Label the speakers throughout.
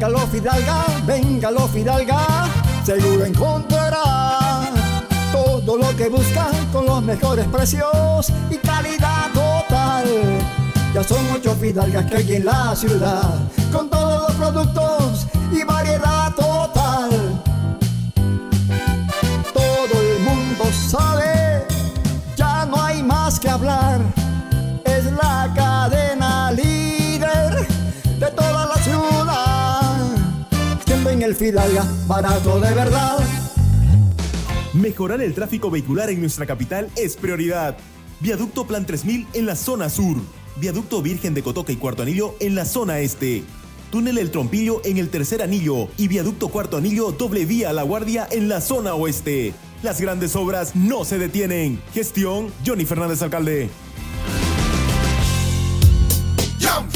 Speaker 1: Véngalo Fidalga, véngalo Fidalga, seguro encontrará todo lo que busca con los mejores precios y calidad total. Ya son ocho Fidalgas que hay en la ciudad, con todos los productos y variedad total. Todo el mundo sabe, el Fidalga, barato de verdad.
Speaker 2: Mejorar el tráfico vehicular en nuestra capital es prioridad. Viaducto Plan 3000 en la zona sur. Viaducto Virgen de Cotoca y Cuarto Anillo en la zona este. Túnel El Trompillo en el tercer anillo y Viaducto Cuarto Anillo doble vía La Guardia en la zona oeste. Las grandes obras no se detienen. Gestión Johnny Fernández Alcalde.
Speaker 3: Jump,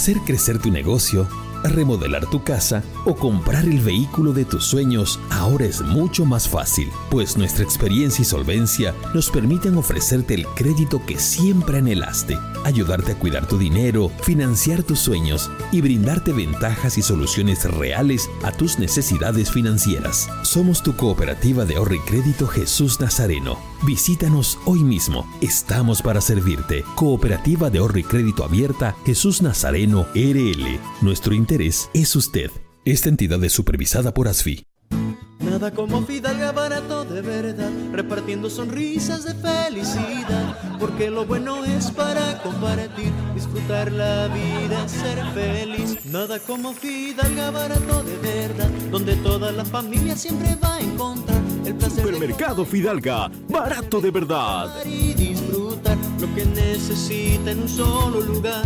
Speaker 4: Hacer crecer tu negocio remodelar tu casa o comprar el vehículo de tus sueños ahora es mucho más fácil, pues nuestra experiencia y solvencia nos permiten ofrecerte el crédito que siempre anhelaste, ayudarte a cuidar tu dinero, financiar tus sueños y brindarte ventajas y soluciones reales a tus necesidades financieras. Somos tu cooperativa de ahorro y crédito Jesús Nazareno. Visítanos hoy mismo. Estamos para servirte. Cooperativa de ahorro y crédito abierta Jesús Nazareno RL. Nuestro interés es usted. Esta entidad es supervisada por ASFI.
Speaker 5: Nada como Fidalga barato de verdad, repartiendo sonrisas de felicidad, porque lo bueno es para compartir, disfrutar la vida, ser feliz. Nada como Fidalga barato de verdad, donde toda la familia siempre va a encontrar el placer
Speaker 2: Supermercado Fidalga, barato de verdad.
Speaker 5: y disfrutar lo que necesita en un solo lugar.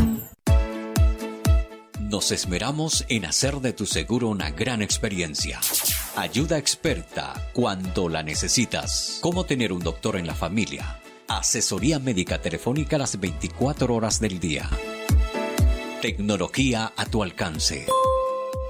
Speaker 6: Nos esmeramos en hacer de tu seguro una gran experiencia. Ayuda experta cuando la necesitas. Cómo tener un doctor en la familia. Asesoría médica telefónica las 24 horas del día. Tecnología a tu alcance.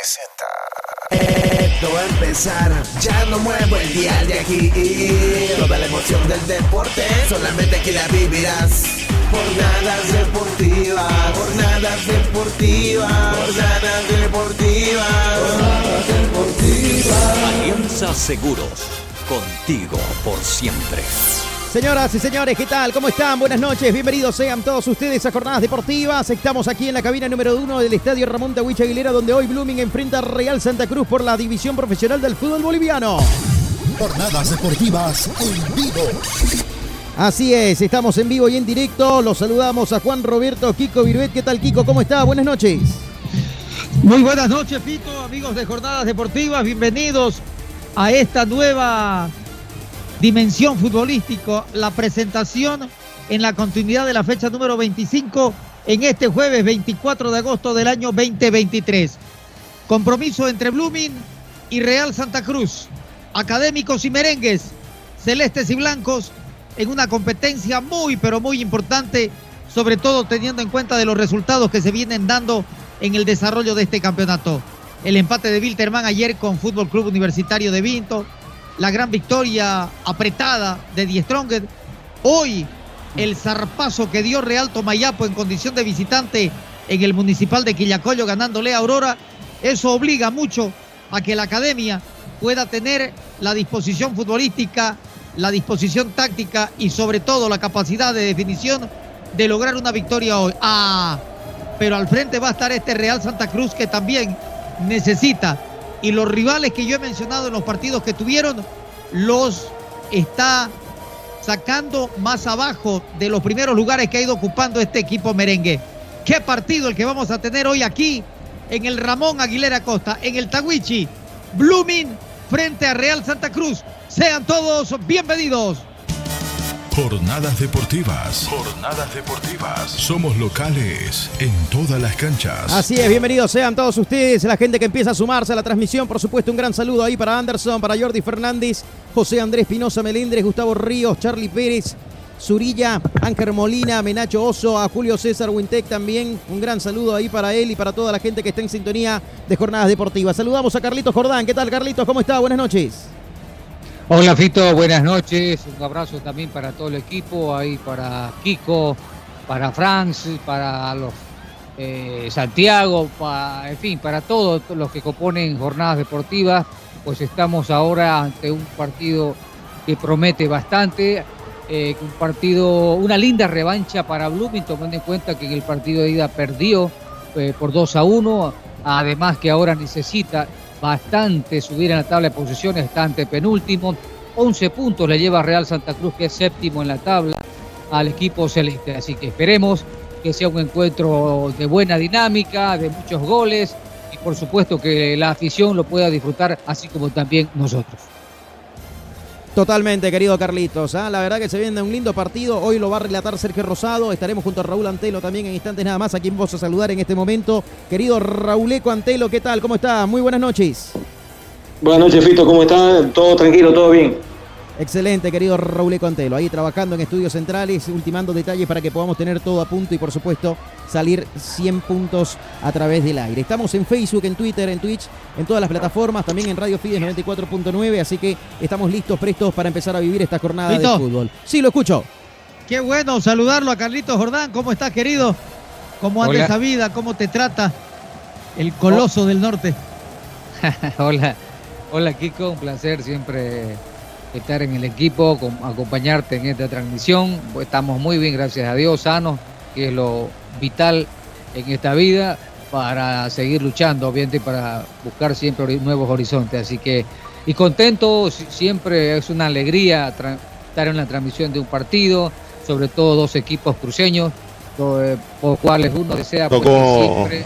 Speaker 7: presenta.
Speaker 8: Esto va a empezar, ya no muevo el dial de aquí. Toda la emoción del deporte, solamente aquí la vivirás. Jornadas deportivas, jornadas deportivas, jornadas deportivas, jornadas deportivas.
Speaker 6: Alianza Seguros, contigo por siempre.
Speaker 9: Señoras y señores, ¿qué tal? ¿Cómo están? Buenas noches, bienvenidos sean todos ustedes a Jornadas Deportivas. Estamos aquí en la cabina número uno del Estadio Ramón Tawich Aguilera, donde hoy Blooming enfrenta a Real Santa Cruz por la división profesional del fútbol boliviano.
Speaker 3: Jornadas deportivas en vivo.
Speaker 9: Así es, estamos en vivo y en directo. Los saludamos a Juan Roberto Kiko Viruet. ¿Qué tal, Kiko? ¿Cómo está? Buenas noches.
Speaker 10: Muy buenas noches, Fito, amigos de Jornadas Deportivas. Bienvenidos a esta nueva dimensión futbolístico, la presentación en la continuidad de la fecha número 25 en este jueves 24 de agosto del año 2023. Compromiso entre Blooming y Real Santa Cruz, académicos y merengues, celestes y blancos, en una competencia muy, pero muy importante, sobre todo teniendo en cuenta de los resultados que se vienen dando en el desarrollo de este campeonato. El empate de Wilterman ayer con Fútbol Club Universitario de Vinto, la gran victoria apretada de Die Strongest. Hoy el zarpazo que dio Real Tomayapo en condición de visitante en el municipal de Quillacollo ganándole a Aurora. Eso obliga mucho a que la academia pueda tener la disposición futbolística, la disposición táctica y sobre todo la capacidad de definición de lograr una victoria hoy. Ah, pero al frente va a estar este Real Santa Cruz que también necesita y los rivales que yo he mencionado en los partidos que tuvieron los está sacando más abajo de los primeros lugares que ha ido ocupando este equipo merengue. Qué partido el que vamos a tener hoy aquí en el Ramón Aguilera Costa, en el Tawichi, Blooming frente a Real Santa Cruz. Sean todos bienvenidos.
Speaker 11: Jornadas deportivas. Jornadas deportivas. Somos locales en todas las canchas.
Speaker 9: Así es, bienvenidos sean todos ustedes, la gente que empieza a sumarse a la transmisión. Por supuesto, un gran saludo ahí para Anderson, para Jordi Fernández, José Andrés Pinoza Melindres, Gustavo Ríos, Charlie Pérez, Zurilla, Ángel Molina, Menacho Oso, a Julio César Wintec también. Un gran saludo ahí para él y para toda la gente que está en sintonía de Jornadas Deportivas. Saludamos a Carlitos Jordán. ¿Qué tal, Carlitos? ¿Cómo está? Buenas noches.
Speaker 12: Hola Fito, buenas noches. Un abrazo también para todo el equipo, ahí para Kiko, para Franz, para los eh, Santiago, en fin, para todos los que componen jornadas deportivas. Pues estamos ahora ante un partido que promete bastante. eh, un partido, una linda revancha para Blooming, tomando en cuenta que en el partido de ida perdió eh, por 2 a 1, además que ahora necesita bastante subir en la tabla de posiciones, está penúltimo, 11 puntos le lleva Real Santa Cruz, que es séptimo en la tabla, al equipo celeste, así que esperemos que sea un encuentro de buena dinámica, de muchos goles y por supuesto que la afición lo pueda disfrutar, así como también nosotros.
Speaker 9: Totalmente, querido Carlitos. ¿ah? La verdad que se viene un lindo partido. Hoy lo va a relatar Sergio Rosado. Estaremos junto a Raúl Antelo también en instantes nada más, a quien vamos a saludar en este momento. Querido Rauleco Antelo, ¿qué tal? ¿Cómo está? Muy buenas noches.
Speaker 13: Buenas noches, Fito. ¿Cómo está? Todo tranquilo, todo bien.
Speaker 9: Excelente, querido Raúl Contelo. Ahí trabajando en estudios centrales, ultimando detalles para que podamos tener todo a punto y, por supuesto, salir 100 puntos a través del aire. Estamos en Facebook, en Twitter, en Twitch, en todas las plataformas, también en Radio Fides 94.9, así que estamos listos, prestos para empezar a vivir esta jornada de fútbol. Sí, lo escucho.
Speaker 10: Qué bueno saludarlo a Carlitos Jordán. ¿Cómo estás, querido? ¿Cómo anda esa vida? ¿Cómo te trata el coloso del norte?
Speaker 12: Hola. Hola, Kiko. Un placer siempre estar en el equipo, acompañarte en esta transmisión. Estamos muy bien, gracias a Dios, sanos, que es lo vital en esta vida para seguir luchando, obviamente, para buscar siempre nuevos horizontes. Así que, y contento, siempre es una alegría estar en la transmisión de un partido, sobre todo dos equipos cruceños, eh, por cuales uno desea pues, siempre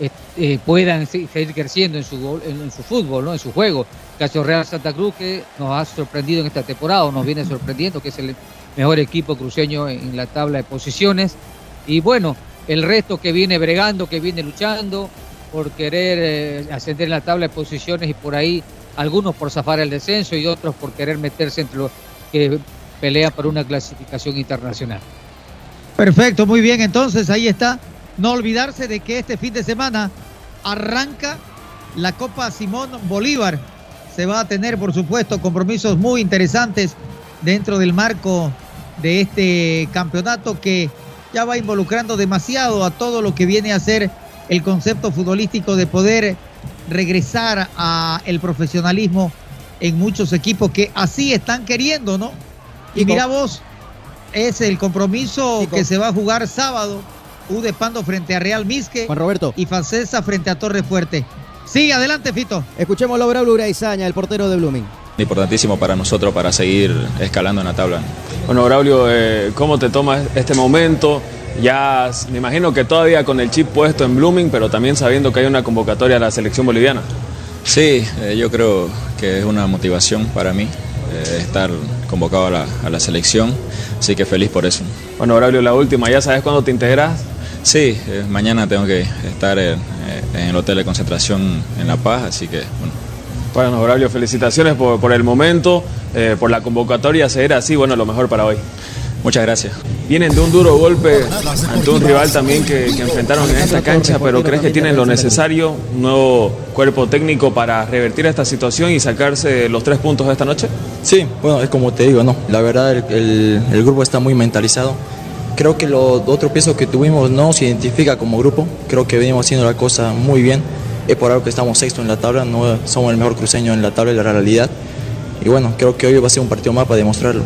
Speaker 12: eh, puedan seguir creciendo en su, en, su fútbol, ¿no? en su juego. Caso Real Santa Cruz que nos ha sorprendido en esta temporada, o nos viene sorprendiendo, que es el mejor equipo cruceño en la tabla de posiciones. Y bueno, el resto que viene bregando, que viene luchando por querer eh, ascender en la tabla de posiciones y por ahí algunos por zafar el descenso y otros por querer meterse entre los que pelean por una clasificación internacional.
Speaker 10: Perfecto, muy bien, entonces ahí está. No olvidarse de que este fin de semana arranca la Copa Simón Bolívar. Se va a tener, por supuesto, compromisos muy interesantes dentro del marco de este campeonato que ya va involucrando demasiado a todo lo que viene a ser el concepto futbolístico de poder regresar a el profesionalismo en muchos equipos que así están queriendo, ¿no? Y mira vos, es el compromiso que se va a jugar sábado U de Pando frente a Real Misque.
Speaker 9: Juan Roberto.
Speaker 10: Y Facesa frente a Torre Fuerte. Sí, adelante, Fito.
Speaker 9: Escuchemos a Braulio Uraizaña, el portero de Blooming.
Speaker 14: Importantísimo para nosotros para seguir escalando en la tabla. Bueno, Braulio, eh, ¿cómo te tomas este momento? Ya me imagino que todavía con el chip puesto en Blooming, pero también sabiendo que hay una convocatoria a la selección boliviana.
Speaker 15: Sí, eh, yo creo que es una motivación para mí eh, estar convocado a la, a la, selección, así que feliz por eso.
Speaker 14: Bueno, Braulio, la última, ¿ya sabes cuándo te integras?
Speaker 15: Sí, eh, mañana tengo que estar en, el hotel de concentración en La Paz, así que bueno.
Speaker 14: Bueno, Braulio, felicitaciones por, el momento, eh, por la convocatoria, ser así, bueno, lo mejor para hoy.
Speaker 15: Muchas gracias.
Speaker 14: Vienen de un duro golpe ante un rival también que, enfrentaron en esta cancha, pero ¿crees que tienen lo necesario, un nuevo cuerpo técnico para revertir esta situación y sacarse los tres puntos de esta noche?
Speaker 16: Sí, bueno, es como te digo, no. La verdad, el, el grupo está muy mentalizado creo que los otro piso que tuvimos no se identifica como grupo. Creo que venimos haciendo la cosa muy bien. Es por algo que estamos sexto en la tabla, no somos el mejor cruceño en la tabla de la realidad. Y bueno, creo que hoy va a ser un partido más para demostrarlo.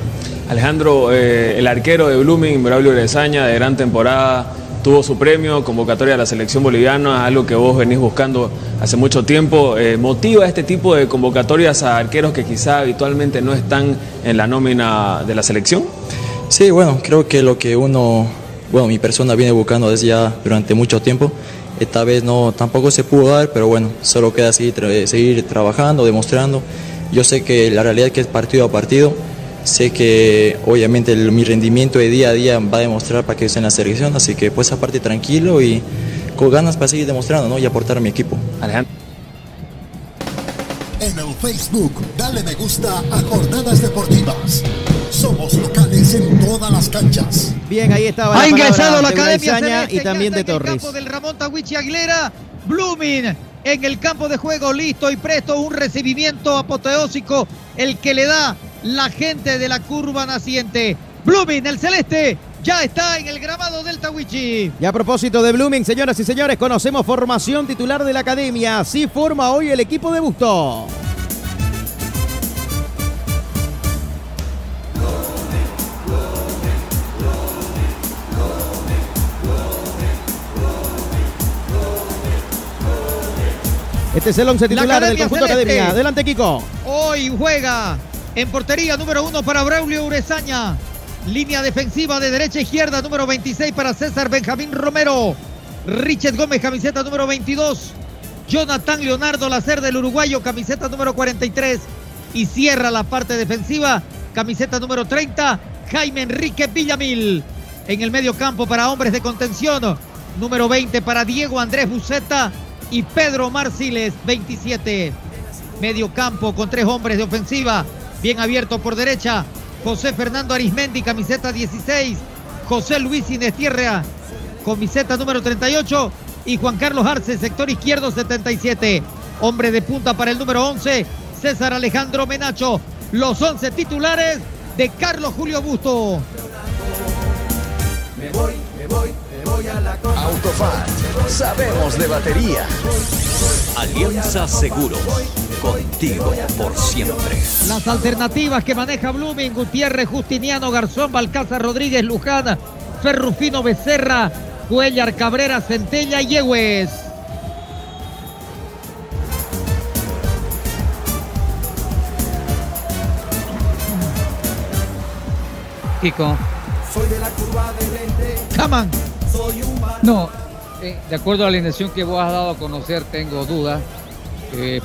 Speaker 14: Alejandro, eh, el arquero de Blooming, Braulio Grezaña, de gran temporada, tuvo su premio, convocatoria a la selección boliviana, algo que vos venís buscando hace mucho tiempo. Eh, ¿Motiva este tipo de convocatorias a arqueros que quizá habitualmente no están en la nómina de la selección?
Speaker 16: Sí, bueno, creo que lo que uno, bueno, mi persona viene buscando desde ya durante mucho tiempo. Esta vez no, tampoco se pudo dar, pero bueno, solo queda seguir, seguir trabajando, demostrando. Yo sé que la realidad es que es partido a partido. Sé que obviamente mi rendimiento de día a día va a demostrar para que esté en la selección, así que pues aparte tranquilo y con ganas para seguir demostrando ¿no? y aportar a mi equipo.
Speaker 3: Alejandro. En el Facebook, dale me gusta a Jornadas Deportivas. Somos locales en todas las canchas.
Speaker 9: Bien, ahí estaba.
Speaker 10: Ha ingresado la Academia Celeste
Speaker 9: y también de Torres.
Speaker 10: En el campo del Ramón Tawichi Aguilera, Blooming en el campo de juego, listo y presto, un recibimiento apoteósico, el que le da la gente de la curva naciente. Blooming, el celeste, ya está en el gramado del Tawichi.
Speaker 9: Y a propósito de Blooming, señoras y señores, conocemos formación titular de la academia. Así forma hoy el equipo de Busto. Este es el once titular del conjunto
Speaker 10: Celeste.
Speaker 9: Academia. Adelante, Kiko.
Speaker 10: Hoy juega en portería número uno para Braulio Urezaña. Línea defensiva de derecha a izquierda número 26 para César Benjamín Romero. Richard Gómez, camiseta número 22. Jonathan Leonardo Lacer del uruguayo, camiseta número 43. Y cierra la parte defensiva, camiseta número 30, Jaime Enrique Villamil. En el medio campo para hombres de contención, número 20 para Diego Andrés Buceta y Pedro Marciles, 27. Medio campo con tres hombres de ofensiva, bien abierto por derecha. José Fernando Arismendi, camiseta 16. José Luis Inestierra, camiseta número 38. Y Juan Carlos Arce, sector izquierdo 77. Hombre de punta para el número 11, César Alejandro Menacho. Los 11 titulares de Carlos Julio Busto.
Speaker 17: Me voy, me voy,
Speaker 18: Autofat, sabemos de batería.
Speaker 6: Alianza Seguros, contigo por siempre.
Speaker 10: Las alternativas que maneja Blooming, Gutiérrez, Justiniano, Garzón, Balcázar, Rodríguez, Luján, Ferrufino, Becerra, Cuellar, Cabrera, Centella y Yegües.
Speaker 12: Kiko.
Speaker 17: Soy de la curva de lente. Un
Speaker 12: No, eh, de acuerdo a la alineación que vos has dado a conocer, tengo dudas. eh,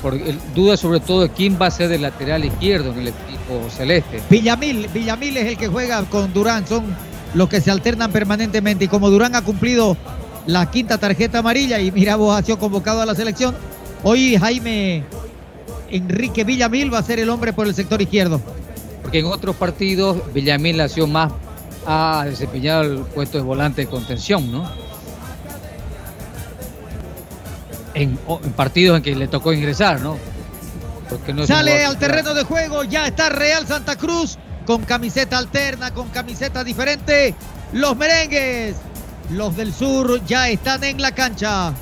Speaker 12: dudas sobre todo de quién va a ser el lateral izquierdo en el equipo celeste.
Speaker 10: Villamil, Villamil es el que juega con Durán, son los que se alternan permanentemente. Y como Durán ha cumplido la quinta tarjeta amarilla y mira, vos ha sido convocado a la selección, hoy Jaime Enrique Villamil va a ser el hombre por el sector izquierdo.
Speaker 12: Porque en otros partidos Villamil ha sido más a desempeñar el puesto de volante de contención, ¿no? En, partidos en que le tocó ingresar, ¿no? Porque no
Speaker 10: Sale al terreno de juego, ya está Real Santa Cruz con camiseta alterna, con camiseta diferente. Los merengues, los del sur ya están en la cancha.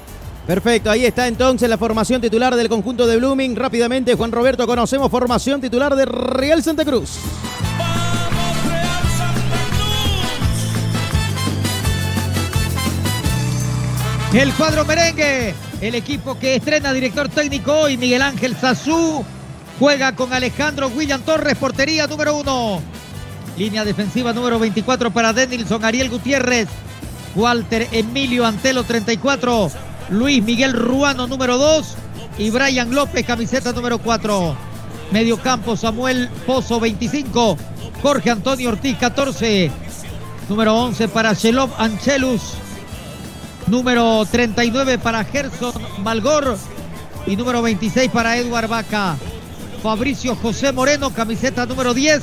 Speaker 9: Perfecto, ahí está entonces la formación titular del conjunto de Blooming. Rápidamente, Juan Roberto, conocemos formación titular de Real Santa Cruz.
Speaker 10: El cuadro merengue, el equipo que estrena director técnico hoy, Miguel Ángel Sazú, juega con Alejandro William Torres, portería número uno. Línea defensiva número 24 para Denilson Ariel Gutiérrez, Walter Emilio Antelo 34, Luis Miguel Ruano número 2 y Brian López camiseta número 4. Medio campo Samuel Pozo 25, Jorge Antonio Ortiz 14, número 11 para Shelov Ancelus, número 39 para Gerson Malgor y número 26 para Edward Vaca. Fabricio José Moreno, camiseta número 10.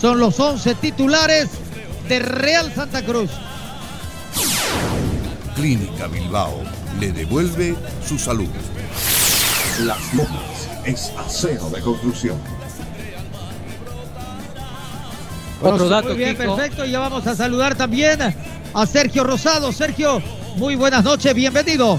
Speaker 10: Son los 11 titulares de Real Santa Cruz.
Speaker 19: Clínica Bilbao le devuelve su salud.
Speaker 20: Las Lomas es acero de construcción.
Speaker 12: Otro dato,
Speaker 10: Muy bien,
Speaker 12: Kiko.
Speaker 10: perfecto. Y ya vamos a saludar también a Sergio Rosado. Sergio, muy buenas noches, bienvenido.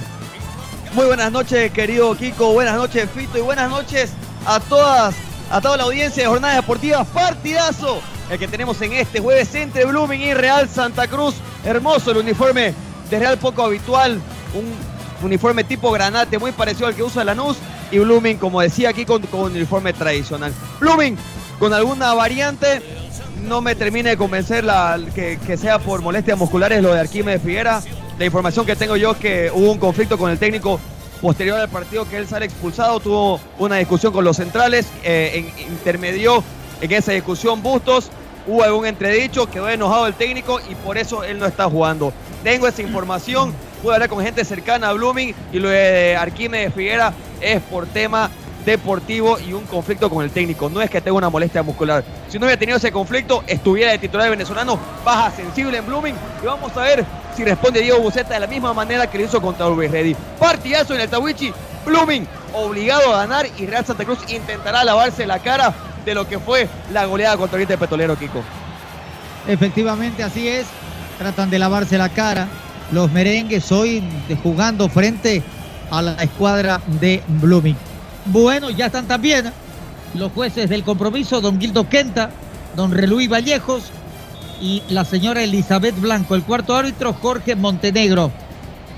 Speaker 21: Muy buenas noches, querido Kiko. Buenas noches, Fito. Y buenas noches a todas, a toda la audiencia de Jornadas Deportivas. Partidazo el que tenemos en este jueves entre Blooming y Real Santa Cruz. Hermoso el uniforme de Real, poco habitual. Un uniforme tipo granate, muy parecido al que usa Lanús. Y Blooming, como decía aquí, con, con un uniforme tradicional. Blooming, con alguna variante. No me termine de convencer la, que, que sea por molestias musculares lo de Arquímedes Figuera. La información que tengo yo es que hubo un conflicto con el técnico posterior al partido que él sale expulsado. Tuvo una discusión con los centrales. eh, en- intermedió en esa discusión Bustos. Hubo algún entredicho, quedó enojado el técnico y por eso él no está jugando. Tengo esa información, pude hablar con gente cercana a Blooming y lo de Arquímedes Figuera es por tema deportivo y un conflicto con el técnico. No es que tenga una molestia muscular. Si no hubiera tenido ese conflicto, estuviera de titular venezolano, baja sensible en Blooming. Y vamos a ver si responde Diego Buceta de la misma manera que lo hizo contra Luis Ready. Partidazo en el Tawichi, Blooming obligado a ganar y Real Santa Cruz intentará lavarse la cara de lo que fue la goleada contra Oriente Petrolero, Kiko.
Speaker 10: Efectivamente, así es. Tratan de lavarse la cara. Los merengues hoy jugando frente a la escuadra de Blooming. Bueno, ya están también los jueces del compromiso, don Gildo Quenta, don Reluí Vallejos y la señora Elizabeth Blanco. El cuarto árbitro, Jorge Montenegro.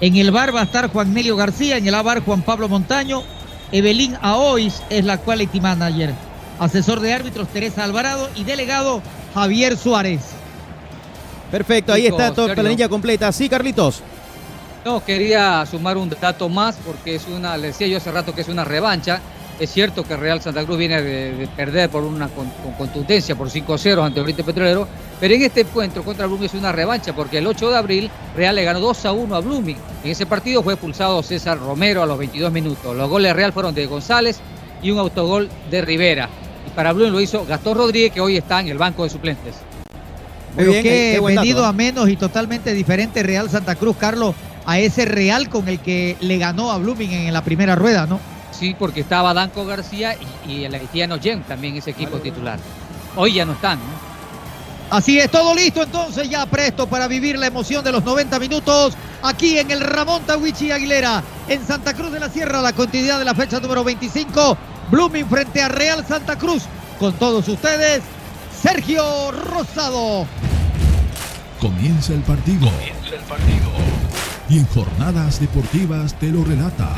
Speaker 10: En el bar va a estar Juan Melio García, en el A bar Juan Pablo Montaño, Evelyn Aois es la quality manager, asesor de árbitros Teresa Alvarado y delegado Javier Suárez.
Speaker 9: Perfecto, ahí está toda la planilla completa. Sí, Carlitos.
Speaker 12: No, quería sumar un dato más porque es una, le decía yo hace rato que es una revancha. Es cierto que Real Santa Cruz viene de, de perder por una con, con contundencia por 5-0 ante Oriente Petrolero, pero en este encuentro contra Blooming es una revancha porque el 8 de abril Real le ganó 2 a 1 a Blooming. En ese partido fue expulsado César Romero a los 22 minutos. Los goles de Real fueron de González y un autogol de Rivera. Y para Blooming lo hizo Gastón Rodríguez que hoy está en el banco de suplentes.
Speaker 10: Pero
Speaker 9: bien,
Speaker 10: qué,
Speaker 9: dato,
Speaker 10: venido a menos y totalmente diferente Real Santa Cruz, Carlos, a ese Real con el que le ganó a Blooming en la primera rueda, ¿no?
Speaker 12: Sí, porque estaba Danco García y, y el haitiano Jen también ese equipo titular. Hoy ya no están, ¿no?
Speaker 10: Así es, todo listo entonces, ya presto para vivir la emoción de los 90 minutos aquí en el Ramón Tawichi Aguilera, en Santa Cruz de la Sierra, la continuidad de la fecha número 25, Blooming frente a Real Santa Cruz. Con todos ustedes, Sergio Rosado.
Speaker 22: Comienza el partido. Y en jornadas deportivas te lo relata.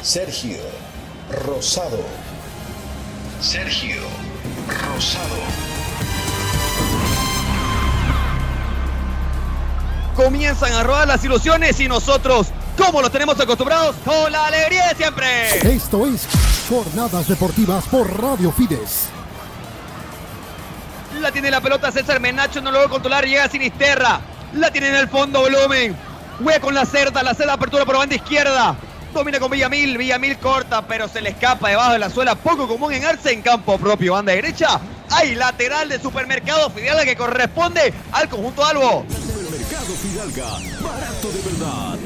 Speaker 2: Sergio Rosado. Sergio Rosado.
Speaker 21: Comienzan a rodar las ilusiones y nosotros, como lo tenemos acostumbrados, con la alegría de siempre.
Speaker 23: Esto es Jornadas Deportivas por Radio Fides.
Speaker 21: La tiene la pelota César Menacho, no lo logró controlar, llega Sinisterra. La tiene en el fondo Volumen. Juega con la cerda, la cerda apertura por banda izquierda. Domina con Villamil, Villamil corta, pero se le escapa debajo de la suela. Poco común en Arce en campo propio. Banda derecha, hay lateral de supermercado Fidalga que corresponde al conjunto Albo.
Speaker 2: Supermercado Fidalga. Barato de verdad.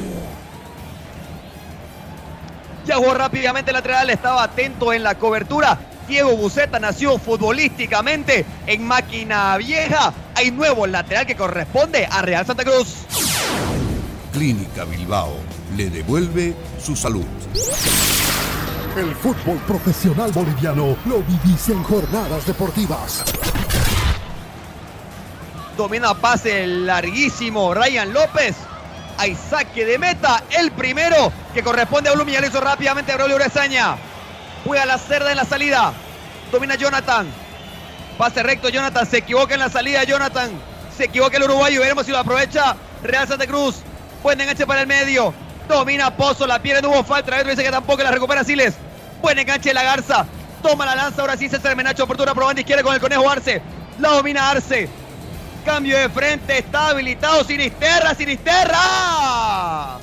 Speaker 21: Ya jugó rápidamente el lateral, estaba atento en la cobertura. Diego Buceta nació futbolísticamente en máquina vieja. Hay nuevo lateral que corresponde a Real Santa Cruz.
Speaker 19: Clínica Bilbao le devuelve su salud.
Speaker 23: El fútbol profesional boliviano lo vivís en Jornadas Deportivas.
Speaker 21: Domina pase larguísimo Ryan López. Hay saque de meta, el primero que corresponde a. Ya lo hizo rápidamente a Braulio Urezaña. Juega la cerda en la salida. Domina Jonathan. Pase recto Jonathan. Se equivoca en la salida Jonathan. Se equivoca el uruguayo. Veremos si lo aprovecha Real Santa Cruz. Buen enganche para el medio. Domina Pozo. La pierde. No hubo falta. El dice que tampoco la recupera Siles. Buen enganche la Garza. Toma la lanza. Ahora sí César Menacho. Apertura por banda izquierda con el conejo Arce. La domina Arce. Cambio de frente, está habilitado Sinisterra, Sinisterra.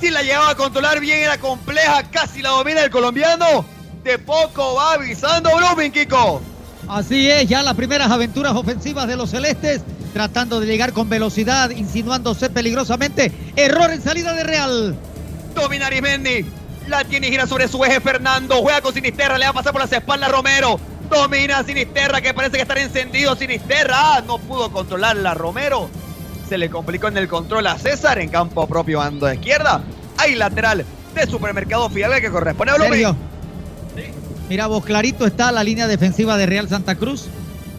Speaker 21: Si la llevaba a controlar bien, era compleja, casi la domina el colombiano. De poco va avisando Blooming, Kiko.
Speaker 10: Así es, ya las primeras aventuras ofensivas de los celestes, tratando de llegar con velocidad, insinuándose peligrosamente. Error en salida de Real.
Speaker 21: Domina Arismendi. La tiene y gira sobre su eje Fernando. Juega con Sinisterra, le va a pasar por las espaldas Romero. Domina Sinisterra, que parece que está encendido Sinisterra. Ah, no pudo controlarla Romero. Se le complicó en el control a César en campo propio bando de izquierda. Hay lateral de Supermercado Fidalga que corresponde a Blooming.
Speaker 10: Mira vos, clarito está la línea defensiva de Real Santa Cruz.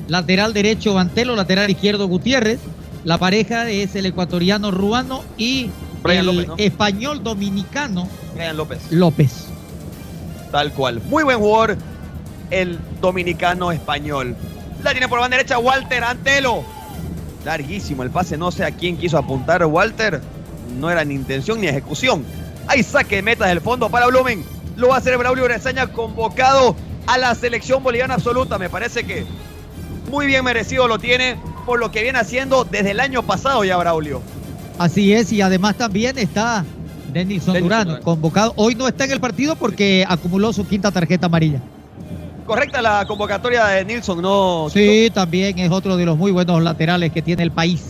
Speaker 10: Lateral derecho Antelo, lateral izquierdo Gutiérrez. La pareja es el ecuatoriano Ruano y
Speaker 21: Brian
Speaker 10: el
Speaker 21: López, ¿no?
Speaker 10: español dominicano
Speaker 21: Brian López.
Speaker 10: López.
Speaker 21: Tal cual. Muy buen jugador el dominicano español. La tiene por banda derecha Walter Antelo. Larguísimo el pase. No sé a quién quiso apuntar Walter. No era ni intención ni ejecución. Hay saque de metas del fondo para Blumen. Lo va a hacer Braulio Bresaña convocado a la selección boliviana absoluta. Me parece que muy bien merecido lo tiene por lo que viene haciendo desde el año pasado ya Braulio.
Speaker 10: Así es, y además también está Denilson Durán, convocado. Hoy no está en el partido porque acumuló su quinta tarjeta amarilla.
Speaker 21: Correcta la convocatoria de Nilsson, ¿no?
Speaker 10: Sí, también es otro de los muy buenos laterales que tiene el país.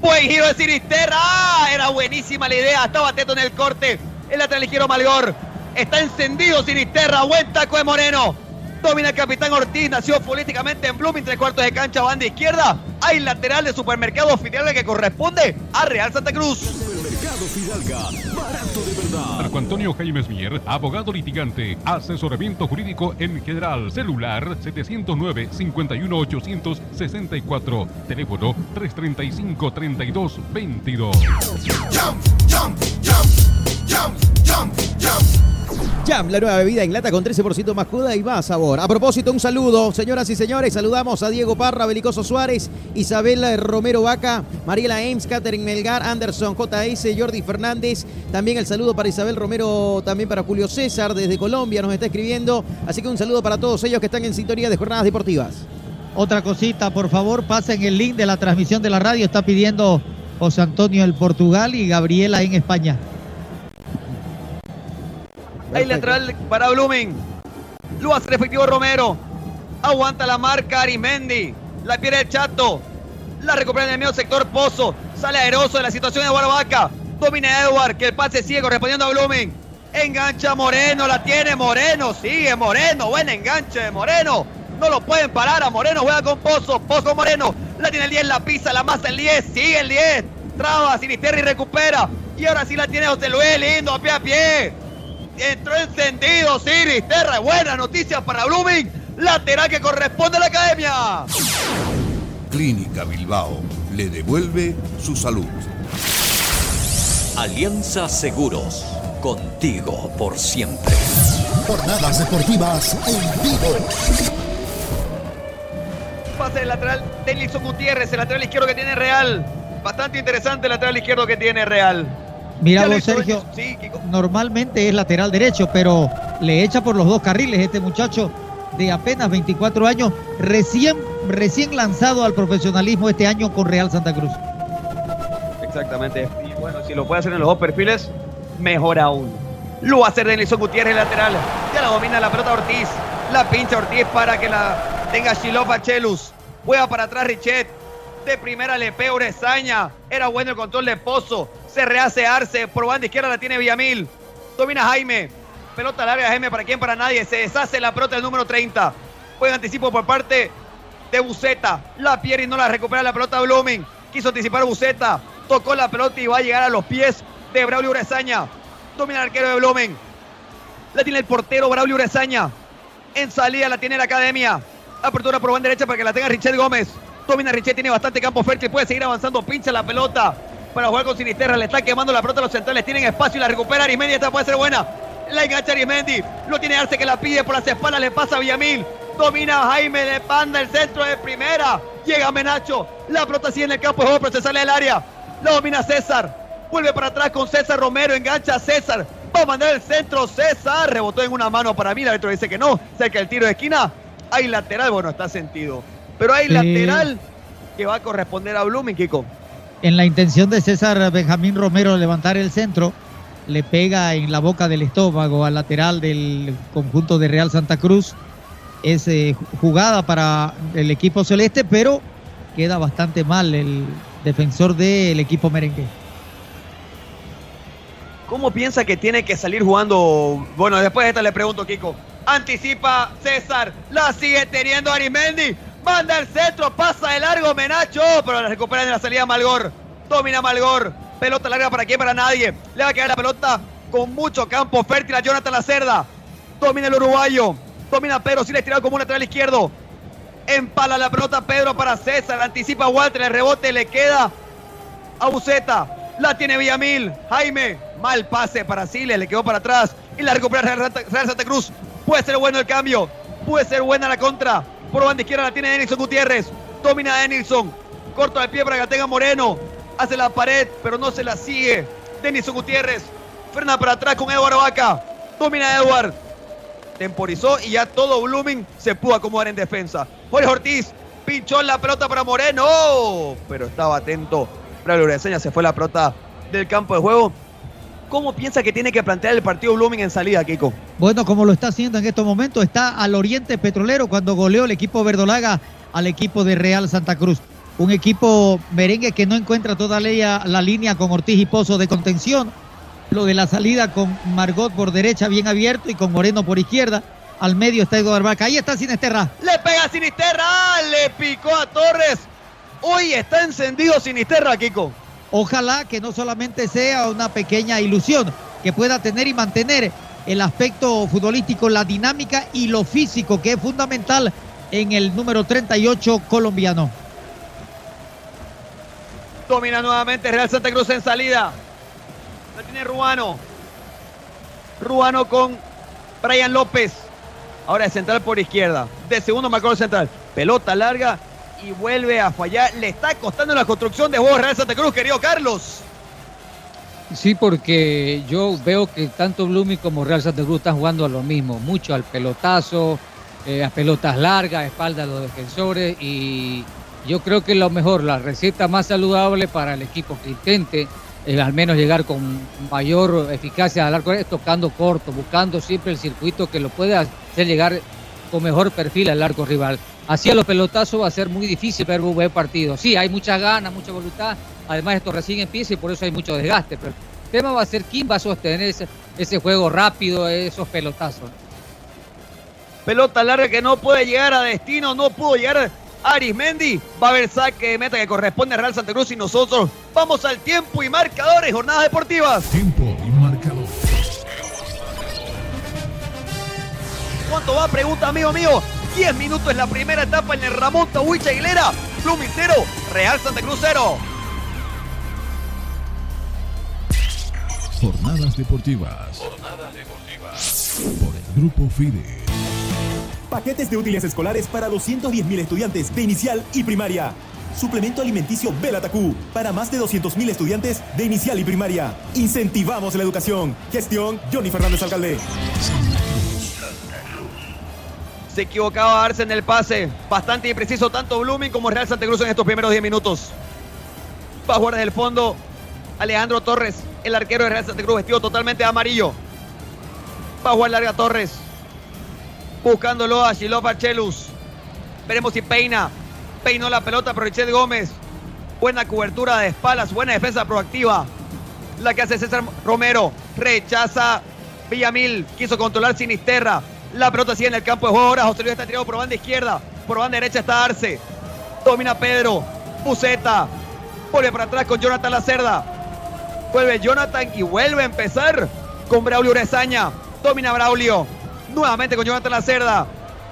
Speaker 21: Buen giro de Sinisterra. ¡Ah! Era buenísima la idea. Estaba atento en el corte. El lateral izquierdo Malgor. Está encendido Sinisterra. Buen taco de Moreno. Domina el capitán Ortiz. Nació políticamente en Blooming. Tres cuartos de cancha, banda izquierda. Hay lateral de supermercado Fidel que corresponde a Real Santa Cruz.
Speaker 2: Supermercado Fidalga, barato de verdad.
Speaker 24: Marco Antonio Jaime Mier, abogado litigante, asesoramiento jurídico en general, celular 709-51864, teléfono 335-3222.
Speaker 2: Jump, jump, jump, jump, jump, jump.
Speaker 9: Jam, la nueva bebida en lata con 13% más juda y más sabor. A propósito, un saludo, señoras y señores. Saludamos a Diego Parra, Belicoso Suárez, Isabela Romero Vaca, Mariela Ames, Catherine Melgar, Anderson JS, Jordi Fernández. También el saludo para Isabel Romero, también para Julio César desde Colombia, nos está escribiendo. Así que un saludo para todos ellos que están en sintonía de jornadas deportivas.
Speaker 10: Otra cosita, por favor, pasen el link de la transmisión de la radio. Está pidiendo José Antonio en Portugal y Gabriela en España.
Speaker 21: Hay lateral para Blooming. Lo hace el efectivo Romero. Aguanta la marca Arimendi. La pierde el chato. La recupera en el medio sector Pozo. Sale aeroso de la situación de Barbaca. Domina Edward, que el pase ciego respondiendo a Blooming. Engancha Moreno, la tiene Moreno. Sigue Moreno. Buen enganche de Moreno. No lo pueden parar a Moreno. Juega con Pozo. Pozo Moreno. La tiene el 10, la pisa, la masa el 10. Sigue el 10. Traba, Sinisterra y recupera. Y ahora sí la tiene José Luis, lindo, a pie a pie. Entró encendido Sinisterra. Buena noticia para Blooming. Lateral que corresponde a la academia.
Speaker 19: Clínica Bilbao le devuelve su salud.
Speaker 6: Alianza Seguros, contigo por siempre.
Speaker 23: Jornadas deportivas en vivo.
Speaker 21: Pase del lateral de Nilson Gutiérrez, el lateral izquierdo que tiene Real. Bastante interesante el lateral izquierdo que tiene Real.
Speaker 10: Mira vos, Sergio,
Speaker 21: Sí,
Speaker 10: normalmente es lateral derecho, pero le echa por los dos carriles este muchacho de apenas 24 años, recién, recién lanzado al profesionalismo este año con Real Santa Cruz.
Speaker 21: Exactamente. Y bueno, si lo puede hacer en los dos perfiles, mejor aún. Lo va a hacer Denilson Gutiérrez, lateral. Ya la domina la pelota Ortiz. La pincha Ortiz para que la tenga Shilopa Chelus. Juega para atrás Richet. De primera le pega Urezaña. Era bueno el control de Pozo. Se rehace Arce. Por banda izquierda la tiene Villamil. Domina Jaime. Pelota larga Jaime para quién, para nadie. Se deshace la pelota del número 30. Juega anticipo por parte de Buceta. La pierde y no la recupera la pelota Blooming. Quiso anticipar Buceta. Tocó la pelota y va a llegar a los pies de Braulio Urezaña. Domina el arquero de Blooming. La tiene el portero Braulio Urezaña. En salida la tiene la academia. Apertura por banda derecha para que la tenga Richet Gómez. Domina Richet, tiene bastante campo fértil. Puede seguir avanzando. Pincha la pelota para jugar con Sinisterra. Le está quemando la pelota a los centrales. Tienen espacio y la recupera Arismendi. Esta puede ser buena. La engancha Arismendi. Lo tiene Arce que la pide por las espaldas. Le pasa a Villamil. Domina Jaime. Le panda el centro de primera. Llega Menacho. La pelota sigue en el campo de juego, pero se sale del área. La domina César. Vuelve para atrás con César Romero. Engancha a César. Va a mandar el centro César. Rebotó en una mano para mí. El árbitro dice que no. Cerca del tiro de esquina. Hay lateral. Bueno, está sentido. Pero hay
Speaker 10: Sí.
Speaker 21: lateral que va a corresponder a Blooming, Kiko.
Speaker 10: En la intención de César Benjamín Romero levantar el centro, le pega en la boca del estómago al lateral del conjunto de Real Santa Cruz. Es eh, jugada para el equipo celeste, pero queda bastante mal el defensor del equipo merengue.
Speaker 21: ¿Cómo piensa que tiene que salir jugando? Bueno, después de esta le pregunto, Kiko. Anticipa César. La sigue teniendo Arimendi. Manda el centro. Pasa de largo Menacho. Pero la recupera en la salida Malgor. Domina Malgor. Pelota larga para quién, para nadie. Le va a quedar la pelota con mucho campo fértil a Jonathan Lacerda. Domina el uruguayo. Domina Pedro. Sin estirado como un lateral izquierdo. Empala la pelota Pedro para César. Anticipa Walter. El rebote le queda a Buceta. La tiene Villamil. Jaime. Mal pase para Siles. Le quedó para atrás. Y la recupera Real Santa Cruz. Puede ser bueno el cambio. Puede ser buena la contra. Por banda izquierda la tiene Denilson Gutiérrez. Domina Denilson. Corto de pie para que tenga Moreno. Hace la pared, pero no se la sigue. Denilson Gutiérrez. Frena para atrás con Eduardo Vaca. Domina Edward. Temporizó y ya todo Blooming se pudo acomodar en defensa. Jorge Ortiz pinchó la pelota para Moreno. Pero estaba atento. Braulio Ureseña se fue la pelota del campo de juego. ¿Cómo piensa que tiene que plantear el partido Blooming en salida, Kiko?
Speaker 10: Bueno, como lo está haciendo en estos momentos, está al Oriente Petrolero cuando goleó el equipo verdolaga al equipo de Real Santa Cruz. Un equipo merengue que no encuentra todavía la línea con Ortiz y Pozo de contención. Lo de la salida con Margot por derecha bien abierto y con Moreno por izquierda. Al medio está Eduardo Barca. Ahí está Sinesterra.
Speaker 21: Le pega a Sinisterra. Le picó a Torres. Hoy está encendido Sinisterra, Kiko.
Speaker 10: Ojalá que no solamente sea una pequeña ilusión, que pueda tener y mantener el aspecto futbolístico, la dinámica y lo físico, que es fundamental en el número 38 colombiano.
Speaker 21: Domina nuevamente Real Santa Cruz en salida. La tiene Ruano. Ruano con Brian López. Ahora es central por izquierda. De segundo marcador central. Pelota larga y vuelve a fallar. Le está costando la construcción de juego Real Santa Cruz, querido Carlos.
Speaker 12: Sí, porque yo veo que tanto Blooming como Real Santa Cruz están jugando a lo mismo, mucho al pelotazo, eh, a pelotas largas, a espalda de los defensores y yo creo que lo mejor, la receta más saludable para el equipo que intente al menos llegar con mayor eficacia al arco es tocando corto, buscando siempre el circuito que lo pueda hacer llegar con mejor perfil al arco rival. Así a los pelotazos va a ser muy difícil ver un buen partido. Sí, hay muchas ganas, mucha voluntad, Además, esto recién empieza y por eso hay mucho desgaste. Pero el tema va a ser quién va a sostener ese, ese juego rápido, esos pelotazos.
Speaker 21: Pelota larga que no puede llegar a destino, no pudo llegar Arismendi. Va a haber saque de meta que corresponde a Real Santa Cruz y nosotros vamos al tiempo y marcadores, jornadas deportivas.
Speaker 22: Tiempo y marcador.
Speaker 21: ¿Cuánto va? Pregunta amigo mío. 10 minutos en la primera etapa en el Ramón Tahuicha Aguilera. Blooming 0, Real Santa Cruz 0.
Speaker 22: Jornadas deportivas. Jornadas deportivas. Por el Grupo FIDE.
Speaker 2: Paquetes de útiles escolares para 210.000 estudiantes de inicial y primaria. Suplemento alimenticio Belatacú para más de 200.000 estudiantes de inicial y primaria. Incentivamos la educación. Gestión Johnny Fernández Alcalde.
Speaker 21: Se equivocaba Arce en el pase. Bastante impreciso tanto Blooming como Real Santa Cruz en estos primeros 10 minutos. Va a jugar desde el fondo Alejandro Torres, el arquero de Real Santa Cruz, vestido totalmente amarillo. Va a jugar larga Torres. Buscándolo a Shiloh Barchelus. Veremos si peina. Peinó la pelota por Richard Gómez. Buena cobertura de espaldas, buena defensa proactiva. La que hace César Romero. Rechaza Villamil. Quiso controlar Sinisterra. La pelota sigue en el campo de juego. Ahora José Luis está tirado por banda izquierda. Por banda derecha está Arce. Domina Pedro. Buceta. Vuelve para atrás con Jonathan Lacerda. Vuelve Jonathan y vuelve a empezar con Braulio Urezaña. Domina Braulio. Nuevamente con Jonathan Lacerda.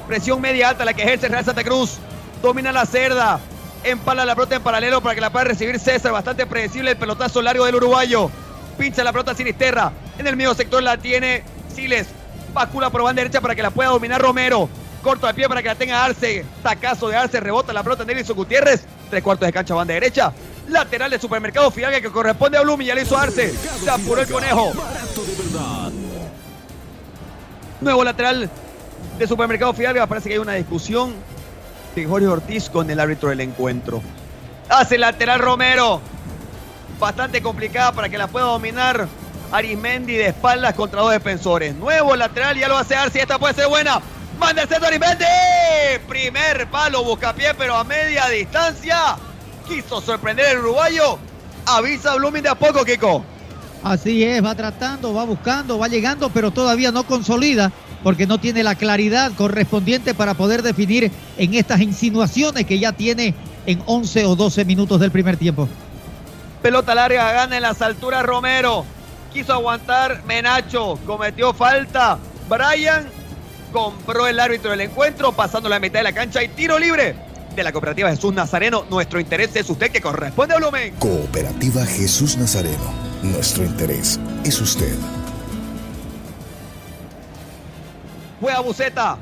Speaker 21: Presión media alta la que ejerce Real Santa Cruz. Domina la cerda. Empala la pelota en paralelo para que la pueda recibir César. Bastante predecible el pelotazo largo del uruguayo. Pincha la pelota Sinisterra. En el medio sector la tiene Siles. Bacula por banda derecha para que la pueda dominar Romero. Corto de pie para que la tenga Arce. Tacazo de Arce. Rebota la pelota Nelson Gutiérrez. Tres cuartos de cancha banda derecha. Lateral de supermercado Fidalga que corresponde a Blum y ya le hizo Arce. Se apuró el conejo. Nuevo lateral de supermercado Fidalga. Parece que hay una discusión de Jorge Ortiz con el árbitro del encuentro. Hace lateral Romero. Bastante complicada para que la pueda dominar Arismendi de espaldas contra dos defensores. Nuevo lateral, ya lo hace Arce. Esta puede ser buena. Manda el centro Arismendi. Primer palo, buscapié, pero a media distancia. Quiso sorprender el uruguayo. Avisa Blooming de a poco, Kiko.
Speaker 10: Así es, va tratando, va buscando, va llegando, pero todavía no consolida porque no tiene la claridad correspondiente para poder definir en estas insinuaciones que ya tiene en 11 o 12 minutos del primer tiempo.
Speaker 21: Pelota larga, gana en las alturas Romero. Quiso aguantar Menacho, cometió falta. Brian compró el árbitro del encuentro, pasando la mitad de la cancha y tiro libre de la cooperativa Jesús Nazareno. Nuestro interés es usted que corresponde a Blumen.
Speaker 19: Cooperativa Jesús Nazareno. Nuestro interés es usted.
Speaker 21: Juega Buceta.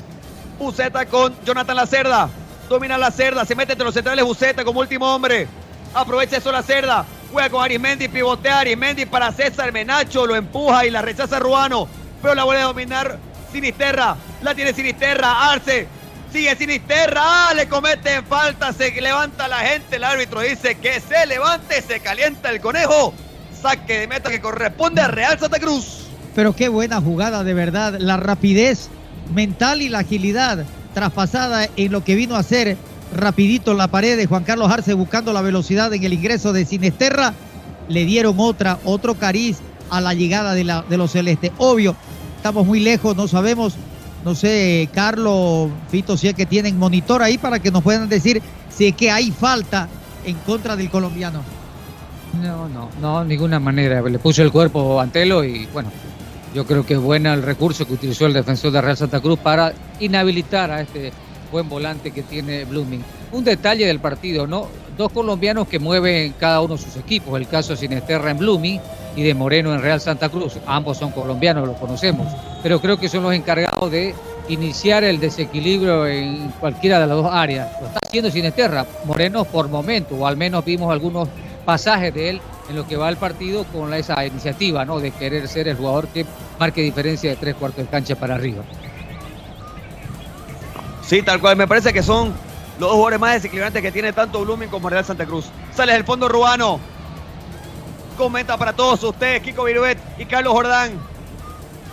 Speaker 21: Buceta con Jonathan Lacerda. Domina la cerda, se mete entre los centrales Buceta como último hombre. Aprovecha eso la cerda. Juega con Arimendi, pivotea Arimendi para César Menacho, lo empuja y la rechaza Ruano. Pero la vuelve a dominar Sinisterra. La tiene Sinisterra. Arce. Sigue Sinisterra. Ah, le cometen falta. Se levanta la gente. El árbitro dice que se levante. Se calienta el conejo. Saque de meta que corresponde a Real Santa Cruz.
Speaker 10: Pero qué buena jugada, de verdad. La rapidez mental y la agilidad traspasada en lo que vino a hacer rapidito la pared de Juan Carlos Arce buscando la velocidad en el ingreso de Sinesterra. Le dieron otra, otro cariz a la llegada de, la, de los celestes. Obvio, estamos muy lejos, no sabemos, no sé, Carlos, Fito, si es que tienen monitor ahí para que nos puedan decir si es que hay falta en contra del colombiano.
Speaker 12: No, no, no, ninguna manera. Le puso el cuerpo a Antelo y bueno, yo creo que es bueno el recurso que utilizó el defensor de Real Santa Cruz para inhabilitar a este buen volante que tiene Blooming. Un detalle del partido, ¿no? Dos colombianos que mueven cada uno sus equipos, el caso de Sinesterra en Blooming y de Moreno en Real Santa Cruz. Ambos son colombianos, lo conocemos, pero creo que son los encargados de iniciar el desequilibrio en cualquiera de las dos áreas. Lo está haciendo Sinesterra, Moreno por momento, o al menos vimos algunos pasajes de él en lo que va el partido con esa iniciativa, ¿no? De querer ser el jugador que marque diferencia de tres cuartos de cancha para arriba.
Speaker 21: Sí, tal cual. Me parece que son los dos jugadores más desequilibrantes que tiene tanto Blooming como Real Santa Cruz. Sale del fondo Rubano. Comenta para todos ustedes, Kiko Viruet y Carlos Jordán.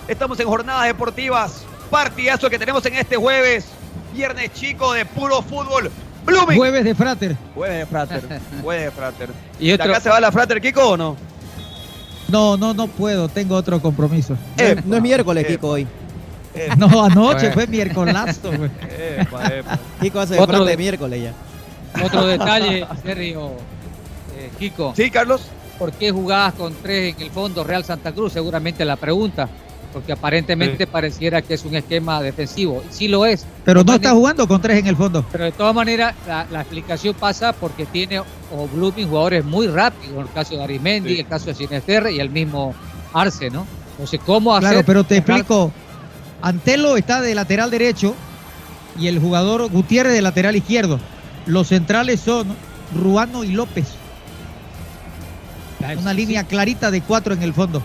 Speaker 21: Estamos en jornadas deportivas. Partidazo que tenemos en este jueves. Viernes chico de puro fútbol. Blooming.
Speaker 10: Jueves de Frater.
Speaker 21: Jueves de Frater. Jueves de Frater. ¿Y ¿De acá se va la Frater, Kiko, o no?
Speaker 10: No, no, no puedo. Tengo otro compromiso.
Speaker 9: Eh, no es miércoles, Kiko, hoy.
Speaker 10: No, anoche fue miércoles.
Speaker 9: Kiko hace otro de miércoles ya.
Speaker 12: Otro detalle, Sergio, eh, Kiko.
Speaker 21: Sí, Carlos.
Speaker 12: ¿Por qué jugabas con tres en el fondo Real Santa Cruz? Seguramente la pregunta. Porque aparentemente pareciera que es un esquema defensivo. Sí lo es.
Speaker 10: Pero no está jugando con tres en el fondo.
Speaker 12: Pero de todas maneras, la, explicación pasa porque tiene o Blooming jugadores muy rápidos. El caso de Arimendi, el caso de Sinesterre y el mismo Arce, ¿no? No sé cómo hacer.
Speaker 10: Claro, pero te explico. Antelo está de lateral derecho y el jugador Gutiérrez de lateral izquierdo. Los centrales son Ruano y López. Una línea clarita de cuatro en el fondo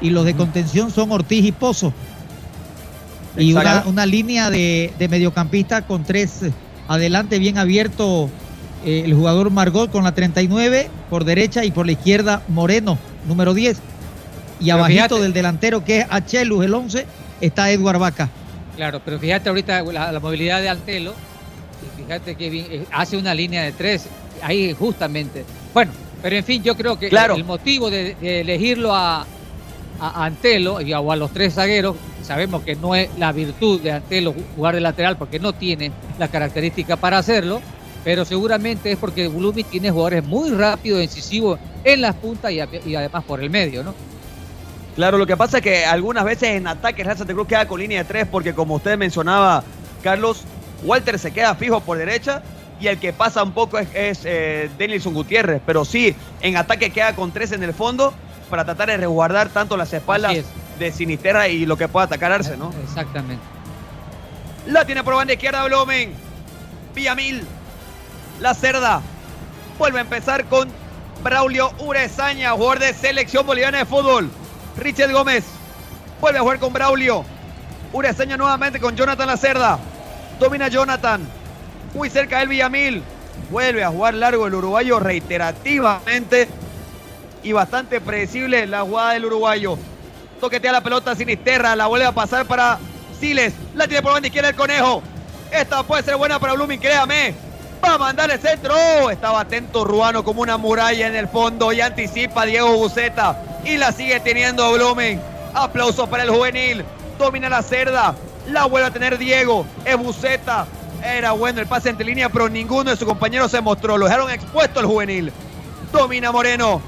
Speaker 10: y los de contención son Ortiz y Pozo. Y una, línea de, mediocampista con tres adelante bien abierto eh, el jugador Margot con la 39 por derecha y por la izquierda Moreno, número 10. Y abajito del delantero que es Achelus, el 11, está Edward Vaca.
Speaker 12: Claro, pero fíjate ahorita la, movilidad de Antelo, fíjate que eh, hace una línea de tres, ahí justamente. Bueno, pero en fin, yo creo que el motivo de elegirlo a, a Antelo y a, o a los tres zagueros, sabemos que no es la virtud de Antelo jugar de lateral porque no tiene la característica para hacerlo, pero seguramente es porque Blumi tiene jugadores muy rápidos, incisivos en las puntas y, además por el medio, ¿no?
Speaker 21: Claro, lo que pasa es que algunas veces en ataque Real Santa Cruz queda con línea de tres porque como usted mencionaba, Carlos, Walter se queda fijo por derecha y el que pasa un poco es, es eh, Denilson Gutiérrez, pero sí, en ataque queda con tres en el fondo para tratar de resguardar tanto las espaldas de Sinisterra y lo que pueda atacar Arce, ¿no?
Speaker 12: Exactamente.
Speaker 21: La tiene por banda izquierda Blomen. Villamil. La cerda. Vuelve a empezar con Braulio Urezaña, jugador de selección boliviana de fútbol. Richard Gómez. Vuelve a jugar con Braulio. Urezaña nuevamente con Jonathan La Cerda. Domina Jonathan. Muy cerca del Villamil. Vuelve a jugar largo el uruguayo reiterativamente y bastante predecible la jugada del uruguayo. Toquetea la pelota Sinisterra, la vuelve a pasar para Siles, la tiene por banda izquierda el conejo. Esta puede ser buena para Blooming, créame. Va a mandar el centro. Estaba atento Ruano como una muralla en el fondo y anticipa Diego Buceta y la sigue teniendo Blooming. Aplausos para el juvenil. Domina la cerda. La vuelve a tener Diego. Es Buceta. Era bueno el pase entre línea, pero ninguno de sus compañeros se mostró. Lo dejaron expuesto el juvenil. Domina Moreno.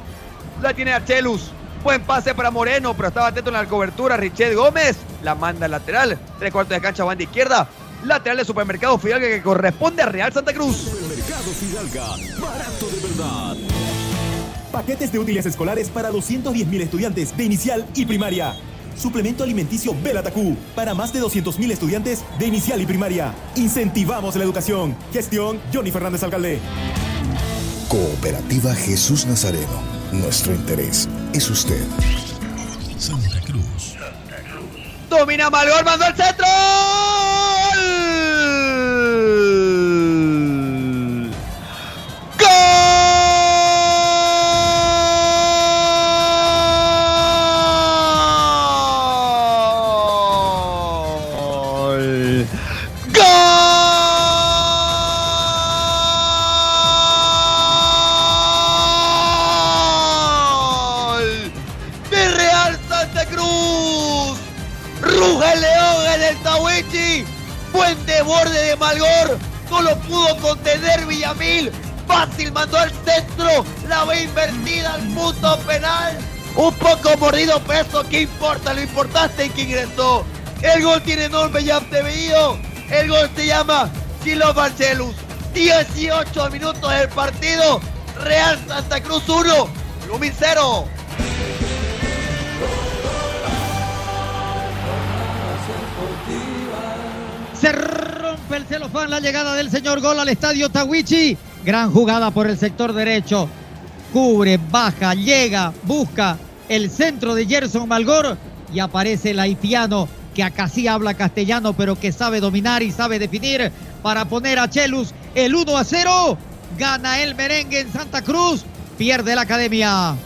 Speaker 21: La tiene Archelus. Buen pase para Moreno, pero estaba atento en la cobertura. Richet Gómez la manda al lateral. Tres cuartos de cancha, banda izquierda. Lateral de Supermercado Fidalga que corresponde a Real Santa Cruz.
Speaker 19: Supermercado Fidalga, barato de verdad.
Speaker 2: Paquetes de útiles escolares para 210 mil estudiantes de inicial y primaria. Suplemento alimenticio Belatacú para más de 200 mil estudiantes de inicial y primaria. Incentivamos la educación. Gestión Johnny Fernández Alcalde.
Speaker 19: Cooperativa Jesús Nazareno nuestro interés es usted. Santa Cruz.
Speaker 21: Domina Malgor, mandó el centro. Fácil mandó al centro. La ve invertida al punto penal. Un poco mordido, peso. ¿Qué importa? Lo importante es que ingresó. El gol tiene nombre ya te veído. El gol se llama Silo Marcelus. 18 minutos del partido. Real Santa Cruz 1. Blooming 0.
Speaker 10: Se rompe el celofán la llegada del señor gol al estadio Tawichi. Gran jugada por el sector derecho. Cubre, baja, llega, busca el centro de Gerson Malgor y aparece el haitiano que acá sí habla castellano pero que sabe dominar y sabe definir para poner a Chelus el 1 a 0. Gana el merengue en Santa Cruz. Pierde la academia.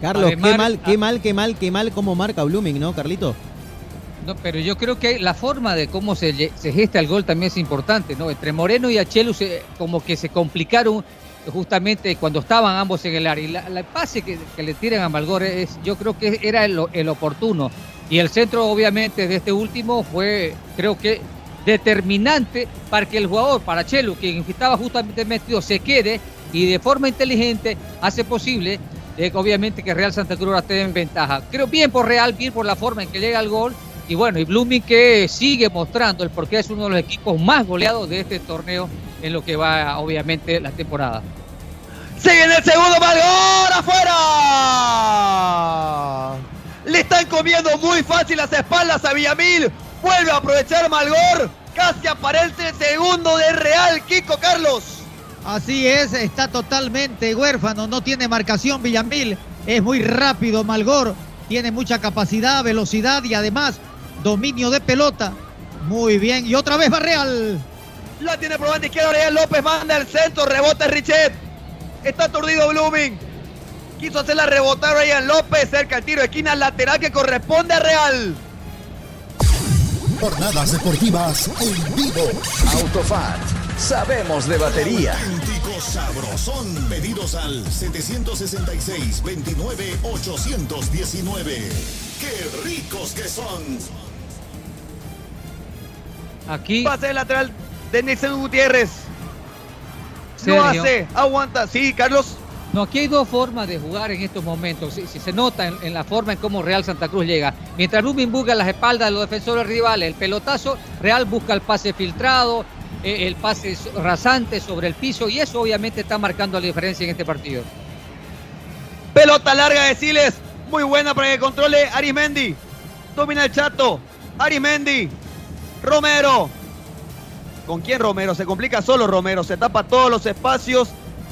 Speaker 9: Carlos, qué mal, qué mal, qué mal, qué mal como marca Blooming, ¿no, Carlito?
Speaker 12: No, pero yo creo que la forma de cómo se, gesta el gol también es importante, ¿no? Entre Moreno y Achelu se- como que se complicaron justamente cuando estaban ambos en el área. Y la, pase que, le tiran a Malgor es, yo creo que era el, oportuno. Y el centro, obviamente, de este último fue, creo que, determinante para que el jugador, para Chelu, quien estaba justamente metido, se quede y de forma inteligente hace posible, eh, obviamente, que Real Santa Cruz esté en ventaja. Creo bien por Real, bien por la forma en que llega el gol. Y bueno, y Blooming que sigue mostrando el porqué es uno de los equipos más goleados de este torneo en lo que va, obviamente, la temporada.
Speaker 21: Sigue en el segundo Malgor afuera. Le están comiendo muy fácil las espaldas a Villamil. Vuelve a aprovechar Malgor. Casi aparece el segundo de Real, Kiko Carlos.
Speaker 10: Así es, está totalmente huérfano, no tiene marcación Villamil, es muy rápido Malgor, tiene mucha capacidad, velocidad y además dominio de pelota. Muy bien, y otra vez va Real.
Speaker 21: La tiene por banda izquierda Real López, manda al centro, rebota Richet. Está aturdido Blooming. Quiso hacerla rebotar Ryan López, cerca el tiro de esquina lateral que corresponde a Real.
Speaker 23: Jornadas deportivas en vivo.
Speaker 18: Autofat. Sabemos de batería.
Speaker 3: Auténtico sabrosón. Pedidos al 765-29-819. ¡Qué ricos que son!
Speaker 12: Aquí.
Speaker 21: Pase de lateral de Nixon Gutiérrez.
Speaker 12: Sergio.
Speaker 21: hace, aguanta. Sí, Carlos.
Speaker 12: No, aquí hay dos formas de jugar en estos momentos. Si, si se nota en, en la forma en cómo Real Santa Cruz llega. Mientras Blooming busca las espaldas de los defensores rivales, el pelotazo, Real busca el pase filtrado, eh, el pase rasante sobre el piso y eso obviamente está marcando la diferencia en este partido.
Speaker 21: Pelota larga de Siles. Muy buena para que controle Arimendi. Domina el chato. Arimendi. Romero. ¿Con quién Romero? Se complica solo Romero. Se tapa todos los espacios.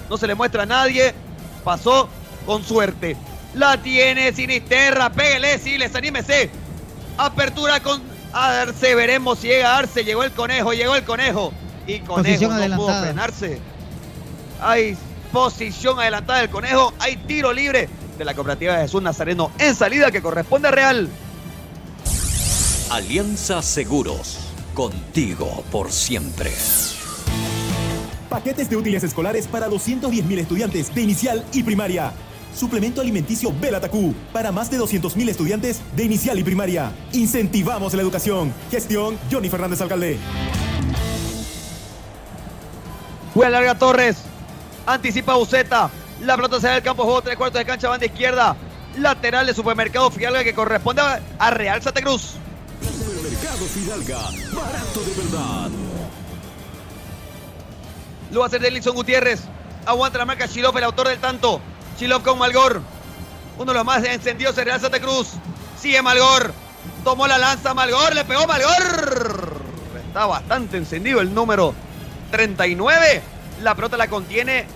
Speaker 21: No se le muestra a nadie. Pasó con suerte. La tiene Sinisterra. Pégale, Siles. Anímese. Apertura con Arce. Veremos si llega Arce. Llegó el conejo. Llegó el conejo. Y conejo
Speaker 10: Posición
Speaker 21: no pudo frenarse. Hay posición adelantada del conejo. Hay tiro libre de la cooperativa de Jesús Nazareno en salida que corresponde a Real.
Speaker 6: Alianza Seguros, contigo por siempre.
Speaker 2: Paquetes de útiles escolares para 210.000 estudiantes de inicial y primaria. Suplemento alimenticio Belatacú para más de 200.000 estudiantes de inicial y primaria. Incentivamos la educación. Gestión Johnny Fernández Alcalde.
Speaker 21: Juega larga Torres. Anticipa Buceta. La pelota se va del campo juego. Tres cuartos de cancha, banda izquierda. Lateral de supermercado Fidalga que corresponde a Real Santa Cruz.
Speaker 3: Supermercado Fidalga. Barato de verdad.
Speaker 21: Lo va a hacer Delison Gutiérrez. Aguanta la marca Chilov, el autor del tanto. Chilov con Malgor. Uno de los más encendidos de Real Santa Cruz. Sigue Malgor. Tomó la lanza Malgor. Le pegó Malgor. Está bastante encendido el número 39. La pelota la contiene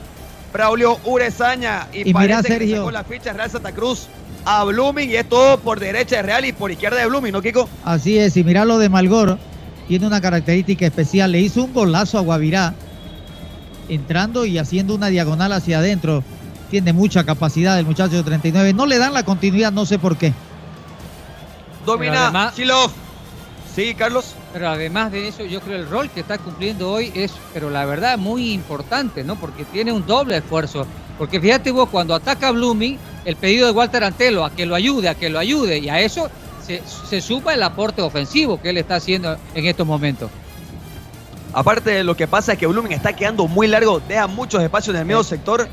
Speaker 21: Braulio Urezaña. Y,
Speaker 10: Y
Speaker 21: parece que
Speaker 10: Sergio.
Speaker 21: sacó la ficha Real Santa Cruz a Blooming. Y es todo por derecha de Real y por izquierda de Blooming, ¿no, Kiko?
Speaker 10: Así es, y mirá lo de Malgor, tiene una característica especial, le hizo un golazo a Guavirá, entrando y haciendo una diagonal hacia adentro. Tiene mucha capacidad el muchacho de 39. No le dan la continuidad, no sé por qué.
Speaker 21: Domina
Speaker 12: además-
Speaker 21: Chilov. Sí, Carlos.
Speaker 12: Pero además de eso, yo creo el rol que está cumpliendo hoy es, pero la verdad, muy importante, ¿no? Porque tiene un doble esfuerzo. Porque fíjate vos, cuando ataca a Blooming, el pedido de Walter Antelo a que lo ayude, a que lo ayude, y a eso se, se suma el aporte ofensivo que él está haciendo en estos momentos.
Speaker 21: Aparte de lo que pasa es que Blooming está quedando muy largo, deja muchos espacios en el medio sector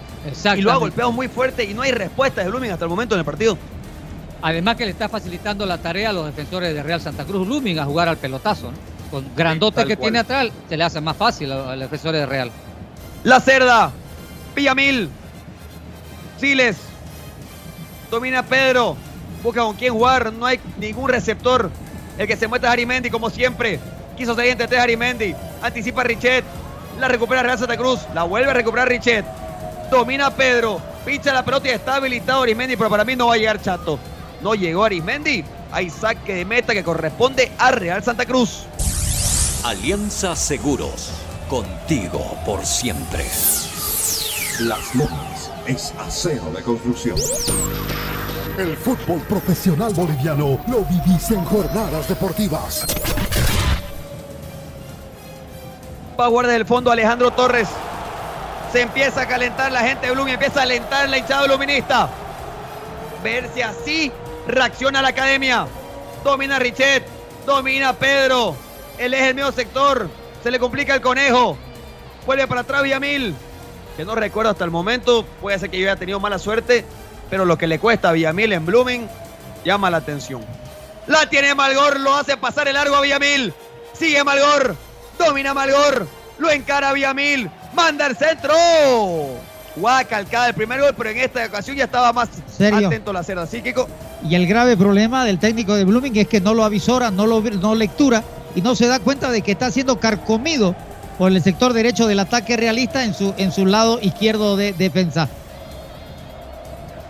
Speaker 21: y lo ha golpeado muy fuerte y no hay respuesta de Blooming hasta el momento en el partido.
Speaker 12: Además que le está facilitando la tarea a los defensores de Real Santa Cruz Blooming a jugar al pelotazo, ¿no? Con grandote que
Speaker 21: cual.
Speaker 12: tiene atrás, se le hace más fácil a los defensores de Real.
Speaker 21: La Cerda, Villamil, Siles, domina Pedro, busca con quién jugar, no hay ningún receptor. El que se muestra es Arimendi, como siempre. Quiso salir entre tres Arimendi, anticipa a Richet, la recupera Real Santa Cruz, la vuelve a recuperar Richet. Domina Pedro, pincha la pelota y está habilitado Arimendi, pero para mí no va a llegar Chato. No llegó Arimendi, hay saque de meta que corresponde a Real Santa Cruz.
Speaker 6: Alianza Seguros, contigo por siempre.
Speaker 25: Las Lomas es acero de construcción.
Speaker 23: El fútbol profesional boliviano lo vivís en jornadas deportivas.
Speaker 21: Va a jugar desde el fondo Alejandro Torres. Se empieza a calentar la gente de Blooming, empieza a alentar la hinchada luminista. Ver si así reacciona la academia. Domina Richet, domina Pedro. Él es el medio sector. Se le complica el conejo. Vuelve para atrás Villamil. Que no recuerdo hasta el momento. Puede ser que yo haya tenido mala suerte. Pero lo que le cuesta a Villamil en Blooming llama la atención. La tiene Malgor, lo hace pasar el largo a Villamil. Sigue Malgor, domina Malgor, lo encara Villamil, manda el centro. Guau, calcada el primer gol, pero en esta ocasión ya estaba más
Speaker 10: ¿Serio?
Speaker 21: atento la cerda. ¿Sí, Kiko?
Speaker 10: Y el grave problema del técnico de Blooming es que no lo avisora, no lo no lectura y no se da cuenta de que está siendo carcomido por el sector derecho del ataque realista en su, en su lado izquierdo de defensa.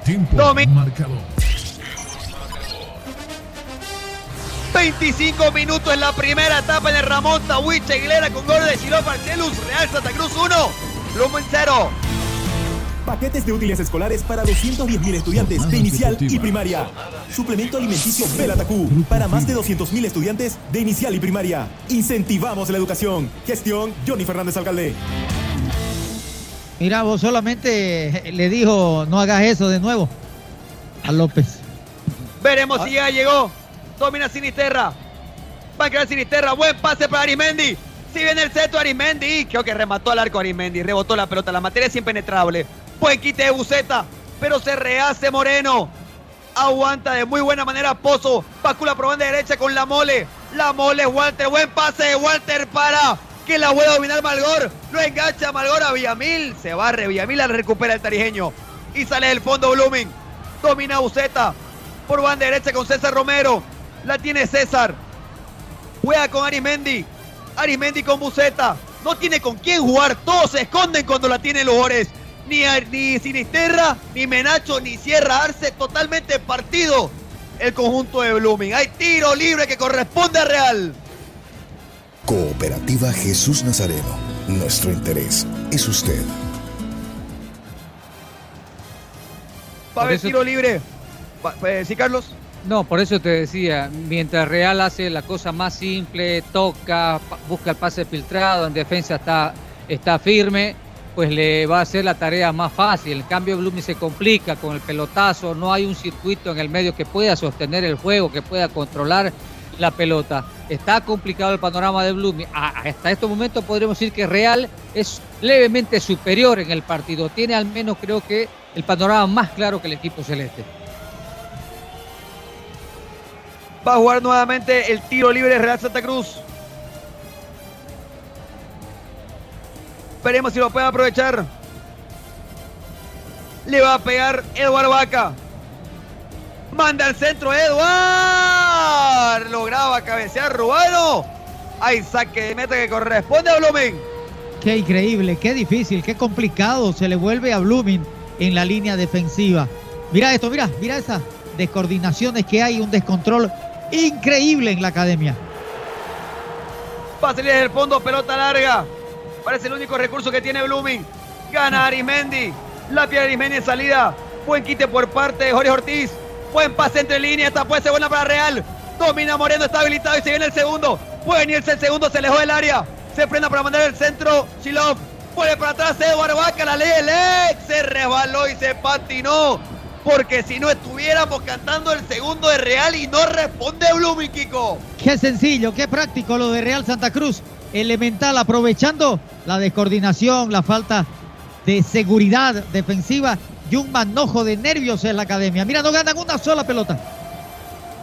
Speaker 22: Tiempo marcador.
Speaker 21: 25 minutos en la primera etapa en el Ramón Tawich Aguilera con gol de Chilo Barcelus. Real Santa Cruz 1, Blooming 0.
Speaker 2: Paquetes de útiles escolares para 210.000 estudiantes de inicial y primaria. Suplemento alimenticio Belatacú para más de 200.000 estudiantes de inicial y primaria. Incentivamos la educación. Gestión Johnny Fernández Alcalde.
Speaker 10: Mira, vos solamente le dijo no hagas eso de nuevo a López.
Speaker 21: Veremos si ya llegó. Domina Sinisterra. Va a quedar Sinisterra. Buen pase para Arimendi. Si viene el centro Arimendi. Creo que remató al arco Arimendi. Rebotó la pelota. La materia es impenetrable. Buen quite Buceta. Pero se rehace Moreno. Aguanta de muy buena manera Pozo. Pacula por banda derecha con la mole. La mole Walter. Buen pase de Walter para que la a dominar Malgor. Lo engancha Malgor a Villamil. Se barre Villamil. La recupera el tarijeño. Y sale del fondo Blooming. Domina Buceta. Por banda derecha con César Romero. La tiene César. Juega con Arimendi. Arimendi con Buceta. No tiene con quién jugar. Todos se esconden cuando la tienen los Ores. Ni, ni Sinisterra, ni Menacho, ni Sierra Arce. Totalmente partido el conjunto de Blooming. Hay tiro libre que corresponde a Real.
Speaker 19: Cooperativa Jesús Nazareno. Nuestro interés es usted.
Speaker 21: Va a haber tiro libre. Pues, ¿Sí, Carlos?
Speaker 12: No, por eso te decía, mientras Real hace la cosa más simple, toca, busca el pase filtrado, en defensa está, está firme, pues le va a hacer la tarea más fácil. En cambio, Blooming se complica con el pelotazo, no hay un circuito en el medio que pueda sostener el juego, que pueda controlar la pelota. Está complicado el panorama de Blooming. Hasta estos momentos podríamos decir que Real es levemente superior en el partido. Tiene al menos, creo que, el panorama más claro que el equipo celeste.
Speaker 21: Va a jugar nuevamente el tiro libre Real Santa Cruz. Veremos si lo puede aprovechar. Le va a pegar Eduardo Vaca. Manda al centro Eduard. Lograba cabecear Rubano. Hay saque de meta que corresponde a Blumen.
Speaker 10: Qué increíble, qué difícil, qué complicado se le vuelve a Blooming en la línea defensiva. Mira esto, mira, mira esas descoordinaciones que hay, un descontrol increíble en la academia.
Speaker 21: Va a salir desde el fondo, pelota larga. Parece el único recurso que tiene Blooming. Gana Arismendi. La pierde Arismendi en salida. Buen quite por parte de Jorge Ortiz. Buen pase entre líneas. Esta puede ser buena para Real. Domina Moreno, está habilitado y se viene el segundo. Puede venirse el segundo, se alejó del área. Se frena para mandar el centro. Chilov. Vuelve para atrás Eduardo Vaca, la lee el ex. Se resbaló y se patinó. Porque si no estuviéramos cantando el segundo de Real y no responde Blooming, Kiko.
Speaker 10: Qué sencillo, qué práctico lo de Real Santa Cruz. Elemental, aprovechando la descoordinación, la falta de seguridad defensiva y un manojo de nervios en la academia. Mira, no ganan una sola pelota.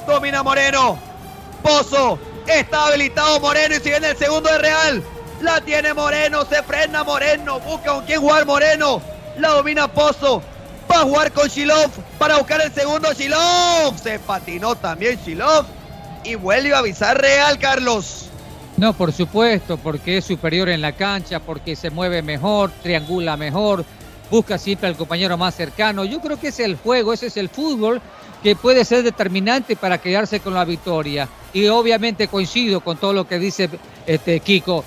Speaker 21: Domina Moreno. Pozo. Está habilitado Moreno y si viene el segundo de Real. La tiene Moreno. Se frena Moreno. Busca con quién jugar Moreno. La domina Pozo. Va a jugar con Shilov para buscar el segundo Shilov. Se patinó también Shilov. Y vuelve a avisar Real, Carlos.
Speaker 12: No, por supuesto, porque es superior en la cancha, porque se mueve mejor, triangula mejor, busca siempre al compañero más cercano. Yo creo que es el juego, ese es el fútbol que puede ser determinante para quedarse con la victoria. Y obviamente coincido con todo lo que dice este Kiko,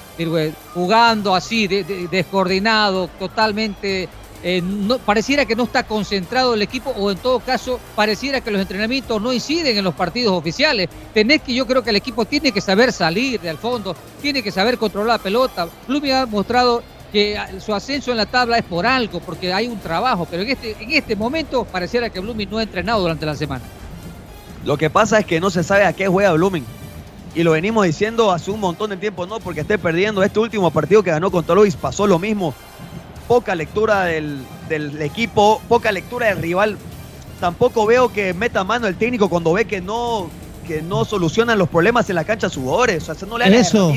Speaker 12: jugando así, descoordinado, totalmente eh, pareciera que no está concentrado el equipo o en todo caso pareciera que los entrenamientos no inciden en los partidos oficiales. Tenés que yo creo que el equipo tiene que saber salir del fondo, tiene que saber controlar la pelota. Blumi ha mostrado que su ascenso en la tabla es por algo, porque hay un trabajo, pero en este, en este momento pareciera que Blooming no ha entrenado durante la semana.
Speaker 21: Lo que pasa es que no se sabe a qué juega Blooming. Y lo venimos diciendo hace un montón de tiempo, no porque esté perdiendo. Este último partido que ganó contra Luis pasó lo mismo. Poca lectura del, del equipo, poca lectura del rival. Tampoco veo que meta mano el técnico cuando ve que no, que no solucionan los problemas en la cancha sus jugadores. O sea, no le
Speaker 10: eso,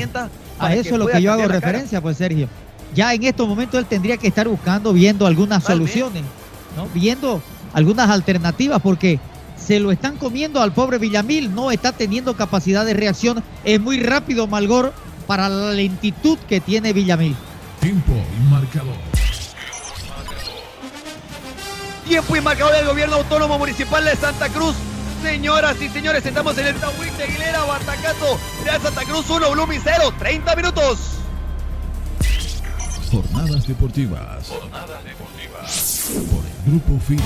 Speaker 10: a eso es lo que yo hago referencia, pues Sergio ya en estos momentos él tendría que estar buscando, viendo algunas soluciones, ¿no? viendo algunas alternativas, porque se lo están comiendo al pobre Villamil, no está teniendo capacidad de reacción, es muy rápido Malgor para la lentitud que tiene Villamil.
Speaker 22: Tiempo y marcador.
Speaker 21: Tiempo y marcador del gobierno autónomo municipal de Santa Cruz. Señoras y señores, estamos en el Tahuín de Aguilera, Batacazo, Real Santa Cruz 1, Blooming 0, 30 minutos.
Speaker 22: Jornadas deportivas. Jornadas deportivas. Por el Grupo FIDE.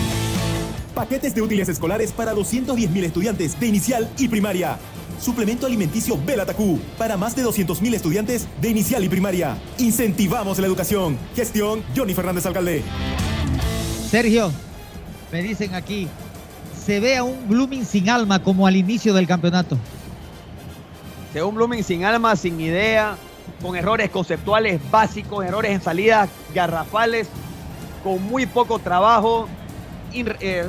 Speaker 2: Paquetes de útiles escolares para 210.000 estudiantes de inicial y primaria. Suplemento alimenticio Belatacú para más de 200.000 estudiantes de inicial y primaria. Incentivamos la educación. Gestión Johnny Fernández Alcalde.
Speaker 10: Sergio, me dicen aquí, se ve a un Blooming sin alma como al inicio del campeonato.
Speaker 21: Se ve un Blooming sin alma, sin idea, con errores conceptuales básicos, errores en salidas garrafales, con muy poco trabajo, eh,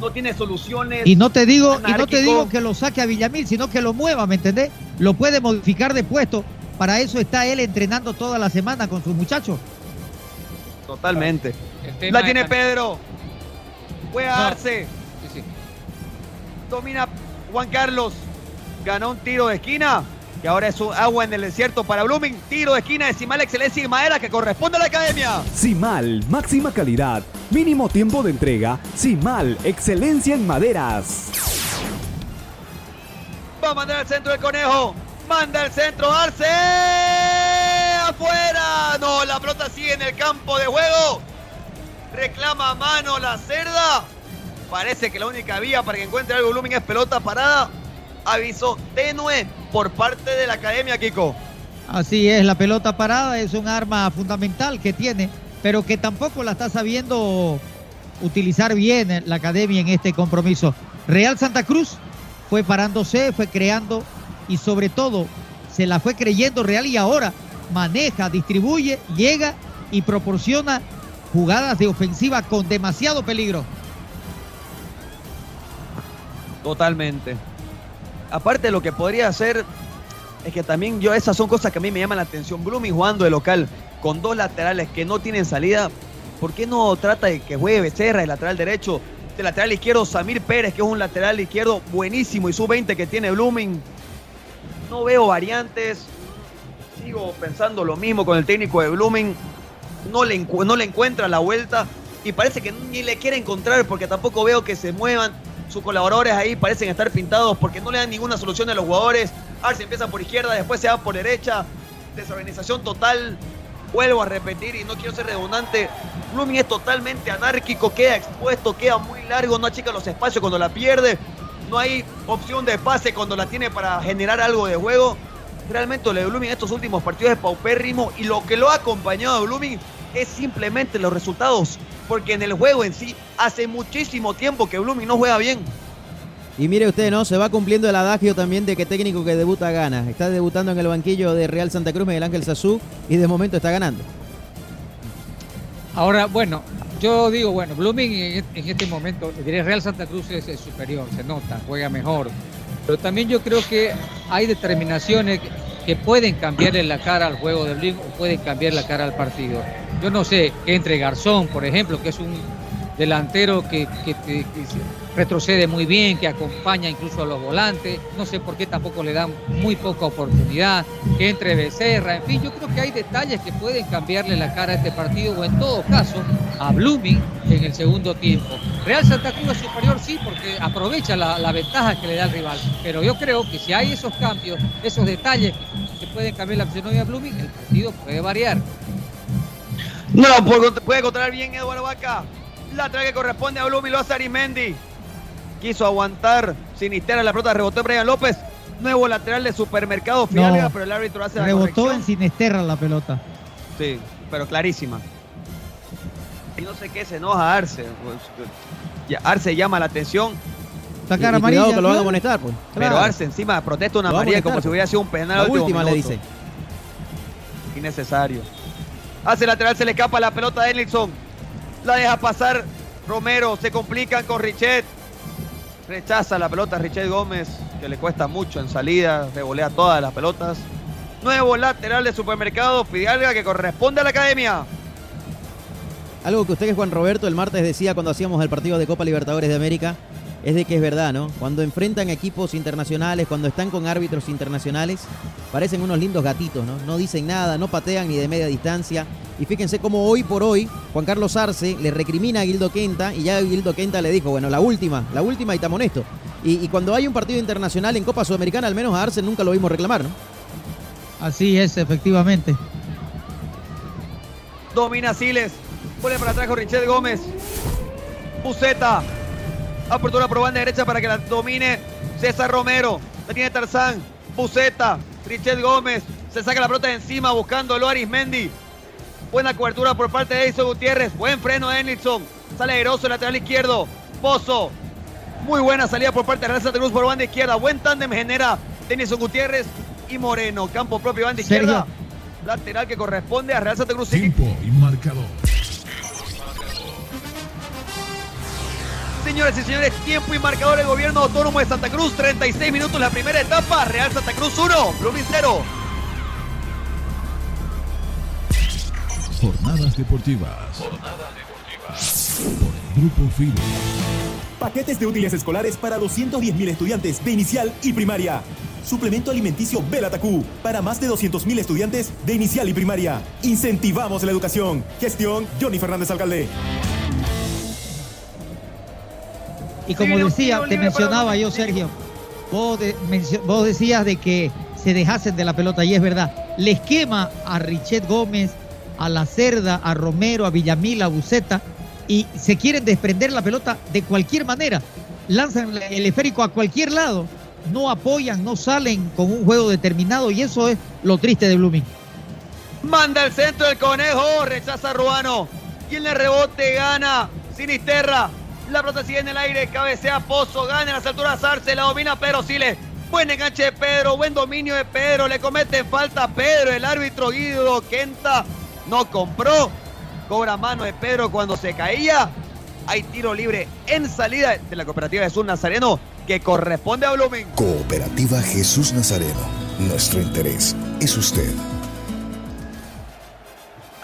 Speaker 21: no tiene soluciones.
Speaker 10: Y no te digo, y no te digo que lo saque a Villamil, sino que lo mueva, ¿me entendés? Lo puede modificar de puesto. Para eso está él entrenando toda la semana con sus muchachos.
Speaker 21: Totalmente. La tiene Pedro. Puede a Domina Juan Carlos. Ganó un tiro de esquina que ahora es agua en el desierto para Blooming. Tiro de esquina de Simal Excelencia y Madera que corresponde a la academia.
Speaker 26: Simal, máxima calidad, mínimo tiempo de entrega. Simal, excelencia en maderas.
Speaker 21: Va a mandar al centro el conejo. Manda el centro Arce. Afuera. No, la pelota sigue en el campo de juego. Reclama mano la cerda. Parece que la única vía para que encuentre algo Blooming es pelota parada aviso tenue por parte de la academia, Kiko.
Speaker 10: Así es, la pelota parada es un arma fundamental que tiene, pero que tampoco la está sabiendo utilizar bien la academia en este compromiso. Real Santa Cruz fue parándose, fue creando y sobre todo se la fue creyendo Real y ahora maneja, distribuye, llega y proporciona jugadas de ofensiva con demasiado peligro.
Speaker 21: Totalmente aparte lo que podría hacer es que también yo, esas son cosas que a mí me llaman la atención. Blooming jugando de local con dos laterales que no tienen salida. ¿Por qué no trata de que juegue Becerra, el lateral derecho? El lateral izquierdo, Samir Pérez, que es un lateral izquierdo buenísimo y sub-20 que tiene Blooming. No veo variantes. Sigo pensando lo mismo con el técnico de Blooming. No le, no le encuentra la vuelta y parece que ni le quiere encontrar porque tampoco veo que se muevan sus colaboradores ahí parecen estar pintados porque no le dan ninguna solución a los jugadores. Arce empieza por izquierda, después se va por derecha. Desorganización total. Vuelvo a repetir y no quiero ser redundante. Blooming es totalmente anárquico, queda expuesto, queda muy largo, no achica los espacios cuando la pierde. No hay opción de pase cuando la tiene para generar algo de juego. Realmente lo de Blooming en estos últimos partidos es paupérrimo y lo que lo ha acompañado a Blooming es simplemente los resultados porque en el juego en sí hace muchísimo tiempo que Blooming no juega bien.
Speaker 9: Y mire usted, ¿no? Se va cumpliendo el adagio también de que técnico que debuta gana. Está debutando en el banquillo de Real Santa Cruz Miguel Ángel Sazú y de momento está ganando.
Speaker 12: Ahora, bueno, yo digo, bueno, Blooming en, en este momento, diré Real Santa Cruz es, es superior, se nota, juega mejor. Pero también yo creo que hay determinaciones que, pueden cambiarle la cara al juego de Blooming o pueden cambiar la cara al partido. Yo no sé, entre Garzón, por ejemplo, que es un delantero que, retrocede muy bien, que acompaña incluso a los volantes. No sé por qué tampoco le dan muy poca oportunidad. Que entre Becerra, en fin, yo creo que hay detalles que pueden cambiarle la cara a este partido o en todo caso a Blooming en el segundo tiempo. Real Santa Cruz es superior, sí, porque aprovecha la, la ventaja que le da el rival. Pero yo creo que si hay esos cambios, esos detalles que, pueden cambiar la fisonomía de Blooming, el partido puede variar.
Speaker 21: No, puede, controlar bien Eduardo Vaca. Lateral que corresponde a Blumi, lo hace Arimendi. Quiso aguantar Sinistera, la pelota rebotó en Brian López. Nuevo lateral de supermercado Fidalga,
Speaker 10: No.
Speaker 21: pero el árbitro hace la
Speaker 10: Rebotó
Speaker 21: corrección.
Speaker 10: en Sinesterra la pelota.
Speaker 21: Sí, pero clarísima. Y no sé qué se enoja Arce. pues, ya, Arce llama la atención.
Speaker 9: Y cuidado que lo van a amonestar, pues.
Speaker 21: Pero. Arce encima protesta una
Speaker 9: Lo va a
Speaker 21: María
Speaker 9: amonestar,
Speaker 21: como si
Speaker 9: pues.
Speaker 21: hubiera sido un penal.
Speaker 9: La última le dice.
Speaker 21: Innecesario. Hace lateral, se le escapa la pelota a Ellison. La deja pasar Romero. Se complican con Richet. Rechaza la pelota Richet Gómez, que le cuesta mucho en salida. Revolea todas las pelotas. Nuevo lateral de supermercado Fidalga que corresponde a la academia.
Speaker 9: Algo que usted, Juan Roberto, el martes decía cuando hacíamos el partido de Copa Libertadores de América, es de que es verdad, ¿no? Cuando enfrentan equipos internacionales, cuando están con árbitros internacionales, parecen unos lindos gatitos, ¿no? No dicen nada, no patean ni de media distancia. Y fíjense cómo hoy por hoy Juan Carlos Arce le recrimina a Gildo Quenta y ya Gildo Quenta le dijo, bueno, la última, la última y te amonesto. Y, y cuando hay un partido internacional en Copa Sudamericana, al menos a Arce nunca lo vimos reclamar, ¿no?
Speaker 10: Así es, efectivamente.
Speaker 21: Domina Siles. Pone para atrás con Richet Gómez. Buceta. Apertura por banda derecha para que la domine César Romero. La tiene Tarzán. Buceta. Richet Gómez. Se saca la pelota de encima buscándolo a Arismendi. Buena cobertura por parte de Edison Gutiérrez. Buen freno de Enilson. Sale airoso el lateral izquierdo. Pozo. Muy buena salida por parte de Real Santa Cruz por banda izquierda. Buen tándem genera Denison Gutiérrez y Moreno. Campo propio, banda
Speaker 10: Sergio.
Speaker 21: izquierda. Lateral que corresponde a Real Santa Cruz.
Speaker 22: Tiempo y marcador.
Speaker 21: Señoras y señores, tiempo y marcador del gobierno autónomo de Santa Cruz. 36 minutos la primera etapa. Real Santa Cruz 1, Blooming 0.
Speaker 22: Jornadas deportivas. Por el Grupo FIDE.
Speaker 2: Paquetes de útiles escolares para 210.000 estudiantes de inicial y primaria. Suplemento alimenticio Belatacú para más de 200.000 estudiantes de inicial y primaria. Incentivamos la educación. Gestión Johnny Fernández Alcalde.
Speaker 10: Y como decía, te mencionaba yo, Sergio, vos, de- mencio- vos decías de que se dejasen de la pelota y es verdad. Les quema a Richet Gómez, a La Cerda, a Romero, a Villamil, a Buceta y se quieren desprender la pelota de cualquier manera. Lanzan el esférico a cualquier lado. No apoyan, no salen con un juego determinado y eso es lo triste de Blooming.
Speaker 21: Manda el centro del conejo. Rechaza a Ruano. Y en el rebote gana Sinisterra. La pelota sigue en el aire. Cabecea Pozo. Gana en las alturas Arce. La domina Pedro Siles. Buen enganche de Pedro. Buen dominio de Pedro. Le comete falta a Pedro. El árbitro Guido Quenta no compró. Cobra mano de Pedro cuando se caía. Hay tiro libre en salida de la cooperativa Sur Nazareno que corresponde a Blooming.
Speaker 19: Cooperativa Jesús Nazareno. Nuestro interés es usted.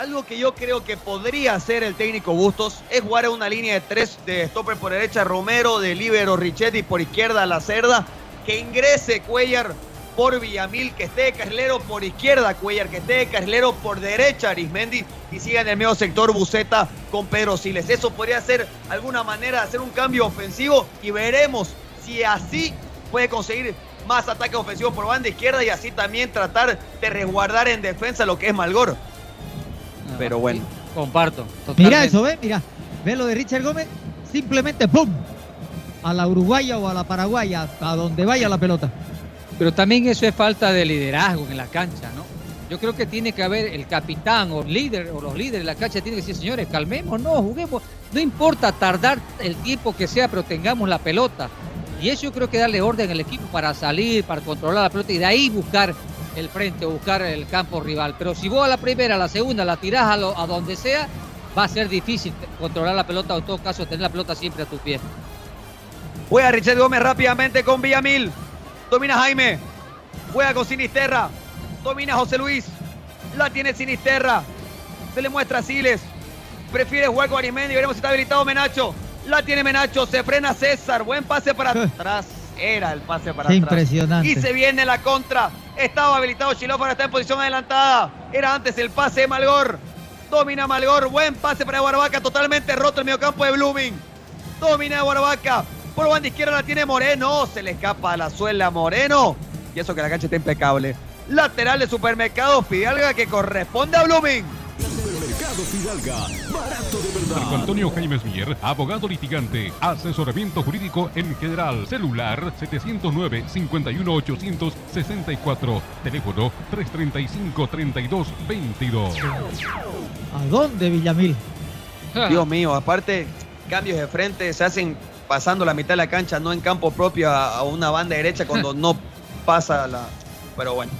Speaker 21: Algo que yo creo que podría hacer el técnico Bustos es jugar en una línea de tres de stopper por derecha Romero, de libero Richetti por izquierda La Cerda, que ingrese Cuellar por Villamil, que esté de carrilero por izquierda Cuellar, que esté de carrilero por derecha Arismendi y siga en el medio sector Buceta con Pedro Siles. Eso podría ser alguna manera de hacer un cambio ofensivo y veremos si así puede conseguir más ataques ofensivos por banda izquierda y así también tratar de resguardar en defensa lo que es Malgoro. Pero bueno.
Speaker 12: Comparto.
Speaker 10: Mira eso, ¿ves? Mira. ¿Ves lo de Richard Gómez? Simplemente ¡pum! A la uruguaya o a la paraguaya, a donde vaya la pelota.
Speaker 12: Pero también eso es falta de liderazgo en la cancha, ¿no? Yo creo que tiene que haber el capitán o líder o los líderes de la cancha tienen que decir, señores, calmemos, no, juguemos. No importa tardar el tiempo que sea, pero tengamos la pelota. Y eso yo creo que darle orden al equipo para salir, para controlar la pelota y de ahí buscar el frente, buscar el campo rival. Pero si vos a la primera, a la segunda la tirás a, lo, a donde sea, va a ser difícil controlar la pelota o en todo caso tener la pelota siempre a tus pies.
Speaker 21: Juega Richard Gómez rápidamente con Villamil. Domina Jaime. Juega con Sinisterra. Domina José Luis. La tiene Sinisterra. Se le muestra a Siles. Prefiere jugar con Arimendi. Veremos si está habilitado Menacho. La tiene Menacho. Se frena César. Buen pase para atrás. Era el pase para atrás.
Speaker 10: Impresionante.
Speaker 21: Y se viene la contra. Estaba habilitado Chilófaro. Está en posición adelantada. Era antes el pase de Malgor. Domina Malgor. Buen pase para Guaravaca. Totalmente roto el mediocampo de Blooming. Domina Guaravaca. Por banda izquierda la tiene Moreno. Se le escapa a la suela Moreno. Y eso que la cancha está impecable. Lateral de Supermercado Fidalga que corresponde a Blooming.
Speaker 22: Supermercado Fidalga, barato de verdad.
Speaker 24: Marco Antonio Jaimes Mier, abogado litigante, asesoramiento jurídico en general, celular 709-51864, teléfono 335-3222.
Speaker 10: ¿A dónde, Villamil?
Speaker 21: Dios mío, aparte, cambios de frente se hacen pasando la mitad de la cancha, no en campo propio a, a una banda derecha cuando no pasa la. Pero bueno.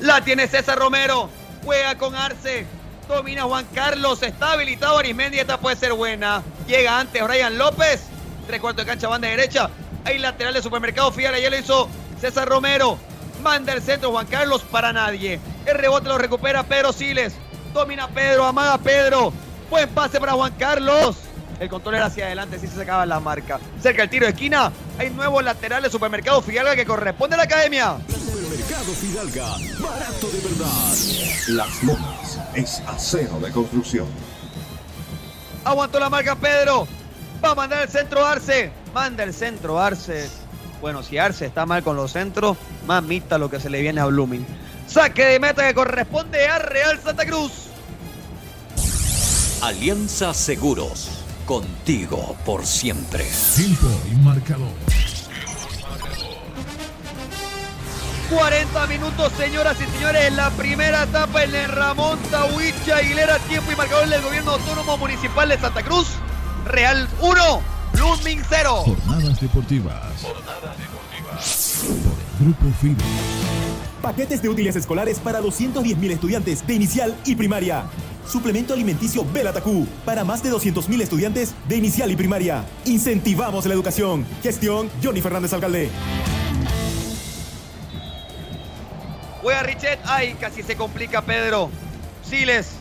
Speaker 21: La tiene César Romero. Juega con Arce. Domina Juan Carlos. Está habilitado Arismendi. Esta puede ser buena. Llega antes Brian López. Tres cuartos de cancha, banda derecha. Hay lateral de supermercado. Fíjate, ya lo hizo César Romero. Manda el centro Juan Carlos para nadie. El rebote lo recupera Pedro Siles. Domina Pedro, amaga Pedro. Buen pase para Juan Carlos. El control era hacia adelante, sí se sacaba la marca. Cerca el tiro de esquina. Hay nuevo lateral de supermercado Fidalga que corresponde a la academia.
Speaker 22: Supermercado Fidalga, barato de verdad.
Speaker 19: Las Lomas es acero de construcción.
Speaker 21: Aguantó la marca Pedro. Va a mandar el centro Arce. Manda el centro Arce. Bueno, si Arce está mal con los centros, mamita lo que se le viene a Blooming. Saque de meta que corresponde a Real Santa Cruz.
Speaker 6: Alianza Seguros. Contigo por siempre.
Speaker 22: Tiempo y marcador.
Speaker 21: 40 minutos, señoras y señores, en la primera etapa en el Ramón Tahuicha Aguilera, tiempo y marcador del gobierno autónomo municipal de Santa Cruz. Real 1, Blooming 0.
Speaker 22: Jornadas deportivas. Jornadas deportivas. Por el Grupo FIDE.
Speaker 2: Paquetes de útiles escolares para 210.000 estudiantes de inicial y primaria. Suplemento alimenticio Belatacú para más de 200.000 estudiantes de inicial y primaria. Incentivamos la educación. Gestión Johnny Fernández Alcalde.
Speaker 21: Juega Richet. Ay, casi se complica Pedro. Siles.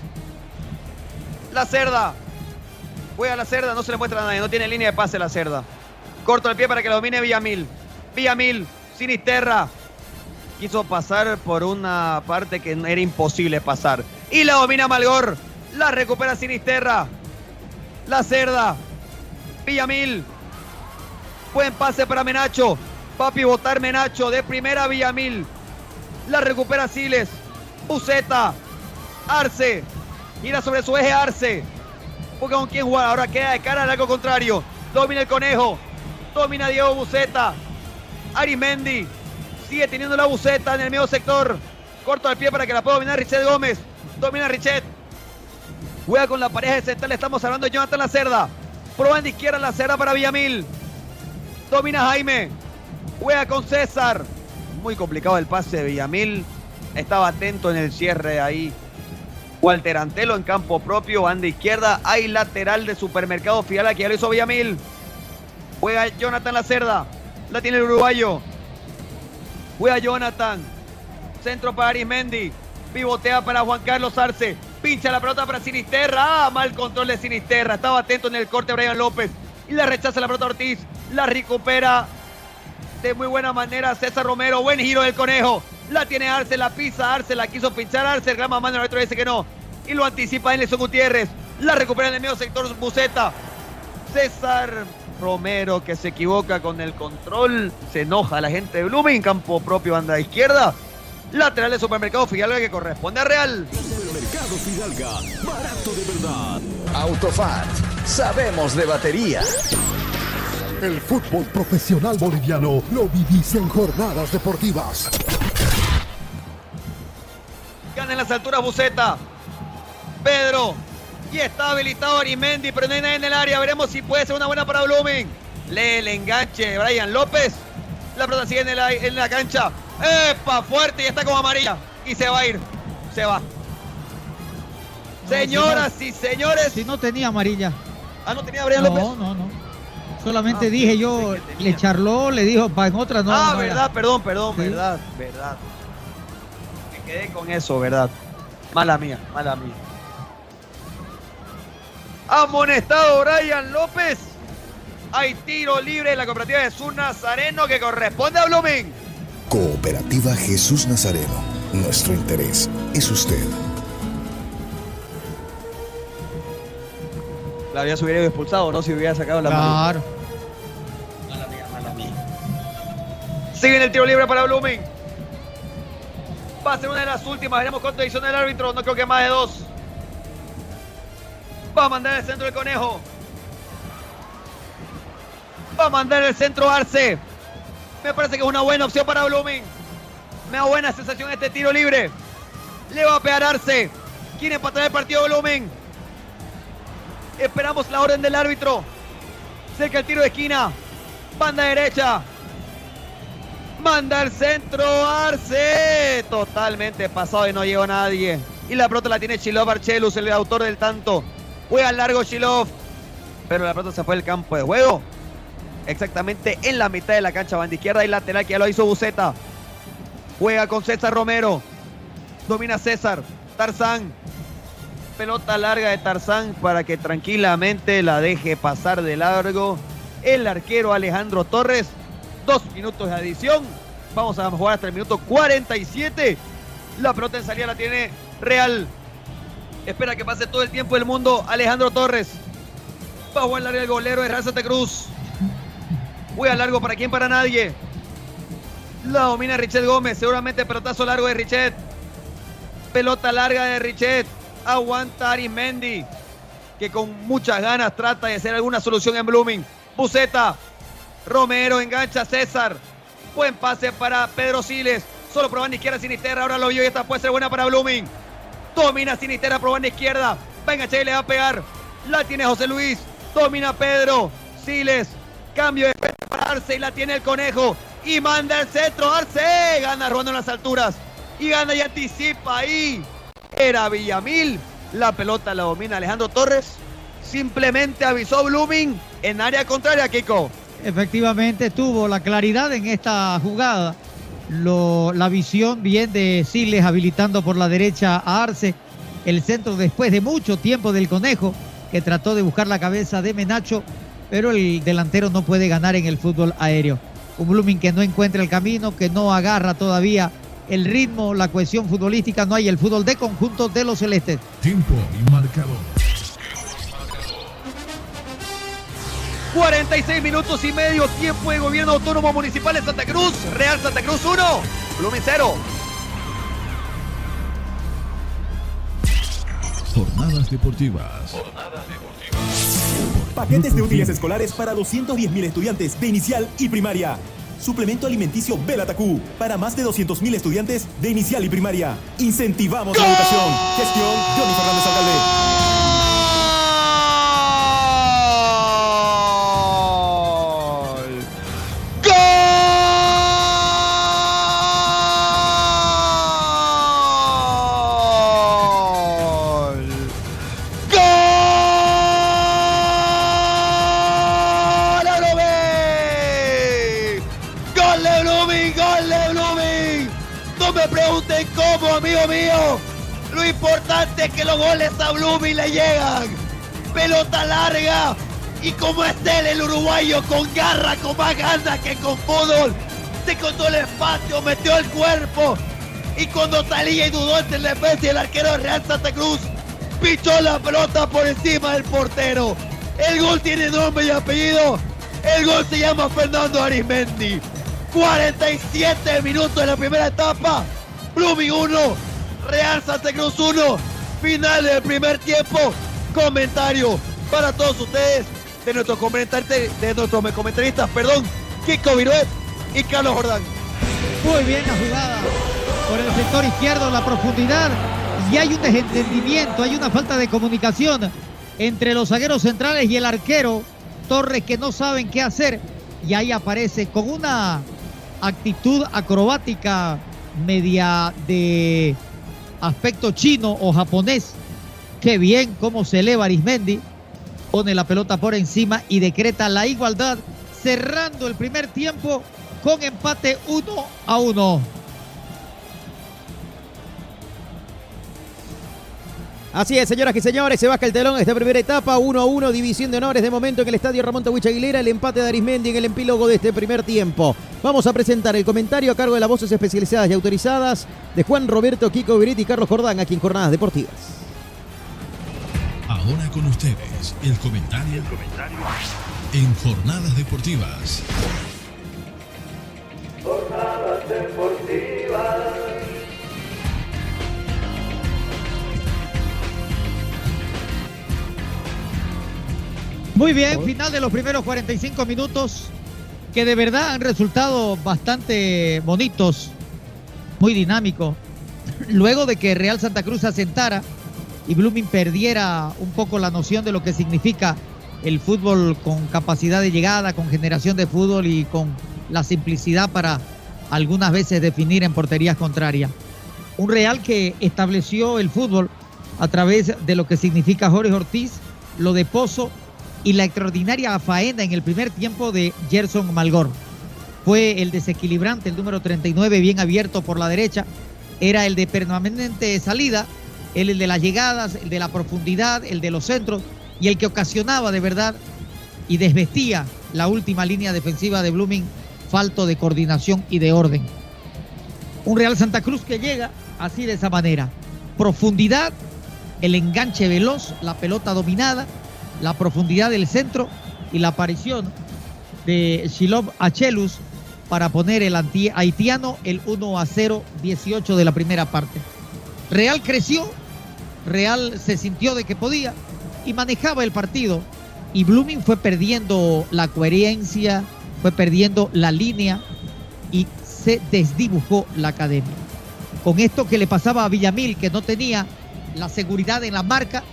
Speaker 21: La cerda. Juega la cerda, no se le muestra a nadie. No tiene línea de pase la cerda. Corto el pie para que lo domine Villamil. Villamil. Sinisterra. Quiso pasar por una parte que era imposible pasar. Y la domina Malgor. La recupera Sinisterra. La cerda. Villamil. Buen pase para Menacho. Va a pivotar Menacho. De primera Villamil. La recupera Siles. Buceta. Arce. Mira sobre su eje Arce. Busca con quién jugar. Ahora queda de cara al arco contrario. Domina el conejo. Domina Diego Buceta. Arimendi. Sigue teniendo la buceta en el medio sector. Corto al pie para que la pueda dominar Richet Gómez. Domina Richet. Juega con la pareja de central. Estamos hablando de Jonathan Lacerda. Prueba izquierda la cerda para Villamil. Domina Jaime. Juega con César. Muy complicado el pase de Villamil. Estaba atento en el cierre ahí. Walter Antelo en campo propio, banda izquierda. Hay lateral de supermercado Fiala que ya lo hizo Villamil. Juega Jonathan Lacerda. La tiene el uruguayo. Juega Jonathan. Centro para Arismendi. Pivotea para Juan Carlos Arce. Pincha la pelota para Sinisterra. Ah, mal control de Sinisterra. Estaba atento en el corte Brian López. Y la rechaza la pelota Ortiz. La recupera de muy buena manera César Romero. Buen giro del conejo. La tiene Arce, la pisa Arce, la quiso pinchar Arce. El gran mano el otro dice que no. Y lo anticipa Nelson Gutiérrez. La recupera en el medio sector Buceta. César Romero que se equivoca con el control. Se enoja la gente de Blooming. Campo propio, banda izquierda. Lateral de supermercado Fidalga que corresponde a Real.
Speaker 22: Supermercado Fidalga, barato de verdad.
Speaker 18: Autofat, sabemos de batería.
Speaker 23: El fútbol profesional boliviano lo vivís en jornadas deportivas.
Speaker 21: Gana en las alturas Buceta. Pedro. Y está habilitado Arimendi, pero no hay nadie en el área. Veremos si puede ser una buena para Blooming. Lee el enganche Brian López. La pelota sigue en la, en la cancha. ¡Epa! Fuerte y está como amarilla. Y se va a ir. Se va. Señoras y señores.
Speaker 10: Si no tenía amarilla.
Speaker 21: Ah, no tenía Brian López.
Speaker 10: No, no, no. Solamente
Speaker 21: Ah,
Speaker 10: dije yo, le charló, le dijo, para en otra no.
Speaker 21: ah,
Speaker 10: era.
Speaker 21: verdad, perdón, perdón,
Speaker 10: Sí.
Speaker 21: verdad, verdad. Me quedé con eso, verdad. Mala mía, mala mía. Amonestado Brian López. Hay tiro libre en la cooperativa de Jesús Nazareno que corresponde a Blooming.
Speaker 19: Cooperativa Jesús Nazareno. Nuestro interés es usted.
Speaker 21: La había hubiera expulsado, ¿no? Si hubiera sacado la mano.
Speaker 10: Claro.
Speaker 21: Mala mía, mala mía. Sigue en el tiro libre para Blooming. Va a ser una de las últimas. Veremos cuánto edición del árbitro. No creo que más de dos. Va a mandar el centro el conejo. Va a mandar el centro Arce. Me parece que es una buena opción para Blooming. Me da buena sensación este tiro libre. Le va a pegar Arce. Quiere empatar el partido Blooming. Esperamos la orden del árbitro. Cerca el tiro de esquina. Banda derecha. Manda el centro Arce. Totalmente pasado y no llegó nadie. Y la pelota la tiene Chilov Archelus, el autor del tanto. Juega al largo Chilov. Pero la pelota se fue del campo de juego. Exactamente en la mitad de la cancha. Banda izquierda y lateral que ya lo hizo Buceta. Juega con César Romero. Domina César. Tarzán. Pelota larga de Tarzán para que tranquilamente la deje pasar de largo. El arquero Alejandro Torres. Dos minutos de adición. Vamos a jugar hasta el minuto 47. La pelota en salida la tiene Real. Espera que pase todo el tiempo del mundo. Alejandro Torres. Va a jugar larga el golero de Santa Cruz. Juega largo para quién, para nadie. La domina Richet Gómez. Seguramente pelotazo largo de Richet. Pelota larga de Richet. Aguanta Arismendi. Que con muchas ganas trata de hacer alguna solución en Blooming. Buceta. Romero engancha a César. Buen pase para Pedro Siles. Solo probando izquierda Sinisterra. Ahora lo vio y esta puede ser buena para Blooming. Domina Sinisterra probando izquierda. Va a enganchar y le va a pegar. La tiene José Luis. Domina Pedro. Siles. Cambio de para Arce y la tiene el conejo. Y manda el centro. Arce gana robando en las alturas. Y gana y anticipa ahí. Era Villamil. La pelota la domina Alejandro Torres. Simplemente avisó Blooming en área contraria, Kiko.
Speaker 10: Efectivamente tuvo la claridad en esta jugada. Lo- la visión bien de Siles habilitando por la derecha a Arce. El centro después de mucho tiempo del conejo que trató de buscar la cabeza de Menacho, pero el delantero no puede ganar en el fútbol aéreo. Un Blooming que no encuentra el camino, que no agarra todavía el ritmo, la cohesión futbolística, no hay el fútbol de conjunto de los celestes.
Speaker 22: Tiempo y marcador.
Speaker 21: 46 minutos y medio, tiempo de gobierno autónomo municipal de Santa Cruz. Real Santa Cruz 1, Blooming 0.
Speaker 22: Jornadas deportivas.
Speaker 2: Paquetes de útiles escolares para 210.000 estudiantes de inicial y primaria. Suplemento alimenticio Belatacú para más de 200.000 estudiantes de inicial y primaria. Incentivamos la educación. Gestión Johnny Fernández Alcalde.
Speaker 21: Importante que los goles a Blooming le llegan. Pelota larga. Y como es él, el uruguayo, con garra, con más ganas que con fútbol. Se contó el espacio, metió el cuerpo. Y cuando salía y dudó entre defensa y el arquero Real Santa Cruz, pichó la pelota por encima del portero. El gol tiene nombre y apellido. El gol se llama Fernando Arismendi. 47 minutos de la primera etapa. Blooming 1, Real Santa Cruz 1. Final del primer tiempo. Comentario para todos ustedes de nuestros comentaristas, de nuestros comentaristas, perdón, Kiko Viruet y Carlos Jordán.
Speaker 10: Muy bien la jugada por el sector izquierdo, la profundidad. Y hay un desentendimiento, hay una falta de comunicación entre los zagueros centrales y el arquero Torres que no saben qué hacer y ahí aparece con una actitud acrobática media de aspecto chino o japonés. Qué bien cómo se eleva Arismendi, pone la pelota por encima y decreta la igualdad, cerrando el primer tiempo con empate 1 a 1.
Speaker 9: Así es, señoras y señores, se baja el telón esta primera etapa, 1 a 1, división de honores de momento en el estadio Ramón Tawich Aguilera, el empate de Arismendi en el epílogo de este primer tiempo. Vamos a presentar el comentario a cargo de las voces especializadas y autorizadas de Juan Roberto Kiko Virit y Carlos Jordán, aquí en Jornadas Deportivas.
Speaker 11: Ahora con ustedes, el comentario, en Jornadas Deportivas.
Speaker 27: Jornadas Deportivas.
Speaker 10: Muy bien, final de los primeros 45 minutos que de verdad han resultado bastante bonitos, muy dinámicos. Luego de que Real Santa Cruz asentara y Blooming perdiera un poco la noción de lo que significa el fútbol con capacidad de llegada, con generación de fútbol y con la simplicidad para algunas veces definir en porterías contrarias. Un Real que estableció el fútbol a través de lo que significa Jorge Ortiz, lo de Pozo y la extraordinaria faena en el primer tiempo de Gerson Malgor. Fue el desequilibrante, el número 39, bien abierto por la derecha. Era el de permanente salida, el de las llegadas, el de la profundidad, el de los centros y el que ocasionaba de verdad y desvestía la última línea defensiva de Blooming, falto de coordinación y de orden. Un Real Santa Cruz que llega así de esa manera. Profundidad, el enganche veloz, la pelota dominada, la profundidad del centro y la aparición de Shilov Achelus para poner el haitiano el 1 a 0, 18 de la primera parte. Real creció, Real se sintió de que podía y manejaba el partido. Y Blooming fue perdiendo la coherencia, fue perdiendo la línea y se desdibujó la academia. Con esto que le pasaba a Villamil, que no tenía la seguridad en la marca,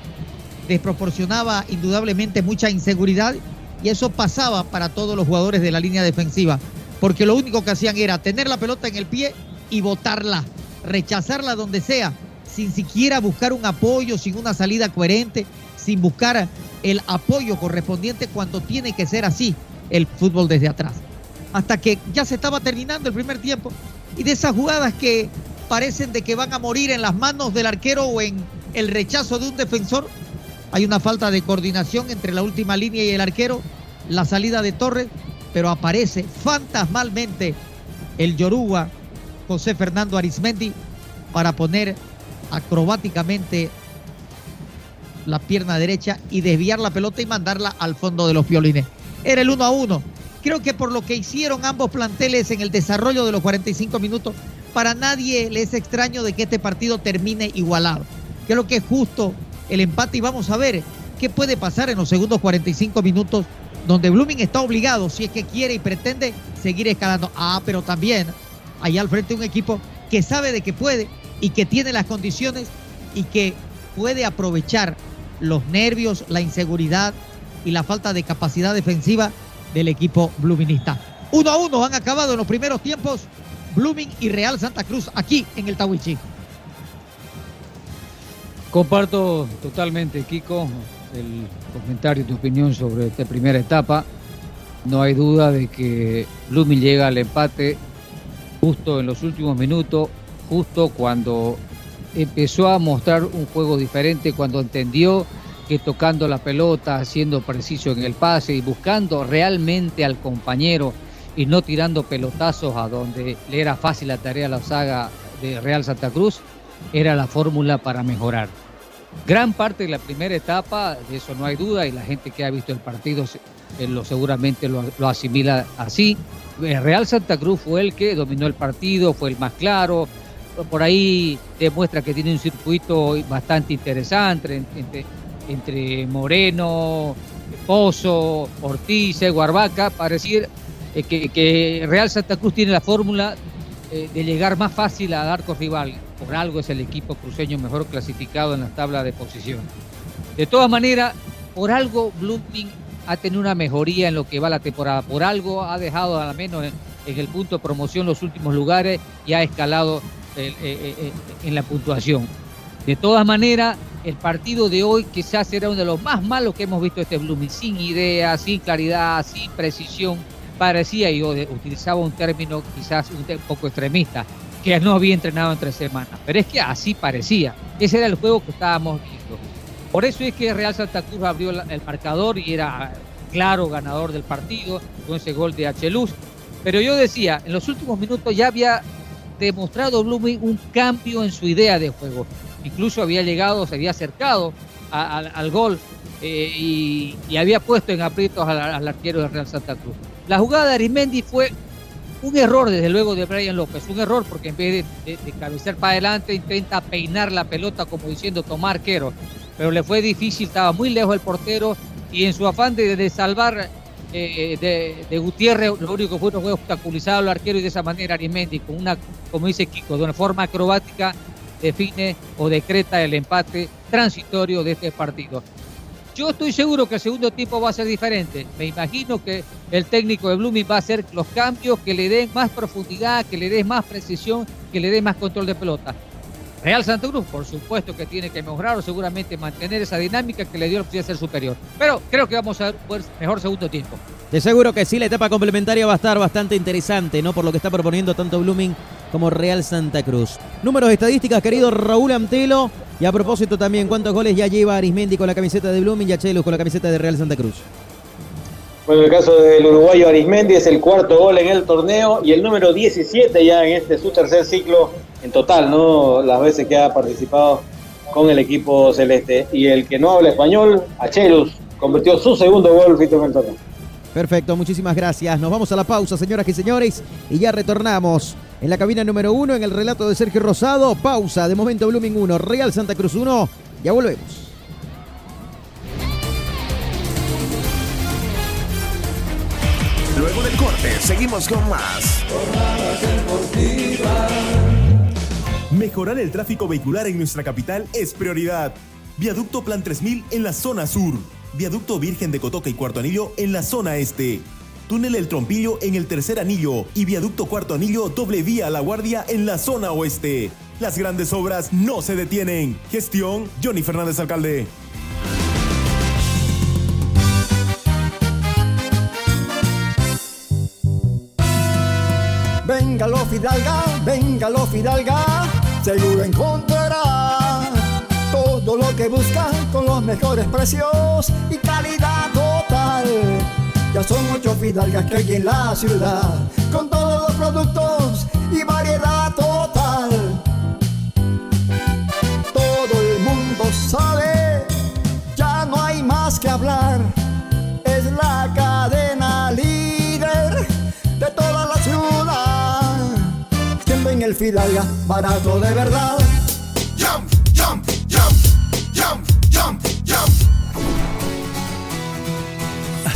Speaker 10: desproporcionaba indudablemente mucha inseguridad y eso pasaba para todos los jugadores de la línea defensiva, porque lo único que hacían era tener la pelota en el pie y botarla, rechazarla donde sea, sin siquiera buscar un apoyo, sin una salida coherente, sin buscar el apoyo correspondiente cuando tiene que ser así el fútbol desde atrás. Hasta que ya se estaba terminando el primer tiempo y de esas jugadas que parecen de que van a morir en las manos del arquero o en el rechazo de un defensor, hay una falta de coordinación entre la última línea y el arquero, la salida de Torres, pero aparece fantasmalmente el Yoruba José Fernando Arismendi para poner acrobáticamente la pierna derecha y desviar la pelota y mandarla al fondo de los violines. Era el 1 a 1. Creo que por lo que hicieron ambos planteles en el desarrollo de los 45 minutos, para nadie le es extraño de que este partido termine igualado. Creo que es justo el empate y vamos a ver qué puede pasar en los segundos 45 minutos donde Blooming está obligado, si es que quiere y pretende, seguir escalando. Ah, pero también allá al frente un equipo que sabe de que puede y que tiene las condiciones y que puede aprovechar los nervios, la inseguridad y la falta de capacidad defensiva del equipo bluminista. Uno a uno han acabado en los primeros tiempos Blooming y Real Santa Cruz aquí en el Tawichi.
Speaker 12: Comparto totalmente, Kiko, el comentario, tu opinión sobre esta primera etapa. No hay duda de que Blooming llega al empate justo en los últimos minutos, justo cuando empezó a mostrar un juego diferente, cuando entendió que tocando la pelota, siendo preciso en el pase y buscando realmente al compañero y no tirando pelotazos a donde le era fácil la tarea a la saga de Real Santa Cruz, era la fórmula para mejorar. Gran parte de la primera etapa, de eso no hay duda, y la gente que ha visto el partido eh, lo, seguramente lo, asimila así. Eh, Real Santa Cruz fue el que dominó el partido, fue el más claro, por ahí demuestra que tiene un circuito bastante interesante entre, Moreno, Pozo, Ortiz, Guarbaca, para decir eh, que, Real Santa Cruz tiene la fórmula eh, de llegar más fácil al arco rival. Por algo es el equipo cruceño mejor clasificado en la tabla de posición. De todas maneras, por algo Blooming ha tenido una mejoría en lo que va la temporada. Por algo ha dejado al menos en, el punto de promoción los últimos lugares y ha escalado eh, eh, eh, en la puntuación. De todas maneras, el partido de hoy quizás será uno de los más malos que hemos visto este Blooming, sin idea, sin claridad, sin precisión. Parecía, yo utilizaba un término quizás un poco extremista, que no había entrenado en tres semanas. Pero es que así parecía. Ese era el juego que estábamos viendo. Por eso es que Real Santa Cruz abrió el marcador y era claro ganador del partido con ese gol de Luz. Pero yo decía, en los últimos minutos ya había demostrado Blooming un cambio en su idea de juego. Incluso había llegado, se había acercado al gol eh, y, había puesto en aprietos al, arquero de Real Santa Cruz. La jugada de Arimendi fue un error, desde luego, de Brian López. Un error porque en vez de, de, para adelante, intenta peinar la pelota como diciendo tomar arquero. Pero le fue difícil, estaba muy lejos el portero y en su afán de, de salvar eh, de, Gutiérrez, lo único que fue, obstaculizar al arquero y de esa manera Arimendi, con una, como dice Kiko, de una forma acrobática, define o decreta el empate transitorio de este partido. Yo estoy seguro que el segundo tiempo va a ser diferente. Me imagino que el técnico de Blooming va a hacer los cambios que le den más profundidad, que le den más precisión, que le den más control de pelota. Real Santa Cruz, por supuesto que tiene que mejorar o seguramente mantener esa dinámica que le dio la opción de ser superior. Pero creo que vamos a ver mejor segundo tiempo.
Speaker 9: De seguro que sí, la etapa complementaria va a estar bastante interesante, ¿no? Por lo que está proponiendo tanto Blooming como Real Santa Cruz. Números estadísticas, querido Raúl Antelo. Y a propósito también, ¿cuántos goles ya lleva Arismendi con la camiseta de Blooming y Achelo con la camiseta de Real Santa Cruz?
Speaker 13: Bueno, el caso del uruguayo Arismendi es el cuarto gol en el torneo y el número 17 ya en este su tercer ciclo en total, ¿no? Las veces que ha participado con el equipo celeste. Y el que no habla español, Achelus, convirtió su segundo gol en el torneo.
Speaker 9: Perfecto, muchísimas gracias. Nos vamos a la pausa, señoras y señores, y ya retornamos en la cabina número uno en el relato de Sergio Rosado. Pausa, de momento Blooming 1, Real Santa Cruz 1. Ya volvemos.
Speaker 8: Luego del corte, seguimos con más.
Speaker 2: Mejorar el tráfico vehicular en nuestra capital es prioridad. Viaducto Plan 3000 en la zona sur. Viaducto Virgen de Cotoca y Cuarto Anillo en la zona este. Túnel El Trompillo en el tercer anillo y Viaducto Cuarto Anillo doble vía a La Guardia en la zona oeste. Las grandes obras no se detienen. Gestión Johnny Fernández Alcalde.
Speaker 1: Venga lo Fidalga, venga lo Fidalga, seguro encontrará todo lo que busca con los mejores precios y calidad total. Ya son ocho Fidalgas que hay en la ciudad, con todos los productos y variedad total. Todo el mundo sabe, ya no hay más que hablar, es la cadena líder de toda la ciudad. Siempre en el Fidalga, barato de verdad.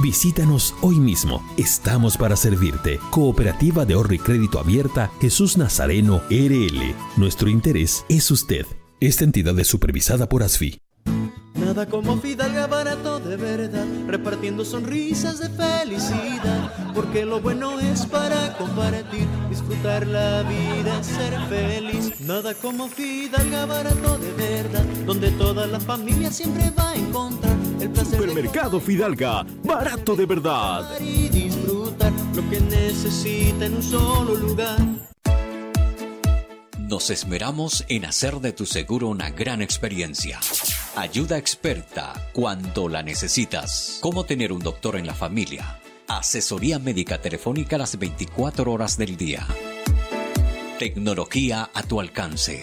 Speaker 4: Visítanos hoy mismo. Estamos para servirte. Cooperativa de ahorro y crédito abierta Jesús Nazareno RL. Nuestro interés es usted. Esta entidad es supervisada por ASFI.
Speaker 5: Nada como Fidalga barato de verdad, repartiendo sonrisas de felicidad, porque lo bueno es para compartir, disfrutar la vida, ser feliz. Nada como Fidalga barato de verdad, donde toda la familia siempre va a encontrar
Speaker 2: Supermercado Fidalga, barato de verdad.
Speaker 5: y disfrutar lo que necesita en un solo lugar.
Speaker 6: Nos esmeramos en hacer de tu seguro una gran experiencia. Ayuda experta cuando la necesitas. Cómo tener un doctor en la familia. Asesoría médica telefónica las 24 horas del día. Tecnología a tu alcance.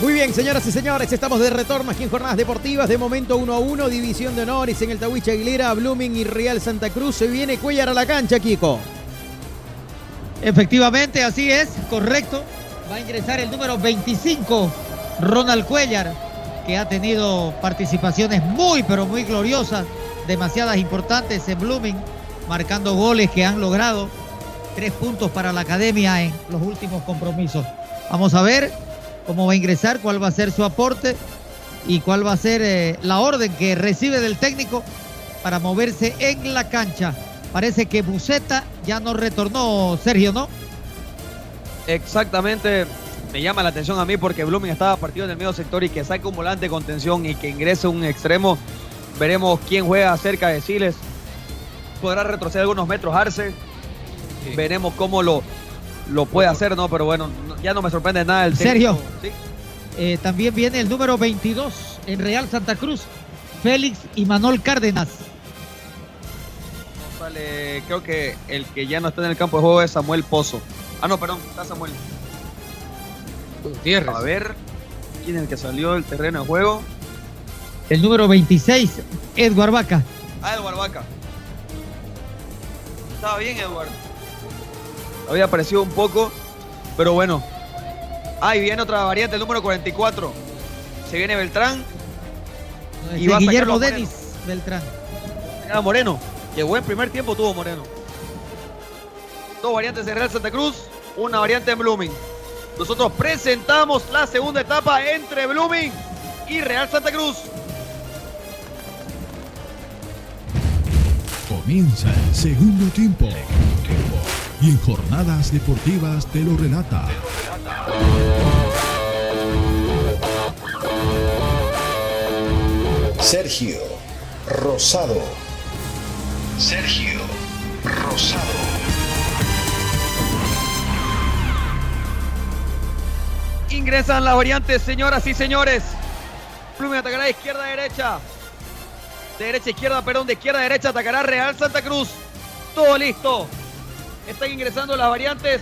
Speaker 9: Muy bien, señoras y señores, estamos de retorno aquí en Jornadas Deportivas. De momento 1 a 1, división de honores en el Tahuicha Aguilera, Blooming y Real Santa Cruz. Se viene Cuellar a la cancha, Kiko.
Speaker 10: Efectivamente, así es, correcto. Va a ingresar el número 25, Ronald Cuellar, que ha tenido participaciones muy, pero muy gloriosas, demasiadas importantes en Blooming, marcando goles que han logrado tres puntos para la academia en los últimos compromisos. Vamos a ver cómo va a ingresar, cuál va a ser su aporte y cuál va a ser eh, la orden que recibe del técnico para moverse en la cancha. Parece que Buceta ya no retornó, Sergio, ¿no?
Speaker 21: Exactamente. Me llama la atención a mí porque Blooming estaba partido en el medio sector y que saque un volante con tensión y que ingrese un extremo. Veremos quién juega cerca de Siles. Podrá retroceder algunos metros Arce. Veremos cómo lo, lo puede hacer, ¿no? Pero bueno, no- ya no me sorprende nada el
Speaker 10: Sergio.
Speaker 21: Sí.
Speaker 10: Eh, también viene el número 22 en Real Santa Cruz, Félix y Manol Cárdenas.
Speaker 21: Sale, creo que el que ya no está en el campo de juego es Samuel Pozo. Ah, no, perdón, está Samuel. A ver, ¿quién es el que salió del terreno de juego?
Speaker 10: El número 26, Edward Vaca.
Speaker 21: Ah, Eduardo Vaca. Estaba bien, Eduardo. Había aparecido un poco, pero bueno. Ah, y viene otra variante, el número 44. Se viene Beltrán. Y va a
Speaker 10: Guillermo
Speaker 21: a.
Speaker 10: Denis Beltrán.
Speaker 21: Ah, Moreno. Qué buen primer tiempo tuvo Moreno. Dos variantes en Real Santa Cruz, una variante en Blooming. Nosotros presentamos la segunda etapa entre Blooming y Real Santa Cruz.
Speaker 22: Comienza el segundo tiempo. Y en jornadas deportivas te lo relata.
Speaker 28: Sergio Rosado. Sergio Rosado.
Speaker 21: Ingresan las variantes, señoras y señores. Blooming atacará de izquierda a derecha. De derecha a izquierda, perdón, de izquierda a derecha atacará Real Santa Cruz. Todo listo. Están ingresando las variantes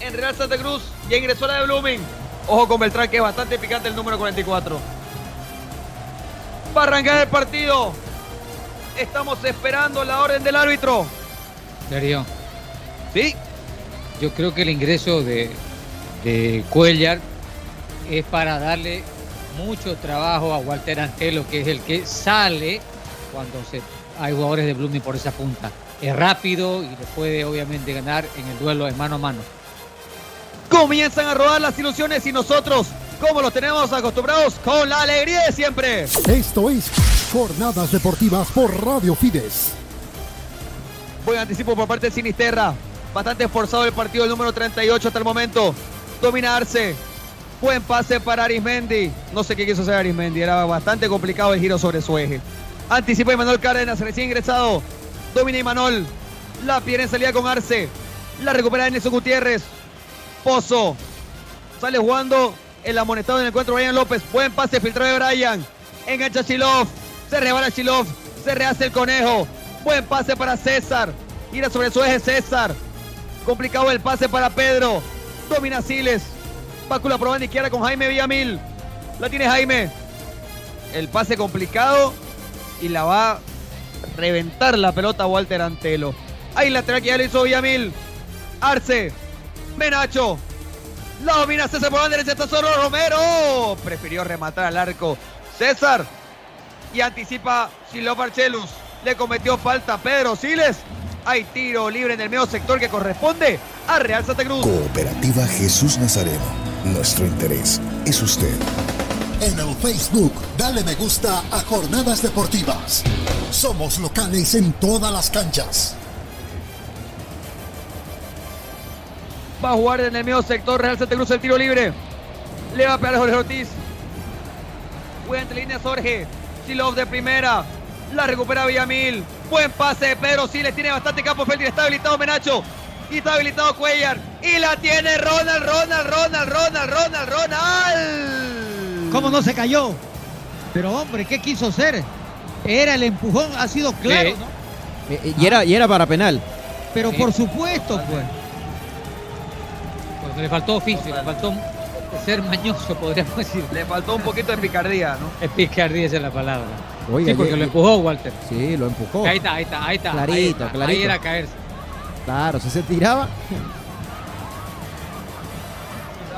Speaker 21: en Real Santa Cruz. Ya ingresó la de Blooming. Ojo con Beltrán, que es bastante picante el número 44. Va a arrancar el partido. Estamos esperando la orden del árbitro.
Speaker 12: Sergio.
Speaker 21: Sí.
Speaker 12: Yo creo que el ingreso de, de Cuellar es para darle mucho trabajo a Walter Antelo, que es el que sale cuando se, hay jugadores de Blooming por esa punta. Es rápido y le puede obviamente ganar en el duelo de mano a mano.
Speaker 21: Comienzan a rodar las ilusiones y nosotros, como los tenemos acostumbrados, con la alegría de siempre.
Speaker 23: Esto es Jornadas Deportivas por Radio Fides.
Speaker 21: Buen anticipo por parte de Sinisterra. Bastante esforzado el partido, el número 38 hasta el momento. Domina Arce. Buen pase para Arismendi. No sé qué quiso hacer Arismendi. Era bastante complicado el giro sobre su eje. Anticipa Imanol Cárdenas, recién ingresado. Domina Imanol. La pierde en salida con Arce. La recupera Nelson Gutiérrez. Pozo. Sale jugando el amonestado en el encuentro Brian López. Buen pase filtrado de Brian. Engancha Chilov. Se rebala Chilov. Se rehace el conejo. Buen pase para César. Gira sobre su eje César. Complicado el pase para Pedro. Domina Siles. Pácula probando izquierda con Jaime Villamil. La tiene Jaime. El pase complicado. Y la va reventar la pelota Walter Antelo. Ahí lateral que ya lo hizo Villamil. Arce. Menacho. La domina César por la derecha. Está solo Romero. Prefirió rematar al arco. César. Y anticipa Silo Barcelus. Le cometió falta Pedro Siles. Hay tiro libre en el medio sector que corresponde a Real Santa Cruz.
Speaker 28: Cooperativa Jesús Nazareno. Nuestro interés es usted.
Speaker 23: En el Facebook, dale me gusta a Jornadas Deportivas. Somos locales en todas las canchas.
Speaker 21: Va a jugar en el medio sector Real Santa Cruz el tiro libre. Le va a pegar a Jorge Ortiz. Juega entre líneas Jorge. Silov de primera. La recupera Villamil. Buen pase de Pedro Siles. Tiene bastante campo. Feltri está habilitado Menacho. Y está habilitado Cuellar. Y la tiene Ronald, Ronald, Ronald, Ronald, Ronald, Ronald.
Speaker 10: ¿Cómo no se cayó? Pero hombre, ¿qué quiso hacer? Era el empujón, ha sido claro,
Speaker 9: Sí.
Speaker 10: ¿no?
Speaker 9: Eh, eh, y, era, y era para penal.
Speaker 10: Pero por supuesto, pues.
Speaker 12: Porque le faltó oficio, le faltó ser mañoso, podríamos decir.
Speaker 21: Le faltó un poquito de picardía, ¿no?
Speaker 12: Es picardía, esa es la palabra.
Speaker 9: Oiga,
Speaker 12: sí, porque lo empujó Walter.
Speaker 9: Sí, lo empujó.
Speaker 12: Ahí está, ahí está, ahí está.
Speaker 9: Clarito,
Speaker 12: ahí está,
Speaker 9: clarito.
Speaker 12: Ahí era caerse.
Speaker 9: Claro, si se tiraba.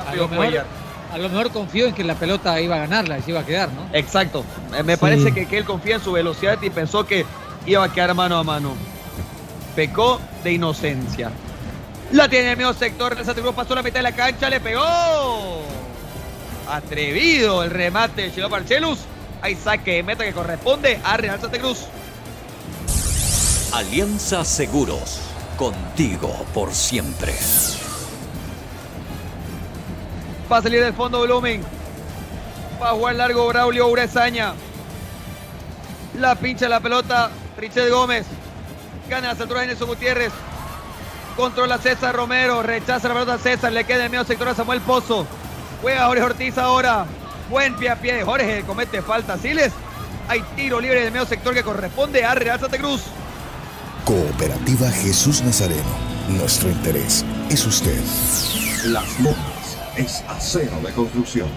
Speaker 12: A lo, mejor, a lo mejor confío en que la pelota iba a ganarla y se iba a quedar, ¿no?
Speaker 21: Exacto. Eh, Me
Speaker 12: Sí.
Speaker 21: parece que, que él confía en su velocidad y pensó que iba a quedar mano a mano. Pecó de inocencia. La tiene en el medio sector. El Santa Cruz pasó la mitad de la cancha. Le pegó. Atrevido el remate de Chilo Barcelus. Hay saque de meta que corresponde a Real Santa Cruz.
Speaker 6: Alianza Seguros, contigo por siempre.
Speaker 21: Va a salir del fondo Blooming. Va a jugar largo Braulio Urezaña. La pincha la pelota Richard Gómez. Gana las alturas de Nelson Gutiérrez. Controla César Romero. Rechaza la pelota a César. Le queda en el medio sector a Samuel Pozo. Juega Jorge Ortiz ahora. Buen pie a pie de Jorge. Comete falta. Siles. Hay tiro libre del medio sector que corresponde a Real Santa Cruz.
Speaker 28: Cooperativa Jesús Nazareno. Nuestro interés es usted.
Speaker 19: Las es acero de construcción.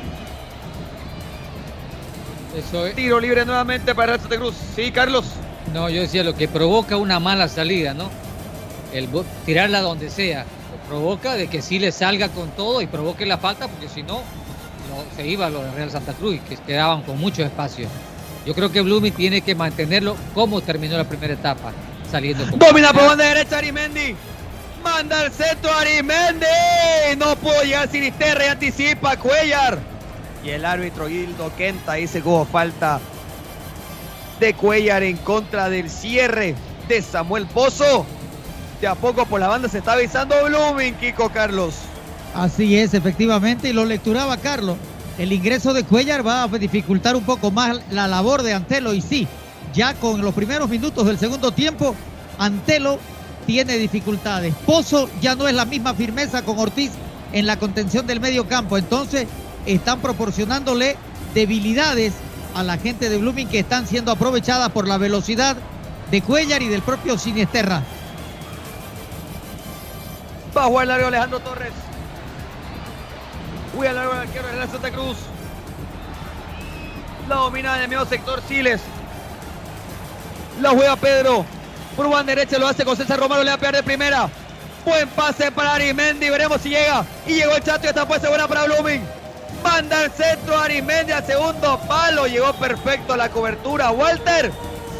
Speaker 12: Eso es.
Speaker 21: Tiro libre nuevamente para Real Santa Cruz. Sí, Carlos.
Speaker 12: No, yo decía lo que provoca una mala salida, ¿no? El tirarla donde sea. Provoca de que sí le salga con todo y provoque la falta, porque si no, no, se iba lo de Real Santa Cruz y que quedaban con mucho espacio. Yo creo que Blooming tiene que mantenerlo como terminó la primera etapa, saliendo con
Speaker 21: Domina por banda derecha Arimendi. Manda el centro Arimendi. No pudo llegar Sinisterra y anticipa Cuellar. Y el árbitro Gildo Quenta dice que hubo falta de Cuellar en contra del cierre de Samuel Pozo. De a poco por la banda se está avisando Blooming, Kiko Carlos.
Speaker 10: Así es, efectivamente, y lo lecturaba Carlos. El ingreso de Cuellar va a dificultar un poco más la labor de Antelo y sí, ya con los primeros minutos del segundo tiempo, Antelo tiene dificultades. Pozo ya no es la misma firmeza con Ortiz en la contención del medio campo, entonces están proporcionándole debilidades a la gente de Blooming que están siendo aprovechadas por la velocidad de Cuellar y del propio Siniesterra.
Speaker 21: Va a jugar Alejandro Torres. Juega largo el arquero de la Santa Cruz. La domina en el medio sector Siles. La juega Pedro. Por banda derecha lo hace con César Romero. Le va a pegar de primera. Buen pase para Arimendi. Veremos si llega. Y llegó el chato y esta puede ser buena para Blooming. Manda al centro Arimendi al segundo palo. Llegó perfecto a la cobertura. Walter.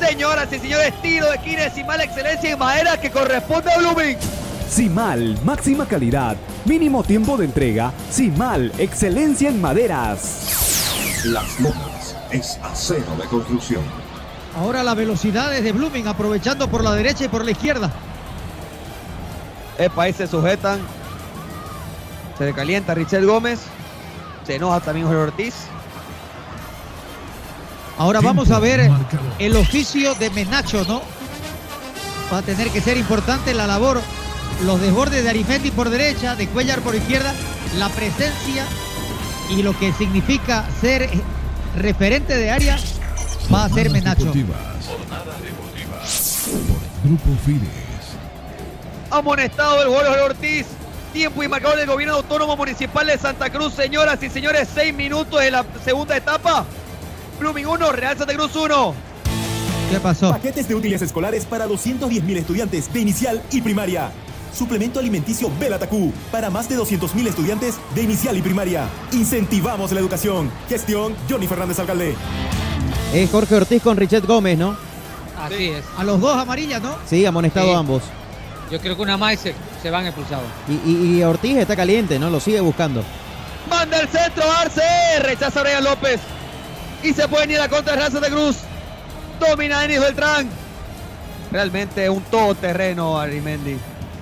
Speaker 21: Señoras y señores, tiro de esquina de mala excelencia en madera que corresponde a Blooming.
Speaker 29: Simal, máxima calidad, mínimo tiempo de entrega. Simal, excelencia en maderas.
Speaker 19: Las Lomas es acero de construcción.
Speaker 10: Ahora la velocidad es de Blooming, aprovechando por la derecha y por la izquierda.
Speaker 21: Epa, ahí se sujetan. Se calienta Richel Gómez. Se enoja también Jorge Ortiz.
Speaker 10: Ahora vamos a ver el oficio de Menacho, ¿no? Va a tener que ser importante la labor. Los desbordes de Arimendi por derecha, de Cuellar por izquierda, la presencia y lo que significa ser referente de área va a ser
Speaker 22: Jornadas
Speaker 10: Menacho.
Speaker 22: deportivas. Por Grupo Fides.
Speaker 21: Amonestado el Jorge Ortiz. Tiempo y marcador del gobierno autónomo municipal de Santa Cruz, señoras y señores. Seis minutos de la segunda etapa. Blooming 1, Real Santa Cruz 1.
Speaker 10: ¿Qué pasó?
Speaker 2: Paquetes de útiles escolares para 210.000 estudiantes de inicial y primaria. Suplemento alimenticio Belatacú para más de 200.000 estudiantes de inicial y primaria. Incentivamos la educación. Gestión Johnny Fernández Alcalde.
Speaker 9: Es Jorge Ortiz con Richard Gómez, ¿no?
Speaker 12: Así es.
Speaker 10: A los dos amarillas, ¿no?
Speaker 9: Sí, amonestado
Speaker 12: Sí.
Speaker 9: ambos.
Speaker 12: Yo creo que una más se, se van expulsados.
Speaker 9: Y, y- y Ortiz está caliente, ¿no? Lo sigue buscando.
Speaker 21: Manda el centro, Arce. Rechaza a Brian López. Y se puede ir a la contra de Real Santa Cruz. Domina Denis Beltrán. Realmente un todoterreno Arimendi.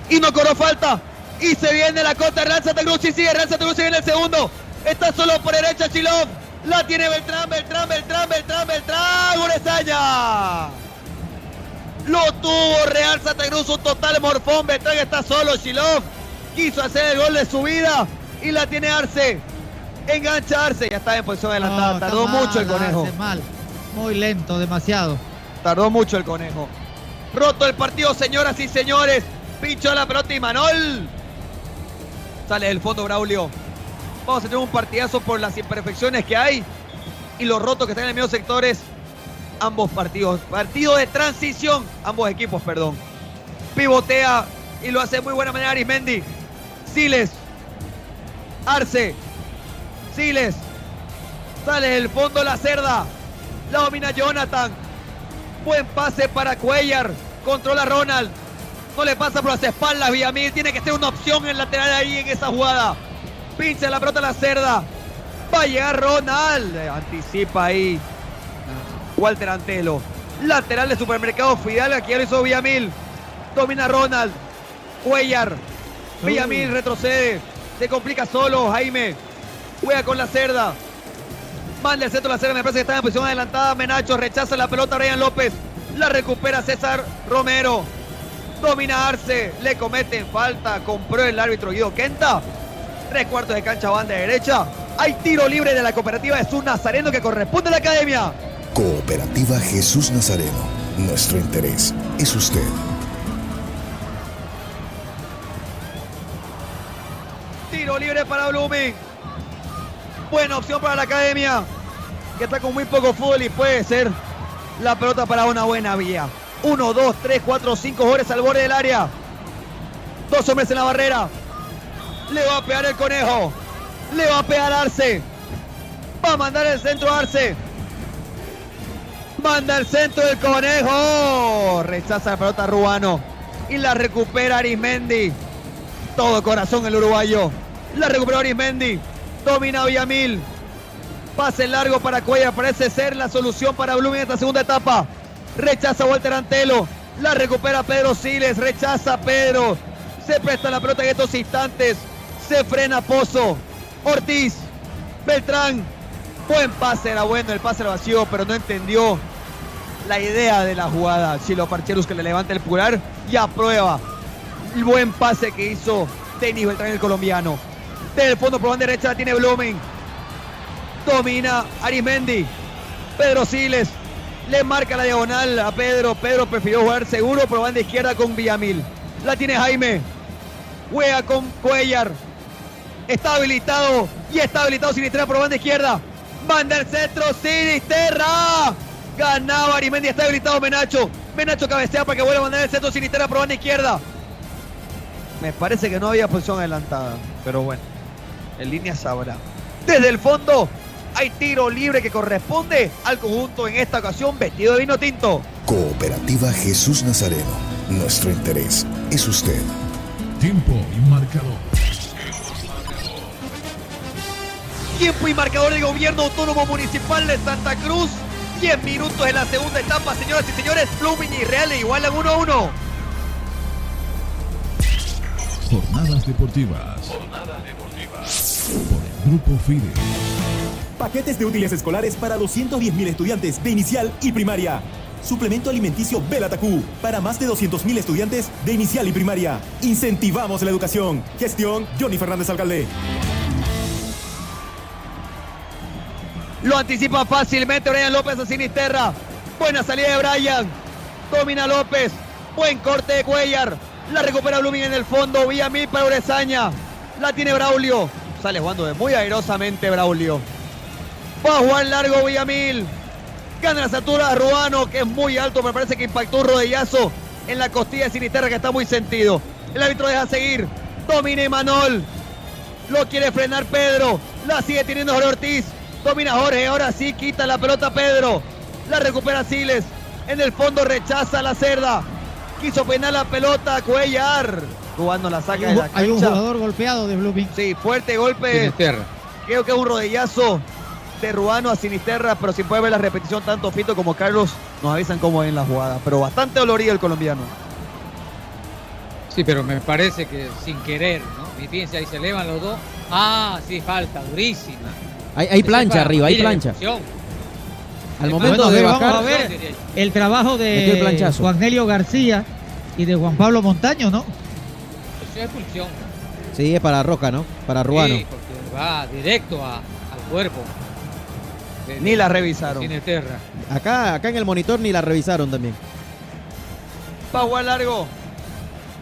Speaker 21: Y no cobró falta. Y se viene la contra de Real Santa Cruz. Y sigue Real Santa Cruz. Y viene el segundo. Está solo por derecha Chilov. La tiene Beltrán, Beltrán, Beltrán, Beltrán, Beltrán. Urezaña. Lo tuvo Real Santa Cruz. Un total morfón. Beltrán está solo. Chilov quiso hacer el gol de su vida. Y la tiene Arce. Engancha Arce. Ya está en posición adelantada.
Speaker 10: No,
Speaker 21: Tardó
Speaker 10: mal,
Speaker 21: mucho el conejo.
Speaker 10: Arce, mal. Muy lento, demasiado.
Speaker 21: Tardó mucho el conejo. Roto el partido, señoras y señores. Pinchó la pelota y Manol. Sale del fondo Braulio. Vamos a tener un partidazo por las imperfecciones que hay y los rotos que están en los mismos sectores. Ambos partidos. Partido de transición. Ambos equipos, perdón. Pivotea Y lo hace de muy buena manera Arismendi. Siles. Arce. Siles. Sale del fondo la cerda. La domina Jonathan. Buen pase para Cuellar. Controla Ronald. No le pasa por las espaldas Villamil. Tiene que ser una opción en el lateral ahí en esa jugada. Pincha la pelota a la cerda. Va a llegar Ronald. Anticipa ahí. Walter Antelo. Lateral de supermercado Fidal. Aquí lo hizo Villamil. Domina Ronald. Cuellar. Villamil retrocede. Se complica solo. Jaime. Juega con la cerda. Manda el centro de la cerda. Me parece que está en posición adelantada. Menacho rechaza la pelota. Brian López. La recupera César Romero. Domina Arce. Le cometen falta. Compró el árbitro Guido Quenta. Tres cuartos de cancha banda derecha. Hay tiro libre de la cooperativa Jesús Nazareno que corresponde a la academia.
Speaker 28: Cooperativa Jesús Nazareno. Nuestro interés es usted.
Speaker 21: Tiro libre para Blooming. Buena opción para la academia. Que está con muy poco fútbol y puede ser la pelota para una buena vía. Uno, dos, tres, cuatro, cinco jugadores al borde del área. Dos hombres en la barrera. Le va a pegar el conejo. Le va a pegar Arce. Va a mandar el centro Arce. Manda el centro del conejo. Rechaza la pelota Ruano. Y la recupera Arismendi. Todo corazón el uruguayo. La recuperó Arismendi. Domina Villamil. Pase largo para Cuella. Parece ser la solución para Blooming en esta segunda etapa. Rechaza Walter Antelo. La recupera Pedro Siles. Rechaza Pedro. Se presta la pelota en estos instantes. Se frena Pozo. Ortiz. Beltrán. Buen pase, era bueno el pase era vacío, pero no entendió la idea de la jugada. Chilo Parcherus que le levanta el pulgar y aprueba el buen pase que hizo Denis Beltrán el colombiano. Desde el fondo por banda derecha la tiene Blooming. Domina Arismendi. Pedro Siles le marca la diagonal a Pedro. Pedro prefirió jugar seguro por banda izquierda con Villamil. La tiene Jaime. Juega con Cuellar. Está habilitado y está habilitado Sinisterra por banda izquierda. Manda el centro Sinisterra. Ganaba Arimendi, está habilitado Menacho. Menacho cabecea para que vuelva a mandar el centro Sinisterra por banda izquierda. Me parece que no había posición adelantada, pero bueno, en línea sabrá. Desde el fondo hay tiro libre que corresponde al conjunto en esta ocasión vestido de vino tinto.
Speaker 28: Cooperativa Jesús Nazareno. Nuestro interés es usted.
Speaker 22: Tiempo y marcador.
Speaker 21: Tiempo y marcador del gobierno autónomo municipal de Santa Cruz. 10 minutos en la segunda etapa, señoras y señores. Blooming y Real igualan 1 a 1.
Speaker 22: Jornadas deportivas. Jornadas deportivas. Por el Grupo FIDE.
Speaker 2: Paquetes de útiles escolares para 210.000 estudiantes de inicial y primaria. Suplemento alimenticio Belatacú para más de 200.000 estudiantes de inicial y primaria. Incentivamos la educación. Gestión Johnny Fernández Alcalde.
Speaker 21: Lo anticipa fácilmente Brian López a Sinisterra. Buena salida de Brian. Domina López. Buen corte de Cuellar. La recupera Blooming en el fondo. Vía para Urezaña. La tiene Braulio. Sale jugando de muy airosamente Braulio. Va a jugar largo Villamil. Gana la alturas Ruano, que es muy alto. Me parece que impactó un rodillazo en la costilla de Sinisterra, que está muy sentido. El árbitro deja seguir. Domina Imanol. Lo quiere frenar Pedro. La sigue teniendo Jorge Ortiz. Domina Jorge. Ahora sí quita la pelota Pedro. La recupera Siles. En el fondo rechaza la cerda. Quiso penar la pelota Cuellar. Jugando la saca
Speaker 10: Hay
Speaker 21: de
Speaker 10: un,
Speaker 21: la
Speaker 10: hay un
Speaker 21: cancha.
Speaker 10: jugador golpeado de Blooming.
Speaker 21: Sí, fuerte golpe.
Speaker 12: Sinisterra.
Speaker 21: Creo que es un rodillazo de Ruano a Sinisterra, pero si puede ver la repetición, tanto Fito como Carlos nos avisan cómo es la jugada. Pero bastante dolorido el colombiano.
Speaker 12: Sí, pero me parece que sin querer, ¿no? Y fíjense, ahí se elevan los dos. Ah, sí, falta, durísima.
Speaker 9: Hay, plancha
Speaker 12: para
Speaker 9: arriba, hay plancha. Al momento de bajar.
Speaker 10: vamos a ver el trabajo de
Speaker 9: planchazo.
Speaker 10: Juan Helio García y de Juan Pablo Montaño, ¿no?
Speaker 12: Eso es expulsión.
Speaker 9: Sí, es para Roca, ¿no? Para Ruano.
Speaker 12: Sí, porque va directo a- al cuerpo. de-
Speaker 21: Ni la revisaron.
Speaker 9: Acá, acá en el monitor ni la revisaron también.
Speaker 21: Va a jugar largo.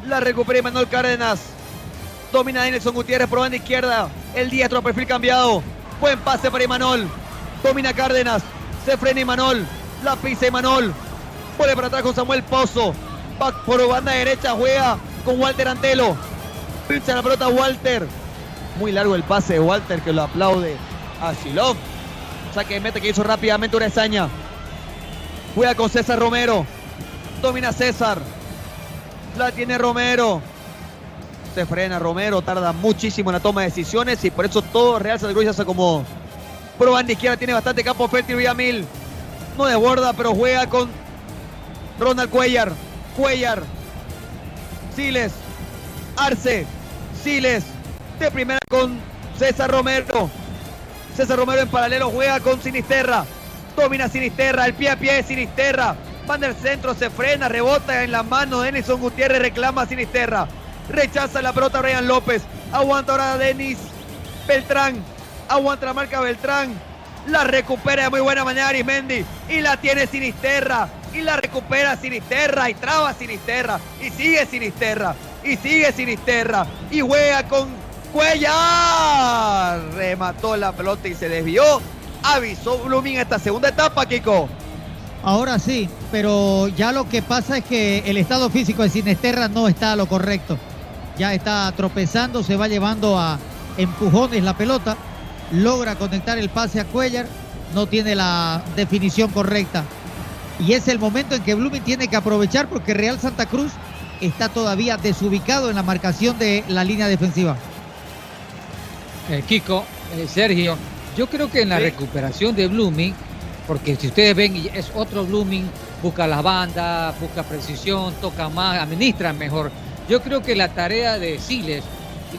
Speaker 21: La recupera Manuel Cárdenas. Domina Nelson Gutiérrez por banda izquierda. El diestro perfil cambiado. Buen pase para Imanol. Domina Cárdenas. Se frena Imanol. La pisa Imanol. Vuelve para atrás con Samuel Pozo. Va por banda derecha. Juega con Walter Antelo. Pincha la pelota Walter. Muy largo el pase de Walter que lo aplaude a Silov. Saque que hizo rápidamente una esaña. Juega con César Romero. Domina César. La tiene Romero. Se frena Romero. Tarda muchísimo en la toma de decisiones y por eso todo Real Santa Cruz ya se acomodó. Pero banda izquierda tiene bastante campo fértil Villamil. No desborda, pero juega con Ronald Cuellar. Cuellar. Siles. Arce. Siles. De primera con César Romero. César Romero en paralelo juega con Sinisterra. Domina Sinisterra. El pie a pie de Sinisterra. Van del centro, se frena, rebota en la mano de Denison Gutiérrez, reclama Sinisterra. Rechaza la pelota Brian López. Aguanta ahora Denis Beltrán. Aguanta la marca Beltrán. La recupera de muy buena manera Arismendi. Y la tiene Sinisterra. Y la recupera Sinisterra. Y traba Sinisterra. Y sigue Sinisterra. Y sigue Sinisterra. Y juega con Cuellar. Remató la pelota y se desvió. Avisó Blooming esta segunda etapa, Kiko.
Speaker 10: Ahora sí, pero ya lo que pasa es que el estado físico de Sinisterra no está a lo correcto. Ya está tropezando, se va llevando a empujones la pelota, logra conectar el pase a Cuellar, no tiene la definición correcta. Y es el momento en que Blooming tiene que aprovechar porque Real Santa Cruz está todavía desubicado en la marcación de la línea defensiva.
Speaker 12: Eh, Kiko, eh, Sergio, yo creo que en la recuperación de Blooming, porque si ustedes ven, es otro Blooming, busca las bandas, busca precisión, toca más, administra mejor. Yo creo que la tarea de Siles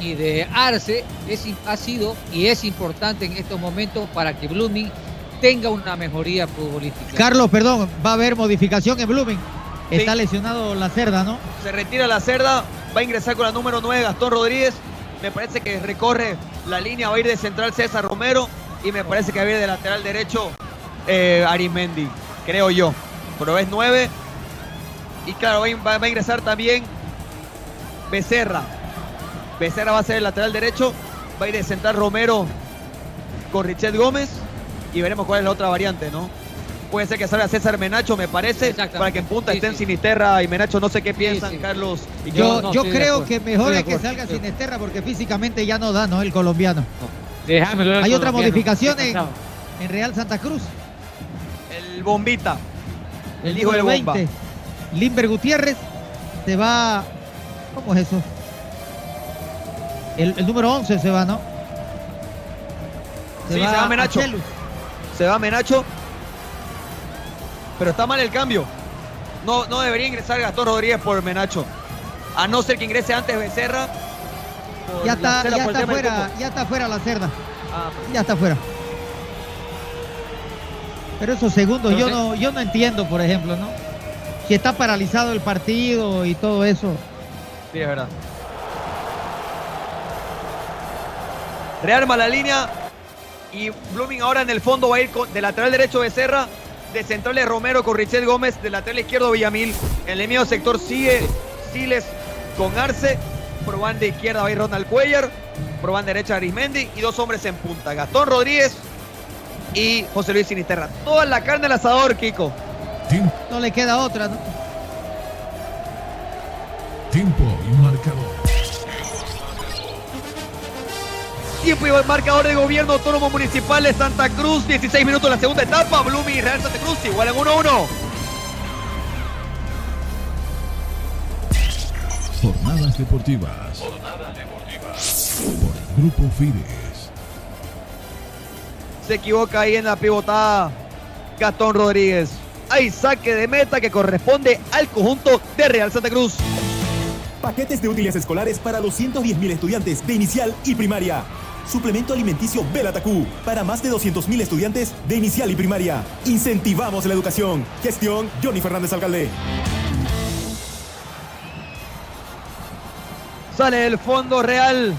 Speaker 12: y de Arce es, ha sido y es importante en estos momentos para que Blooming tenga una mejoría futbolística.
Speaker 10: Carlos, perdón, va a haber modificación en Blooming. Está lesionado la cerda, ¿no?
Speaker 21: Se retira la cerda, va a ingresar con la número 9 Gastón Rodríguez. Me parece que recorre la línea, va a ir de central César Romero y me parece que va a ir de lateral derecho eh, Arimendi, creo yo. Pero es 9. Y claro, va a, va a ingresar también Becerra. Becerra va a ser el lateral derecho. Va a ir de central Romero con Richet Gómez. Y veremos cuál es la otra variante, ¿no? Puede ser que salga César Menacho, me parece, para que en punta estén Sinisterra y Menacho. No sé qué piensan, Carlos. Y
Speaker 10: Yo,
Speaker 21: no,
Speaker 10: yo creo que mejor es que salga Sinisterra porque físicamente ya no da, ¿no? El colombiano.
Speaker 12: Al
Speaker 10: Hay otra modificación
Speaker 12: ¿Qué
Speaker 10: en, Real Santa Cruz.
Speaker 21: El Bombita. El, hijo del Bomba.
Speaker 10: 20, Limber Gutiérrez se va. ¿Cómo es eso? El, el número 11 se va, ¿no?
Speaker 21: Sí, se va Menacho. Se va Menacho. Pero está mal el cambio. No, no debería ingresar Gastón Rodríguez por Menacho. A no ser que ingrese antes Becerra.
Speaker 10: Ya está, ya está fuera, ya está fuera la cerda.
Speaker 21: Ah,
Speaker 10: Ya está fuera. Pero esos segundos yo no, yo no entiendo, por ejemplo, ¿no? Si está paralizado el partido y todo eso.
Speaker 21: Sí, es verdad. Rearma la línea y Blooming ahora en el fondo va a ir con- de lateral derecho Becerra, de centrales Romero con Richel Gómez, de lateral izquierdo Villamil. En el medio sector sigue Siles con Arce, por banda izquierda va a ir Ronald Cuellar, por banda derecha Arismendi y dos hombres en punta, Gastón Rodríguez y José Luis Sinisterra. Toda la carne al asador, Kiko.
Speaker 10: No le queda otra, ¿no?
Speaker 22: Tiempo marcador.
Speaker 21: Tiempo y marcador de gobierno autónomo municipal de Santa Cruz. 16 minutos la segunda etapa. Blooming y Real Santa Cruz igual en 1-1.
Speaker 22: Jornadas deportivas. Por Grupo Fides.
Speaker 21: Se equivoca ahí en la pivotada Gastón Rodríguez. Hay saque de meta que corresponde al conjunto de Real Santa Cruz.
Speaker 2: Paquetes de útiles escolares para 210.000 estudiantes de inicial y primaria. Suplemento alimenticio Belatacú para más de 200.000 estudiantes de inicial y primaria. Incentivamos la educación. Gestión Johnny Fernández Alcalde.
Speaker 21: Sale del fondo Real.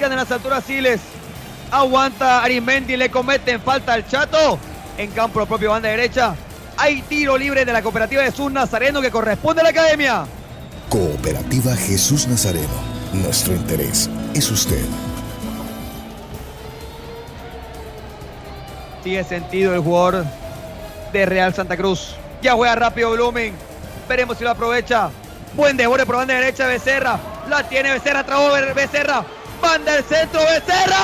Speaker 21: Quedan en las alturas Siles. Aguanta Arimendi. Le cometen falta al Chato. En campo propio banda derecha. Hay tiro libre de la cooperativa de Jesús Nazareno que corresponde a la academia.
Speaker 28: Cooperativa Jesús Nazareno. Nuestro interés es usted.
Speaker 21: Sigue sentido el jugador de Real Santa Cruz. Ya juega rápido Blooming. Veremos si lo aprovecha. Buen devore por banda derecha Becerra. La tiene Becerra, trabó Becerra. Banda del centro Becerra.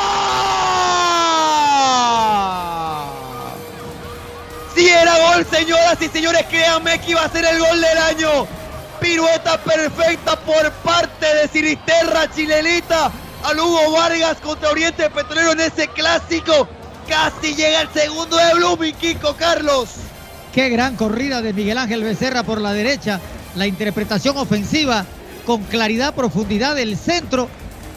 Speaker 21: Si era gol, señoras y señores, créanme que iba a ser el gol del año. Pirueta perfecta por parte de Sinisterra Chilelita al Hugo Vargas contra Oriente Petrolero en ese clásico. Casi llega el segundo de Blooming, Kiko Carlos.
Speaker 10: Qué gran corrida de Miguel Ángel Becerra por la derecha. La interpretación ofensiva con claridad, profundidad del centro.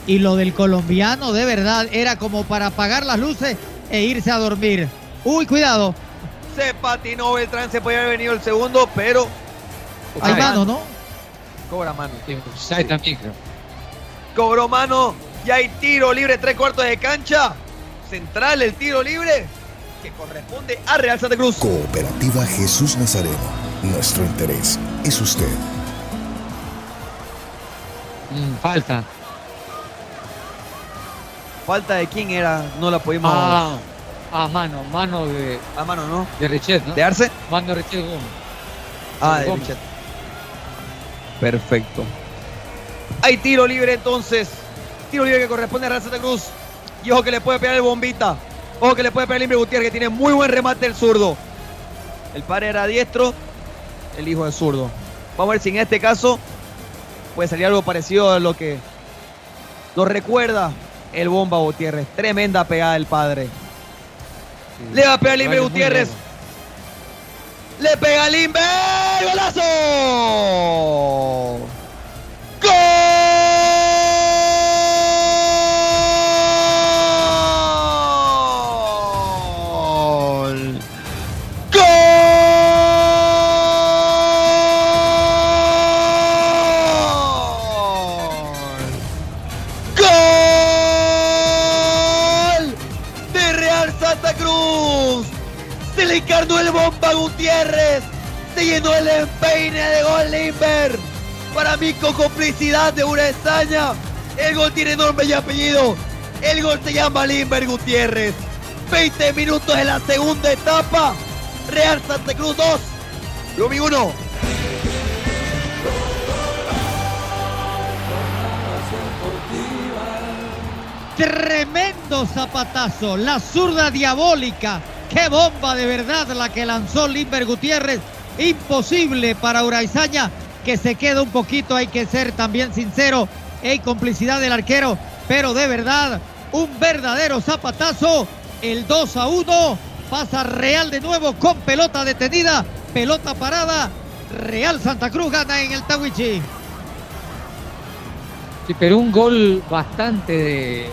Speaker 10: Y lo del colombiano de verdad era como para apagar las luces e irse a dormir. Uy, cuidado.
Speaker 21: Se patinó Beltrán, se podía haber venido el segundo, pero.
Speaker 10: Hay mano, ¿no?
Speaker 21: Cobra mano.
Speaker 12: también creo.
Speaker 21: Cobró mano y hay tiro libre, tres cuartos de cancha. Central el tiro libre que corresponde a Real Santa Cruz.
Speaker 28: Cooperativa Jesús Nazareno. Nuestro interés es usted.
Speaker 12: Mm, falta.
Speaker 21: Falta de quién era, no la pudimos.
Speaker 12: Ah, a mano, mano de.
Speaker 21: A mano, ¿no?
Speaker 12: De Richet, ¿no?
Speaker 21: ¿De Arce?
Speaker 12: Mano de Richet Gómez.
Speaker 21: Ah, de
Speaker 12: Gómez.
Speaker 21: Richet. Perfecto. Hay tiro libre entonces. Tiro libre que corresponde a Real Santa Cruz. Y ojo que le puede pegar el bombita. Ojo que le puede pegar el Limbre Gutiérrez, que tiene muy buen remate el zurdo. El padre era diestro, el hijo es zurdo. Vamos a ver si en este caso puede salir algo parecido a lo que lo recuerda el bomba Gutiérrez. Tremenda pegada del padre. Le va a pegar
Speaker 12: muy
Speaker 21: Gutiérrez. Le pega el Limber. ¡Golazo! ¡Gol! Gutiérrez. Se llenó el empeine de gol Limber. Para mí con complicidad de una extraña. El gol tiene nombre y apellido. El gol se llama Limber Gutiérrez. 20 minutos en la segunda etapa. Real Santa Cruz 2. Lumi 1.
Speaker 10: Tremendo zapatazo, la zurda diabólica. Qué bomba de verdad la que lanzó Limber Gutiérrez. Imposible para Uraizaña que se queda un poquito, hay que ser también sincero. Hay complicidad del arquero, pero de verdad, un verdadero zapatazo. El 2 a 1 pasa Real de nuevo con pelota detenida, pelota parada. Real Santa Cruz gana en el Tawichi.
Speaker 12: Sí, pero un gol bastante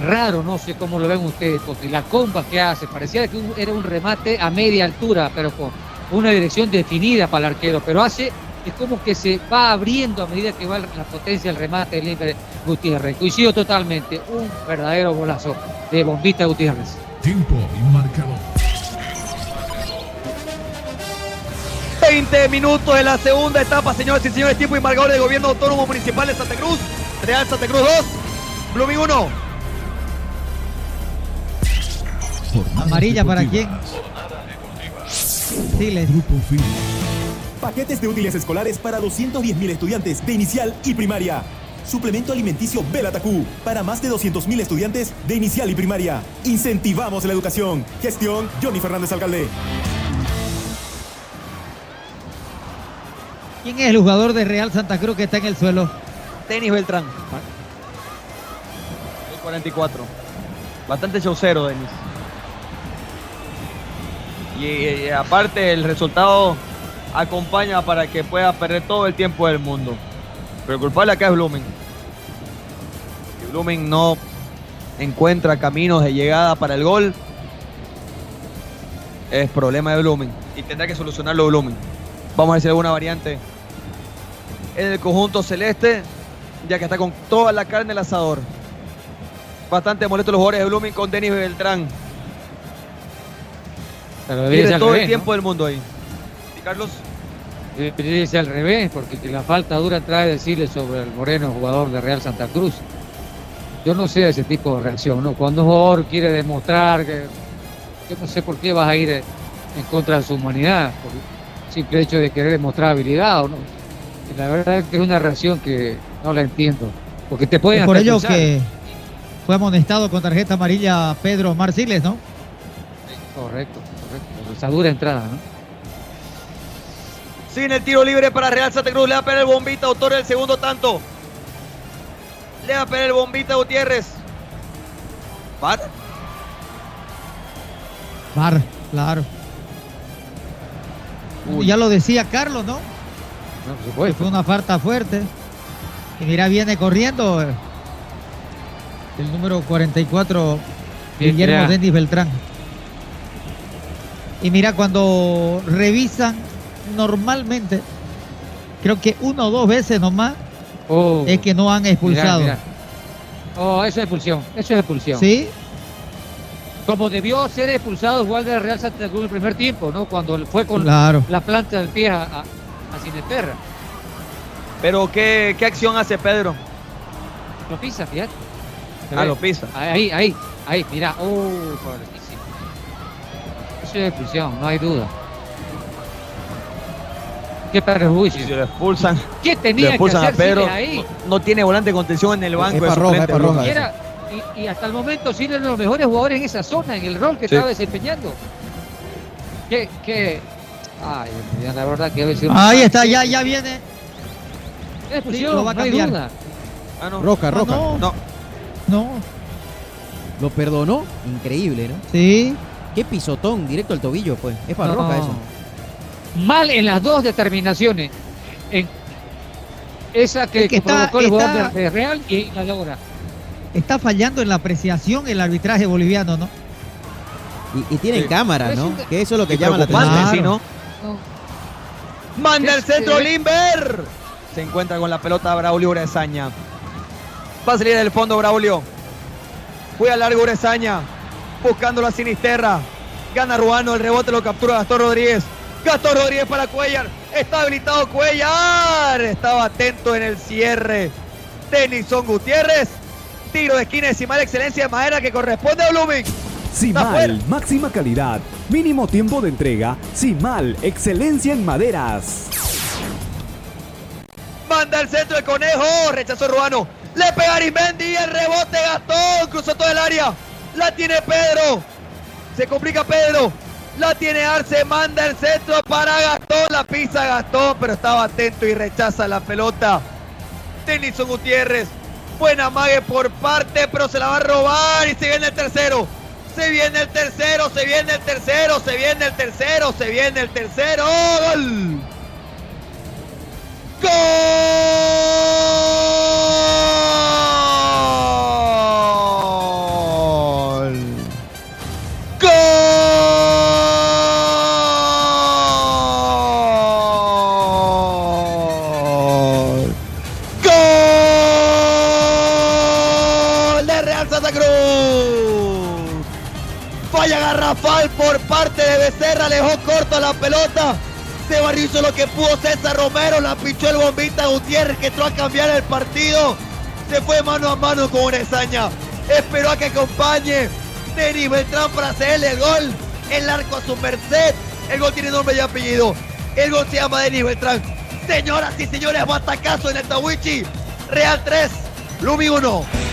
Speaker 12: raro, no sé cómo lo ven ustedes, porque la comba que hace, parecía que un- era un remate a media altura, pero con una dirección definida para el arquero, pero hace, es como que se va abriendo a medida que va la potencia del remate de Limber Gutiérrez. Coincido totalmente, un verdadero golazo de Bombita Gutiérrez.
Speaker 22: Tiempo y marcador.
Speaker 21: 20 minutos de la segunda etapa, señores y señores. Tiempo y marcador del gobierno autónomo municipal de Santa Cruz. Real Santa Cruz 2. Blooming 1.
Speaker 10: Amarilla para quién. Siles.
Speaker 22: Grupo Firme.
Speaker 2: Paquetes de útiles escolares para 210.000 estudiantes de inicial y primaria. Suplemento alimenticio Belatacú para más de 200.000 estudiantes de inicial y primaria. Incentivamos la educación. Gestión Johnny Fernández Alcalde.
Speaker 10: ¿Quién es el jugador de Real Santa Cruz que está en el suelo?
Speaker 21: Tenis Beltrán. El 44. Bastante chaucero, Denis. Y, aparte el resultado acompaña para que pueda perder todo el tiempo del mundo. Pero el culpable acá es. Si Blooming no encuentra caminos de llegada para el gol, es problema de Blooming. Y tendrá que solucionarlo Blooming. Vamos a ver si alguna variante en el conjunto celeste, ya que está con toda la carne el asador. Bastante molesto los jugadores de Blooming con Denis Beltrán.
Speaker 12: Pero debería
Speaker 21: Pierde
Speaker 12: ser al
Speaker 21: todo el tiempo del mundo ahí. ¿Y Carlos?
Speaker 12: Debería ser al revés, porque que la falta dura trae decirle sobre el moreno jugador de Real Santa Cruz. Yo no sé ese tipo de reacción, ¿no? Cuando un jugador quiere demostrar que. Yo no sé por qué vas a ir en contra de su humanidad, por el simple hecho de querer demostrar habilidad o no. La verdad es que es una reacción que no la entiendo. Porque te pueden
Speaker 10: Es por ello que fue amonestado con tarjeta amarilla Pedro Marciles, ¿no?
Speaker 12: Correcto. Por esa dura entrada, ¿no?
Speaker 21: Sin el tiro libre para Real Santa Cruz. Le va a pegar el bombita, autor del segundo tanto. Le va a pegar el bombita Gutiérrez. ¿Par?
Speaker 10: Bar, claro. Ya lo decía Carlos, ¿no? Que fue una falta fuerte. Y mira, viene corriendo eh, el número 44,
Speaker 12: Bien,
Speaker 10: Guillermo. Denis Beltrán. Y mira, cuando revisan normalmente, creo que una o dos veces nomás,
Speaker 12: Oh,
Speaker 10: es que no han expulsado.
Speaker 12: mira. Oh, eso es expulsión. Eso es expulsión.
Speaker 10: ¿Sí?
Speaker 12: Como debió ser expulsado igual de Real Santa Cruz en el primer tiempo, ¿no? Cuando fue con
Speaker 10: Claro.
Speaker 12: la planta del pie a, a, a Sinesterra.
Speaker 21: Pero ¿qué, qué acción hace Pedro?
Speaker 12: Lo pisa, fíjate.
Speaker 21: Ah, lo pisa.
Speaker 12: Ahí, ahí, ahí, mira. Oh, pobrecísimo. Es expulsión, no hay duda. Qué perjuicio.
Speaker 21: Si lo expulsan,
Speaker 12: ¿Qué
Speaker 21: lo
Speaker 12: tenía que
Speaker 21: expulsan a
Speaker 12: hacer
Speaker 21: Pedro.
Speaker 12: Siles ahí?
Speaker 21: No, no tiene volante de contención en el banco. de Bruno.
Speaker 12: Y, era- y- y hasta el momento es uno de los mejores jugadores en esa zona, en el rol que
Speaker 21: Sí.
Speaker 12: estaba desempeñando. ¿Qué, qué? Ay, la verdad que debe ser
Speaker 10: Ahí está, ya, ya viene.
Speaker 12: Es expulsión,
Speaker 10: Sí, lo va a
Speaker 12: no hay
Speaker 10: cambiar.
Speaker 12: duda.
Speaker 21: Ah, no.
Speaker 9: Roca,
Speaker 10: Ah,
Speaker 9: Roca.
Speaker 10: no.
Speaker 21: No.
Speaker 10: No.
Speaker 9: Lo perdonó. Increíble, ¿no?
Speaker 10: Sí.
Speaker 9: Qué pisotón, directo al tobillo, pues. Es para
Speaker 12: No.
Speaker 9: Roca eso.
Speaker 12: Mal en las dos determinaciones. En esa que,
Speaker 10: Es que está-
Speaker 12: provocó el jugador
Speaker 10: está-
Speaker 12: de, de Real y la de ahora.
Speaker 10: Está fallando en la apreciación el arbitraje boliviano, ¿no?
Speaker 9: Y, y tienen
Speaker 10: Sí. Es
Speaker 9: ¿no? Que eso es lo que llama la atención.
Speaker 21: sí, ¿no? Manda el
Speaker 12: Es que-
Speaker 21: centro Limber. Se encuentra con la pelota Braulio Urezaña. Va a salir del fondo Braulio. Juega largo Urezaña. Buscando la sinisterra. Gana Ruano. El rebote lo captura Gastón Rodríguez. Gastón Rodríguez para Cuellar. Está habilitado Cuellar. Estaba atento en el cierre. Denison Gutiérrez. Tiro de esquina decimal excelencia de madera que corresponde a Blooming.
Speaker 29: Simal, máxima calidad, mínimo tiempo de entrega. Simal, excelencia en maderas.
Speaker 21: Manda el centro el conejo. Rechazó Ruano. Le pega Arismendi. El rebote Gastón. Cruzó todo el área. La tiene Pedro. Se complica Pedro. La tiene Arce. Manda el centro para Gastón. La pisa Gastón. Pero estaba atento y rechaza la pelota. Tennyson Gutiérrez. Buena mague por parte. Pero se la va a robar. Y se viene el tercero. Se viene el tercero. Se viene el tercero. Se viene el tercero. Se viene el tercero. ¡Gol! ¡Gol! Garrafal por parte de Becerra, le dejó corta la pelota. Se barrió hizo lo que pudo César Romero, la pichó el bombita Gutiérrez que entró a cambiar el partido. Se fue mano a mano con Urezaña. Esperó a que acompañe Denis Beltrán para hacerle el gol. El arco a su merced. El gol tiene nombre y apellido. El gol se llama Denis Beltrán. Señoras y señores, batacazo en el Tawichi. Real 3, Lumi 1.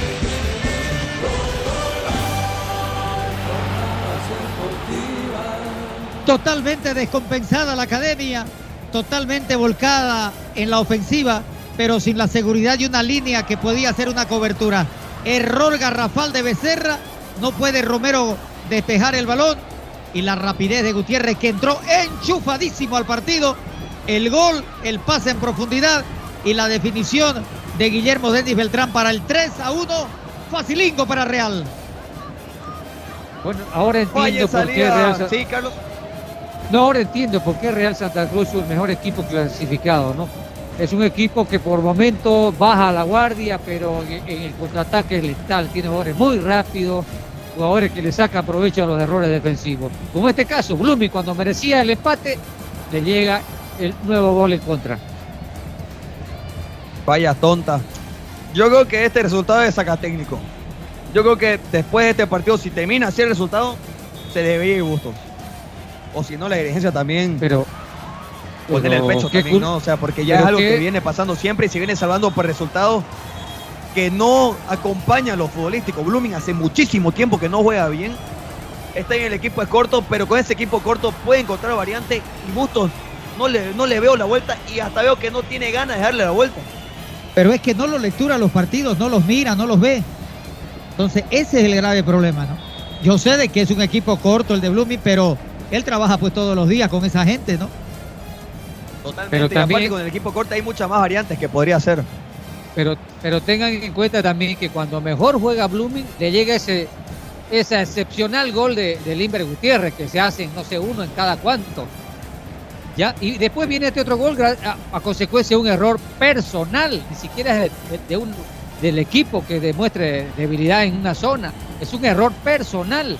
Speaker 10: Totalmente descompensada la academia, totalmente volcada en la ofensiva, pero sin la seguridad de una línea que podía hacer una cobertura. Error garrafal de Becerra, no puede Romero despejar el balón y la rapidez de Gutiérrez que entró enchufadísimo al partido. El gol, el pase en profundidad y la definición de Guillermo Denis Beltrán para el 3 a 1. Facilingo para Real.
Speaker 12: Bueno, ahora entiendo por qué
Speaker 21: salida.
Speaker 12: Real
Speaker 21: Sí, Carlos.
Speaker 12: No, ahora entiendo por qué Real Santa Cruz es el mejor equipo clasificado, ¿no? Es un equipo que por momentos baja la guardia, pero en el contraataque es letal. Tiene jugadores muy rápidos, jugadores que le sacan provecho a los errores defensivos. Como este caso, Blumi, cuando merecía el empate, le llega el nuevo gol en contra.
Speaker 21: Vaya tonta. Yo creo que este resultado es sacatécnico. Yo creo que después de este partido, si termina así el resultado, se debería ir Bustos. O si no, la dirigencia también.
Speaker 12: Pero
Speaker 21: ponerle el
Speaker 12: Pero,
Speaker 21: pecho
Speaker 12: ¿qué
Speaker 21: también, ¿no? O sea, porque ya es algo
Speaker 12: qué-
Speaker 21: que viene pasando siempre y se viene salvando por resultados que no acompaña a los futbolísticos. Blooming hace muchísimo tiempo que no juega bien. Está en el equipo es corto, pero con ese equipo corto puede encontrar variantes y Bustos no le, no le veo la vuelta y hasta veo que no tiene ganas de darle la vuelta.
Speaker 10: Pero es que no lo lectura los partidos, no los mira, no los ve. Entonces, ese es el grave problema, ¿no? Yo sé de que es un equipo corto el de Blooming, pero él trabaja pues todos los días con esa gente, ¿no?
Speaker 21: Totalmente.
Speaker 12: Pero
Speaker 21: y aparte
Speaker 12: también-
Speaker 21: con el equipo corto hay muchas más variantes que podría hacer.
Speaker 12: Pero, pero tengan en cuenta también que cuando mejor juega Blooming, le llega ese, ese excepcional gol de, de Limber Gutiérrez, que se hacen, no sé, uno en cada cuánto. ¿Ya? Y después viene este otro gol a, a consecuencia de un error personal, ni siquiera es de, de- de un, del equipo que demuestre debilidad en una zona, es un error personal.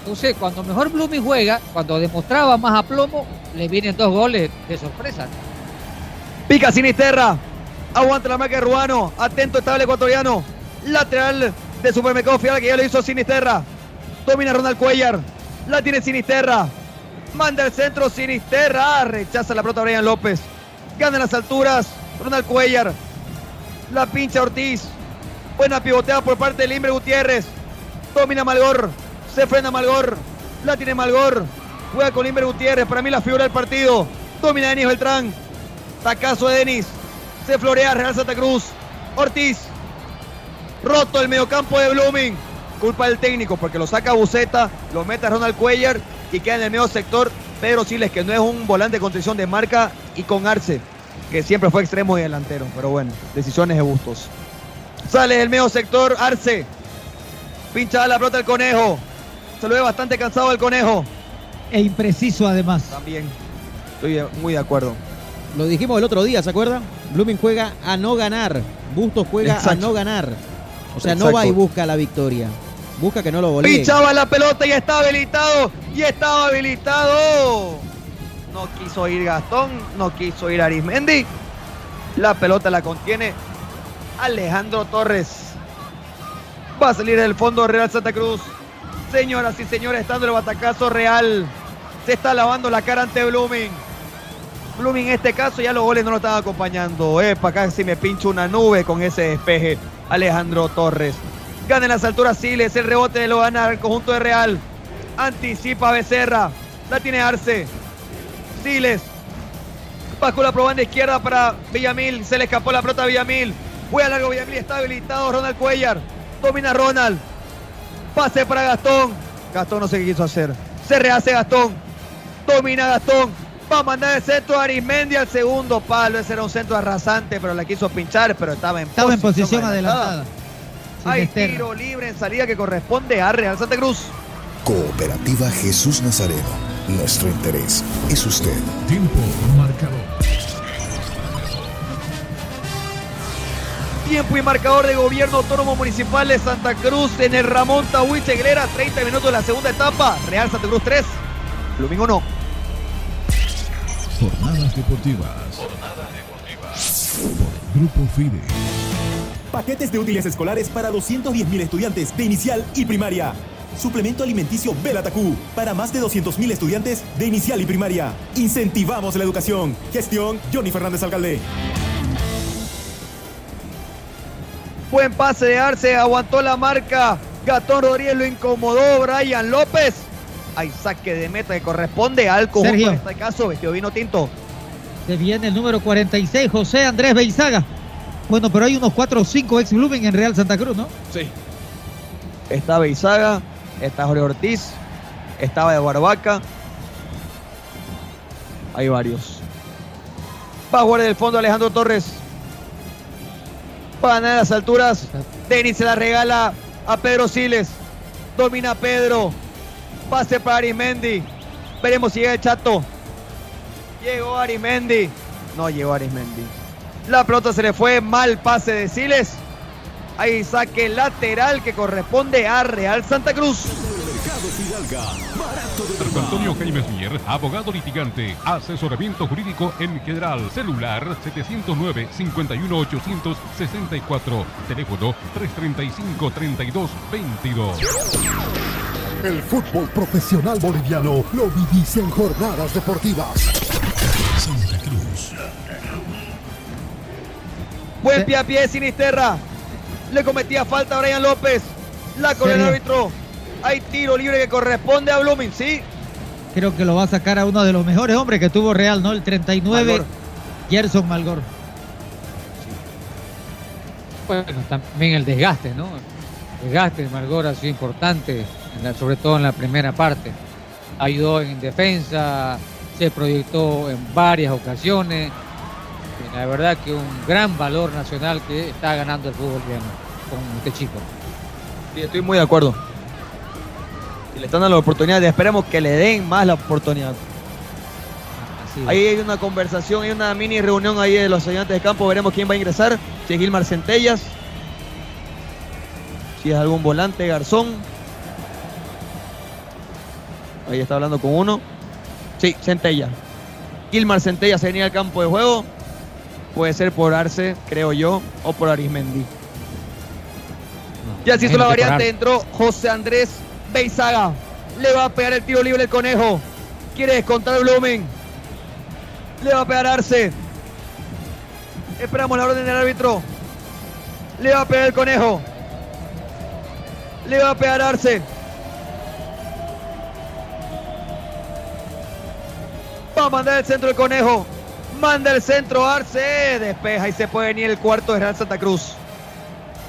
Speaker 12: Entonces, cuando mejor Blooming juega, cuando demostraba más aplomo, le vienen dos goles de sorpresa.
Speaker 21: Pica Sinisterra. Aguanta la marca de Ruano. Atento estable ecuatoriano. Lateral de Supermercado Fial que ya lo hizo Sinisterra. Domina Ronald Cuellar. La tiene Sinisterra. Manda el centro Sinisterra. Ah, Rechaza la pelota Brian López. Gana en las alturas. Ronald Cuellar. La pincha Ortiz. Buena pivoteada por parte de Limbre Gutiérrez. Domina Malgor. Se frena Malgor. La tiene Malgor. Juega con Limber Gutiérrez. Para mí la figura del partido. Domina Denis Beltrán. Tacazo de Denis. Se florea Real Santa Cruz. Ortiz. Roto el mediocampo de Blooming. Culpa del técnico porque lo saca Buceta, lo mete a Ronald Cuellar y queda en el medio sector Pedro Siles, que no es un volante de contención de marca, y con Arce, que siempre fue extremo y delantero. Pero bueno, decisiones de gustos. Sale del medio sector Arce. Pincha la pelota el conejo. Se lo ve bastante cansado el conejo.
Speaker 10: E impreciso además.
Speaker 21: También. Estoy muy de acuerdo.
Speaker 9: Lo dijimos el otro día, ¿se acuerdan? Blooming juega a no ganar. Bustos juega a no ganar. O sea, no va y busca la victoria. Busca que no lo goleen.
Speaker 21: Pinchaba la pelota y estaba habilitado. Y estaba habilitado. No quiso ir Gastón. No quiso ir Arismendi. La pelota la contiene Alejandro Torres. Va a salir del fondo Real Santa Cruz. Señoras y señores, estando el batacazo real. Se está lavando la cara ante Blooming. Blooming en este caso ya los goles no lo están acompañando. Epa, casi me pincho una nube con ese despeje. Alejandro Torres. Gana en las alturas Siles. El rebote lo gana el conjunto de Real. Anticipa Becerra. La tiene Arce. Siles. Bajo la probanda izquierda para Villamil. Se le escapó la pelota a Villamil. Juega largo Villamil. Está habilitado Ronald Cuellar. Domina Ronald. Pase para Gastón. Gastón no sé qué quiso hacer. Se rehace Gastón. Domina Gastón. Va a mandar el centro a Arismendi al segundo palo. Ese era un centro arrasante, pero la quiso pinchar, pero estaba en
Speaker 10: Estaba en posición adelantada.
Speaker 21: Hay
Speaker 10: Sinisterra.
Speaker 21: tiro libre en salida que corresponde a Real Santa Cruz.
Speaker 28: Cooperativa Jesús Nazareno. Nuestro interés es usted.
Speaker 22: Tiempo marcador.
Speaker 21: Tiempo y marcador de gobierno autónomo municipal de Santa Cruz en el Ramón Tahuí Cheglera. 30 minutos de la segunda etapa. Real Santa Cruz 3. Blooming 1.
Speaker 22: Jornadas deportivas. Por Grupo FIDE.
Speaker 2: Paquetes de útiles escolares para 210.000 estudiantes de inicial y primaria. Suplemento alimenticio Belatacú para más de 200.000 estudiantes de inicial y primaria. Incentivamos la educación. Gestión Johnny Fernández Alcalde.
Speaker 21: Buen pase de Arce. Aguantó la marca. Gatón Rodríguez lo incomodó. Brian López. Hay saque de meta que corresponde al conjunto
Speaker 10: Sergio.
Speaker 21: en este caso. Vestido vino tinto.
Speaker 10: Se viene el número 46, José Andrés Beizaga. Bueno, pero hay unos 4 o 5 ex Blooming en Real Santa Cruz, ¿no?
Speaker 21: Sí. Está Beizaga. Está Jorge Ortiz. Estaba de Barbaca. Hay varios. Va a jugar del fondo Alejandro Torres. Va a las alturas. Denis se la regala a Pedro Siles. Domina Pedro. Pase para Arimendi. Veremos si llega el chato. Llegó Arimendi. No llegó Arimendi. La pelota se le fue. Mal pase de Siles. Hay saque lateral que corresponde a Real Santa Cruz.
Speaker 24: Mercado Antonio Jaime Mier, abogado litigante. Asesoramiento jurídico en general. Celular 709-51864. Teléfono 335-3222.
Speaker 23: El fútbol profesional boliviano lo vivís en jornadas deportivas.
Speaker 22: Santa Cruz.
Speaker 21: Buen pie a pie, Sinisterra. Le cometía falta a Brian López. La con el árbitro. Hay tiro libre que corresponde a Blooming, ¿sí?
Speaker 10: Creo que lo va a sacar a uno de los mejores hombres que tuvo Real, ¿no? El 39,
Speaker 21: Malgor.
Speaker 10: Gerson Malgor.
Speaker 12: Bueno, también el desgaste, ¿no? El desgaste de Margor ha sido importante, la- sobre todo en la primera parte. Ayudó en defensa, se proyectó en varias ocasiones. Y la verdad que un gran valor nacional que está ganando el fútbol boliviano con este chico.
Speaker 21: Sí, estoy muy de acuerdo. Y le están dando la oportunidad. Esperemos que le den más la oportunidad. Ahí hay una conversación, hay una mini reunión ahí de los ayudantes de campo. Veremos quién va a ingresar. Si es Gilmar Centellas. Si es algún volante, Garzón. Ahí está hablando con uno. Sí, Centella. Gilmar Centella se venía al campo de juego. Puede ser por Arce, creo yo, o por Arismendi. Ya se hizo la variante, entró José Andrés Beizaga. Le va a pegar el tiro libre el conejo. Quiere descontar Blumen. Le va a pegar Arce. Esperamos la orden del árbitro. Le va a pegar el conejo. Le va a pegar Arce. Va a mandar el centro el conejo. Manda el centro Arce. Despeja y se puede venir el cuarto de Real Santa Cruz.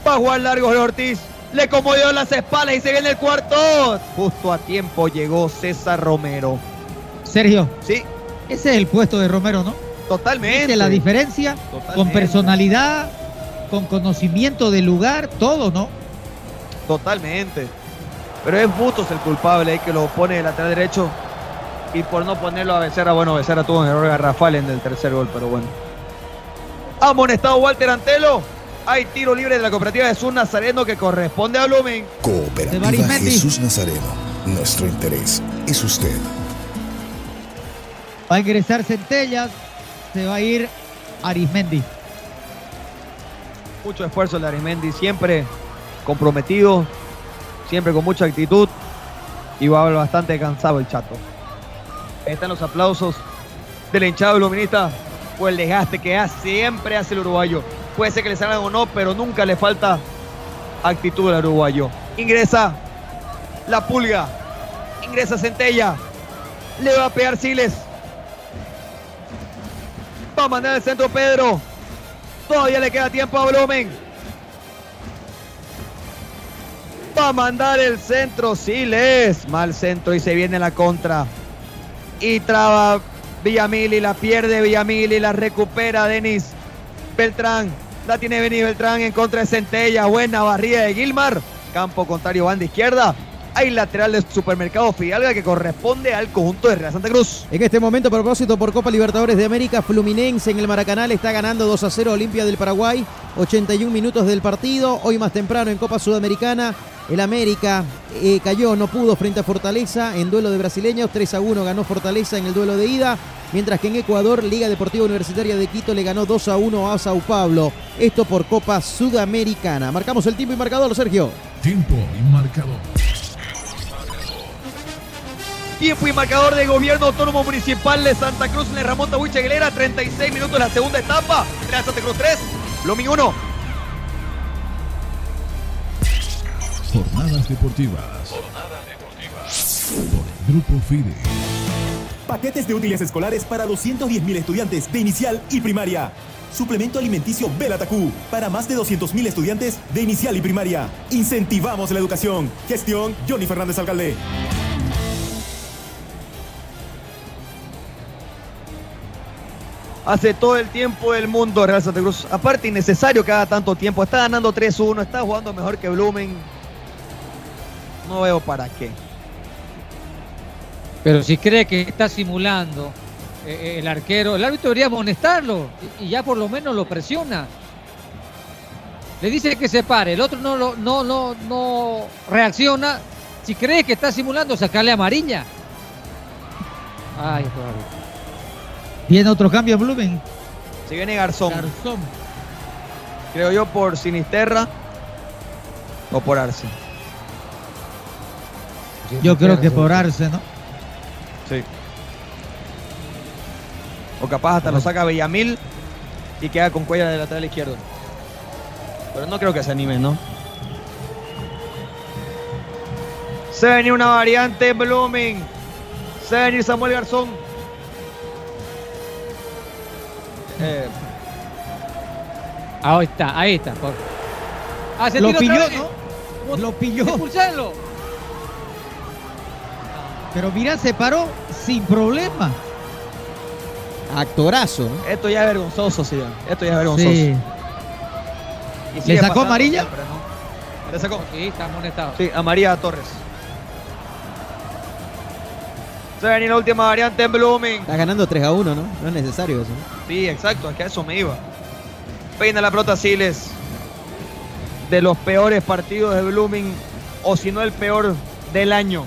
Speaker 21: Va a jugar largo Jorge Ortiz. Le comodió las espaldas y se viene el cuarto. Justo a tiempo llegó César Romero.
Speaker 10: Sergio.
Speaker 21: Sí.
Speaker 10: Ese es el puesto de Romero, ¿no?
Speaker 21: Totalmente.
Speaker 10: ¿Viste la diferencia? Con
Speaker 21: Totalmente.
Speaker 10: personalidad, con conocimiento del lugar, todo, ¿no?
Speaker 21: Totalmente. Pero es Bustos el culpable, el que lo pone de lateral derecho. Y por no ponerlo a Becerra, bueno, Becerra tuvo un error garrafal en el tercer gol, pero bueno. Amonestado Walter Antelo. Hay tiro libre de la cooperativa de Sur Nazareno que corresponde a Blooming.
Speaker 28: Cooperativa Jesús Nazareno. Nuestro interés es usted.
Speaker 10: Va a ingresar Centellas, se va a ir Arismendi.
Speaker 21: Mucho esfuerzo el de Arimendi, siempre comprometido, siempre con mucha actitud y va bastante cansado el chato. Ahí están los aplausos del hinchado luminista por el desgaste que hace- siempre hace el uruguayo. Puede ser que le salgan o no, pero nunca le falta actitud al uruguayo. Ingresa la pulga, ingresa Centella, le va a pegar Siles. Va a mandar el centro Pedro. Todavía le queda tiempo a Blumen. Va a mandar el centro Siles. Mal centro y se viene la contra. Y traba Villamil y la pierde Villamil y la recupera Denis Beltrán. La tiene Denis Beltrán en contra de Centella. Buena barrida de Gilmar. Campo contrario, banda izquierda. Hay lateral de Supermercado Fidalga que corresponde al conjunto de Real Santa Cruz.
Speaker 9: En este momento, a propósito por Copa Libertadores de América, Fluminense en el Maracaná le está ganando 2 a 0 a Olimpia del Paraguay. 81 minutos del partido. Hoy más temprano en Copa Sudamericana, el América eh, cayó, no pudo frente a Fortaleza en duelo de brasileños. 3 a 1 ganó Fortaleza en el duelo de ida. Mientras que en Ecuador, Liga Deportiva Universitaria de Quito le ganó 2 a 1 a Sao Paulo. Esto por Copa Sudamericana. Marcamos el tiempo y marcador, Sergio.
Speaker 22: Tiempo y marcador.
Speaker 21: Tiempo y marcador de Gobierno Autónomo Municipal de Santa Cruz en el Ramón Tahuiche Aguilera. 36 minutos la segunda etapa. Real Santa Cruz 3, Blooming 1.
Speaker 22: Jornadas deportivas. Por Grupo FIDE.
Speaker 2: Paquetes de útiles escolares para 210.000 estudiantes de inicial y primaria. Suplemento alimenticio Belatacú para más de 200.000 estudiantes de inicial y primaria. Incentivamos la educación. Gestión Johnny Fernández Alcalde.
Speaker 21: Hace todo el tiempo del mundo Real Santa Cruz. Aparte, innecesario que haga tanto tiempo. Está ganando 3-1, está jugando mejor que Blumen. No veo para qué.
Speaker 12: Pero si cree que está simulando eh, eh, el arquero, el árbitro debería amonestarlo y, ya por lo menos lo presiona. Le dice que se pare, el otro no, no, no, no reacciona. Si cree que está simulando, sacarle amarilla. Ay, árbitro.
Speaker 10: Viene otro cambio en Blumen.
Speaker 21: Se viene Garzón.
Speaker 10: Garzón.
Speaker 21: Creo yo por Sinisterra o por Arce.
Speaker 10: Yo creo que por Arce, ¿no?
Speaker 21: Sí. O capaz hasta lo saca Villamil y queda con cuello de lateral izquierdo. Pero no creo que se anime, ¿no? Se va a venir una variante en Blooming. Se va a venir Samuel Garzón. Eh,
Speaker 12: Ahí está, ahí está. por- Ah, se
Speaker 10: Lo pilló. ¿no? Lo pilló.
Speaker 12: Expulsarlo.
Speaker 10: Pero mira, se paró sin problema.
Speaker 9: Actorazo. ¿no?
Speaker 21: esto ya es vergonzoso, sí. Esto ya es vergonzoso.
Speaker 10: Sí. ¿Le sacó amarilla?
Speaker 21: siempre, ¿no? Le sacó.
Speaker 12: Sí, está amonestado.
Speaker 21: Sí, a María Torres. Se va a venir la última variante en Blooming.
Speaker 9: Está ganando 3 a 1, ¿no? No es necesario eso. ¿no?
Speaker 21: Sí, exacto, es que a eso me iba. Peina la pelota Siles. De los peores partidos de Blooming, o si no el peor del año.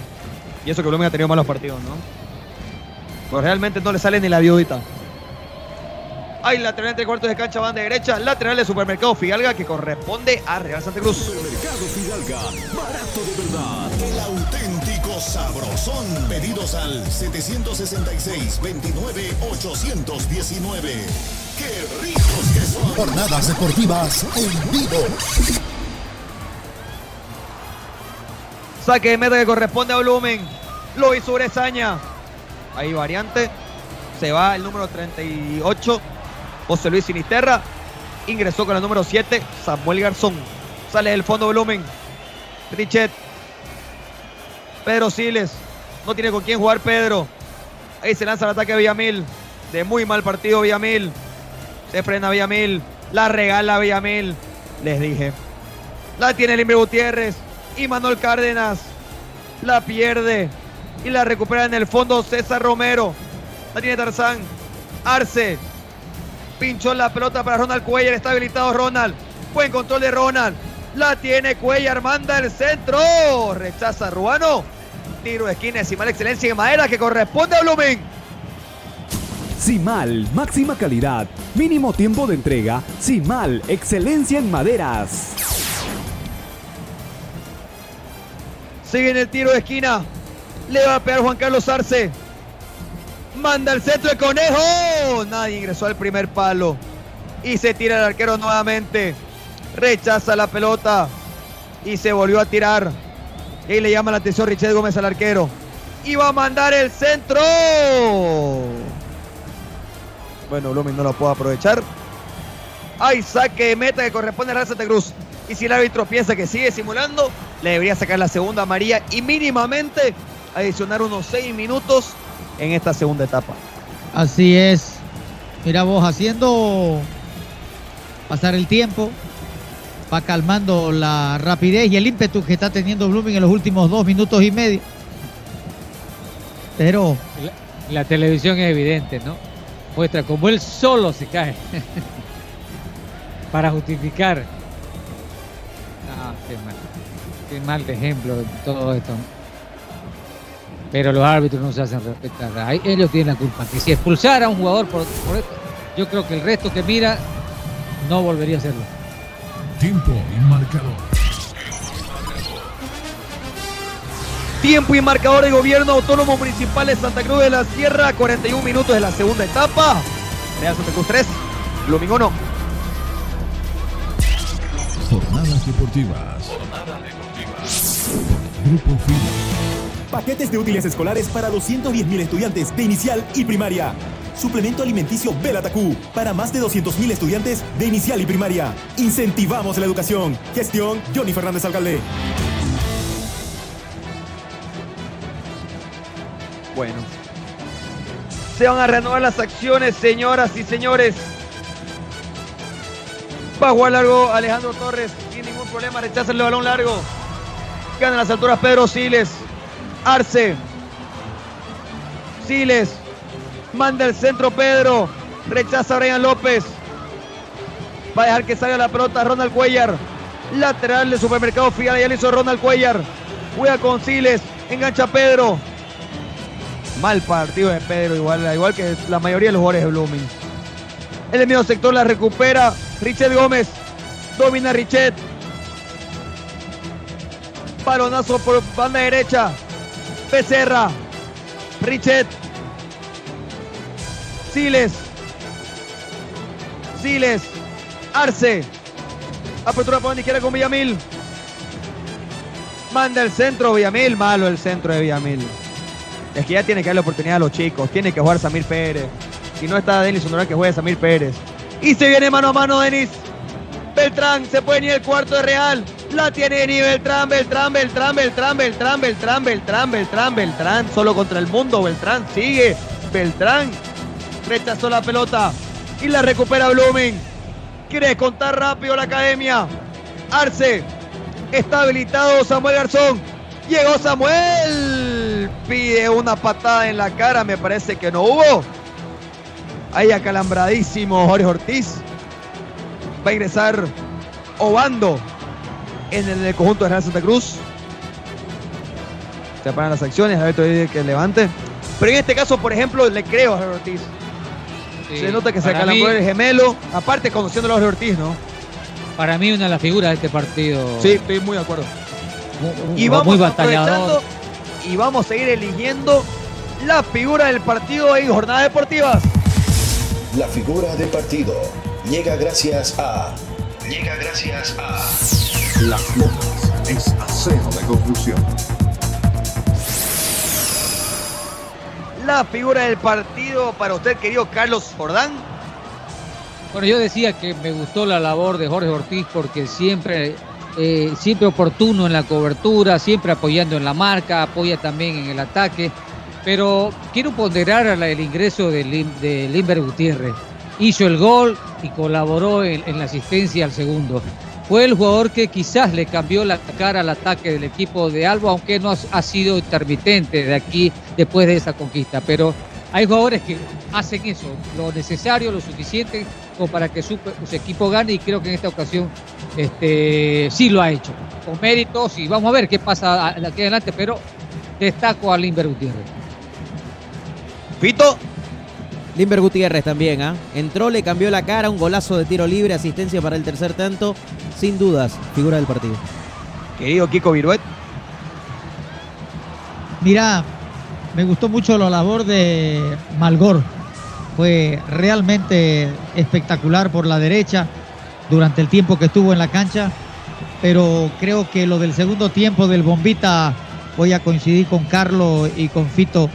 Speaker 21: Y eso que Blooming ha tenido malos partidos, ¿no? Pues realmente no le sale ni la viudita. Hay lateral entre cuartos de cancha, banda derecha. Lateral de Supermercado Fidalga que corresponde a Real Santa Cruz.
Speaker 3: Supermercado Fidalga, barato de verdad. El auténtico sabrosón. Pedidos al 766-29-819. ¡Qué ricos que son!
Speaker 23: Jornadas deportivas en vivo.
Speaker 21: Saque de meta que corresponde a Blumen. Lo hizo Bresaña. Ahí variante. Se va el número 38. José Luis Sinisterra. Ingresó con el número 7. Samuel Garzón. Sale del fondo Blumen. Richet. Pedro Siles. No tiene con quién jugar Pedro. Ahí se lanza el ataque a Villamil. De muy mal partido Villamil. Se frena Villamil. La regala Villamil. Les dije. La tiene Limber Gutiérrez. Y Manuel Cárdenas. La pierde. Y la recupera en el fondo César Romero. La tiene Tarzán. Arce. Pinchó la pelota para Ronald Cuellar. Está habilitado Ronald. Buen control de Ronald. La tiene Cuellar. Manda el centro. Rechaza Ruano. Tiro de esquina. Decimal excelencia en madera que corresponde a Blumen.
Speaker 29: Simal, máxima calidad, mínimo tiempo de entrega. Simal, excelencia en maderas.
Speaker 21: Sigue en el tiro de esquina. Le va a pegar Juan Carlos Arce. Manda el centro de conejo. Nadie ingresó al primer palo. Y se tira el arquero nuevamente. Rechaza la pelota. Y se volvió a tirar. Y le llama la atención Richard Gómez al arquero. Y va a mandar el centro. Bueno, Blooming no lo puede aprovechar. Hay saque de meta que corresponde a Real Santa Cruz. Y si el árbitro piensa que sigue simulando, le debería sacar la segunda amarilla y mínimamente adicionar unos seis minutos en esta segunda etapa.
Speaker 10: Así es. Mira vos, haciendo pasar el tiempo, va calmando la rapidez y el ímpetu que está teniendo Blooming en los últimos dos minutos y medio. Pero
Speaker 12: La, televisión es evidente, ¿no? Muestra como él solo se cae. Para justificar. No, qué mal. Qué mal de ejemplo de todo esto. Pero los árbitros no se hacen respetar. Ellos tienen la culpa. Que si expulsara a un jugador por, por esto, yo creo que el resto que mira no volvería a hacerlo.
Speaker 22: Tiempo y marcador.
Speaker 21: Tiempo y marcador de gobierno autónomo municipal de Santa Cruz de la Sierra, 41 minutos de la segunda etapa. Real Santa Cruz 3, Blooming 1.
Speaker 22: Jornadas deportivas. Grupo Fila.
Speaker 2: Paquetes de útiles escolares para 210.000 estudiantes de inicial y primaria. Suplemento alimenticio Belatacú para más de 200.000 estudiantes de inicial y primaria. Incentivamos la educación. Gestión Johnny Fernández Alcalde.
Speaker 21: Bueno. Se van a renovar las acciones, señoras y señores. Va a largo Alejandro Torres. Sin ningún problema, rechaza el balón largo. Gana las alturas Pedro Siles. Arce. Siles. Manda el centro Pedro. Rechaza a Brian López. Va a dejar que salga la pelota Ronald Cuellar. Lateral de supermercado Fiala. Ya le hizo Ronald Cuellar. Juega con Siles. Engancha a Pedro. Mal partido de Pedro, igual, igual que la mayoría de los jugadores de Blooming. En el medio sector la recupera Richet Gómez. Domina Richet. Balonazo por banda derecha. Becerra. Richet. Siles. Siles. Arce. Apertura por la izquierda con Villamil. Manda el centro Villamil. Malo el centro de Villamil. Es que ya tiene que dar la oportunidad a los chicos. Tiene que jugar Samir Pérez. Si no está Denis Honoral, que juegue Samir Pérez. Y se viene mano a mano Denis. Beltrán se puede ir el cuarto de Real. La tiene ni Beltrán, Beltrán, Beltrán, Beltrán, Beltrán, Beltrán, Beltrán, Beltrán, Beltrán. Solo contra el mundo. Beltrán sigue. Beltrán rechazó la pelota y la recupera Blooming. Quiere contar rápido la academia. Arce. Está habilitado Samuel Garzón. Llegó Samuel. Pide una patada en la cara. Me parece que no hubo. Ahí acalambradísimo Jorge Ortiz. Va a ingresar Obando en el conjunto de Real Santa Cruz. Se paran las acciones. A ver, todavía que levante. Pero en este caso, por ejemplo, le creo a Jorge Ortiz. se nota que se acalambró el gemelo. Aparte, conociendo a Jorge Ortiz, ¿no?
Speaker 12: Para mí una de las figuras de este partido.
Speaker 21: Sí, estoy muy de acuerdo.
Speaker 12: Y
Speaker 21: Y
Speaker 12: muy
Speaker 21: vamos
Speaker 12: batallador.
Speaker 21: aprovechando y vamos a seguir eligiendo la figura del partido en jornadas deportivas.
Speaker 28: La figura del partido llega gracias a. Llega gracias a.
Speaker 19: Las Locas es acero de conclusión.
Speaker 21: La figura del partido para usted, querido Carlos Jordán.
Speaker 12: Bueno, yo decía que me gustó la labor de Jorge Ortiz porque siempre, eh, siempre oportuno en la cobertura, siempre apoyando en la marca, apoya también en el ataque. Pero quiero ponderar el ingreso de, Lim- de Limber Gutiérrez. Hizo el gol y colaboró en, en la asistencia al segundo. Fue el jugador que quizás le cambió la cara al ataque del equipo de Alba, aunque no ha- sido intermitente de aquí después de esa conquista. Pero hay jugadores que hacen eso, lo necesario, lo suficiente como para que su, equipo gane y creo que en esta ocasión este, sí lo ha hecho. Con méritos y vamos a ver qué pasa aquí adelante, pero destaco a Limber Gutiérrez.
Speaker 21: Fito.
Speaker 9: Limber Gutiérrez también, ¿ah? Entró, le cambió la cara, un golazo de tiro libre, asistencia para el tercer tanto. Sin dudas, figura del partido.
Speaker 21: Querido Kiko Viruet.
Speaker 10: Mira, me gustó mucho la labor de Malgor. Fue realmente espectacular por la derecha durante el tiempo que estuvo en la cancha. Pero creo que lo del segundo tiempo del Bombita, voy a coincidir con Carlos y con Fito,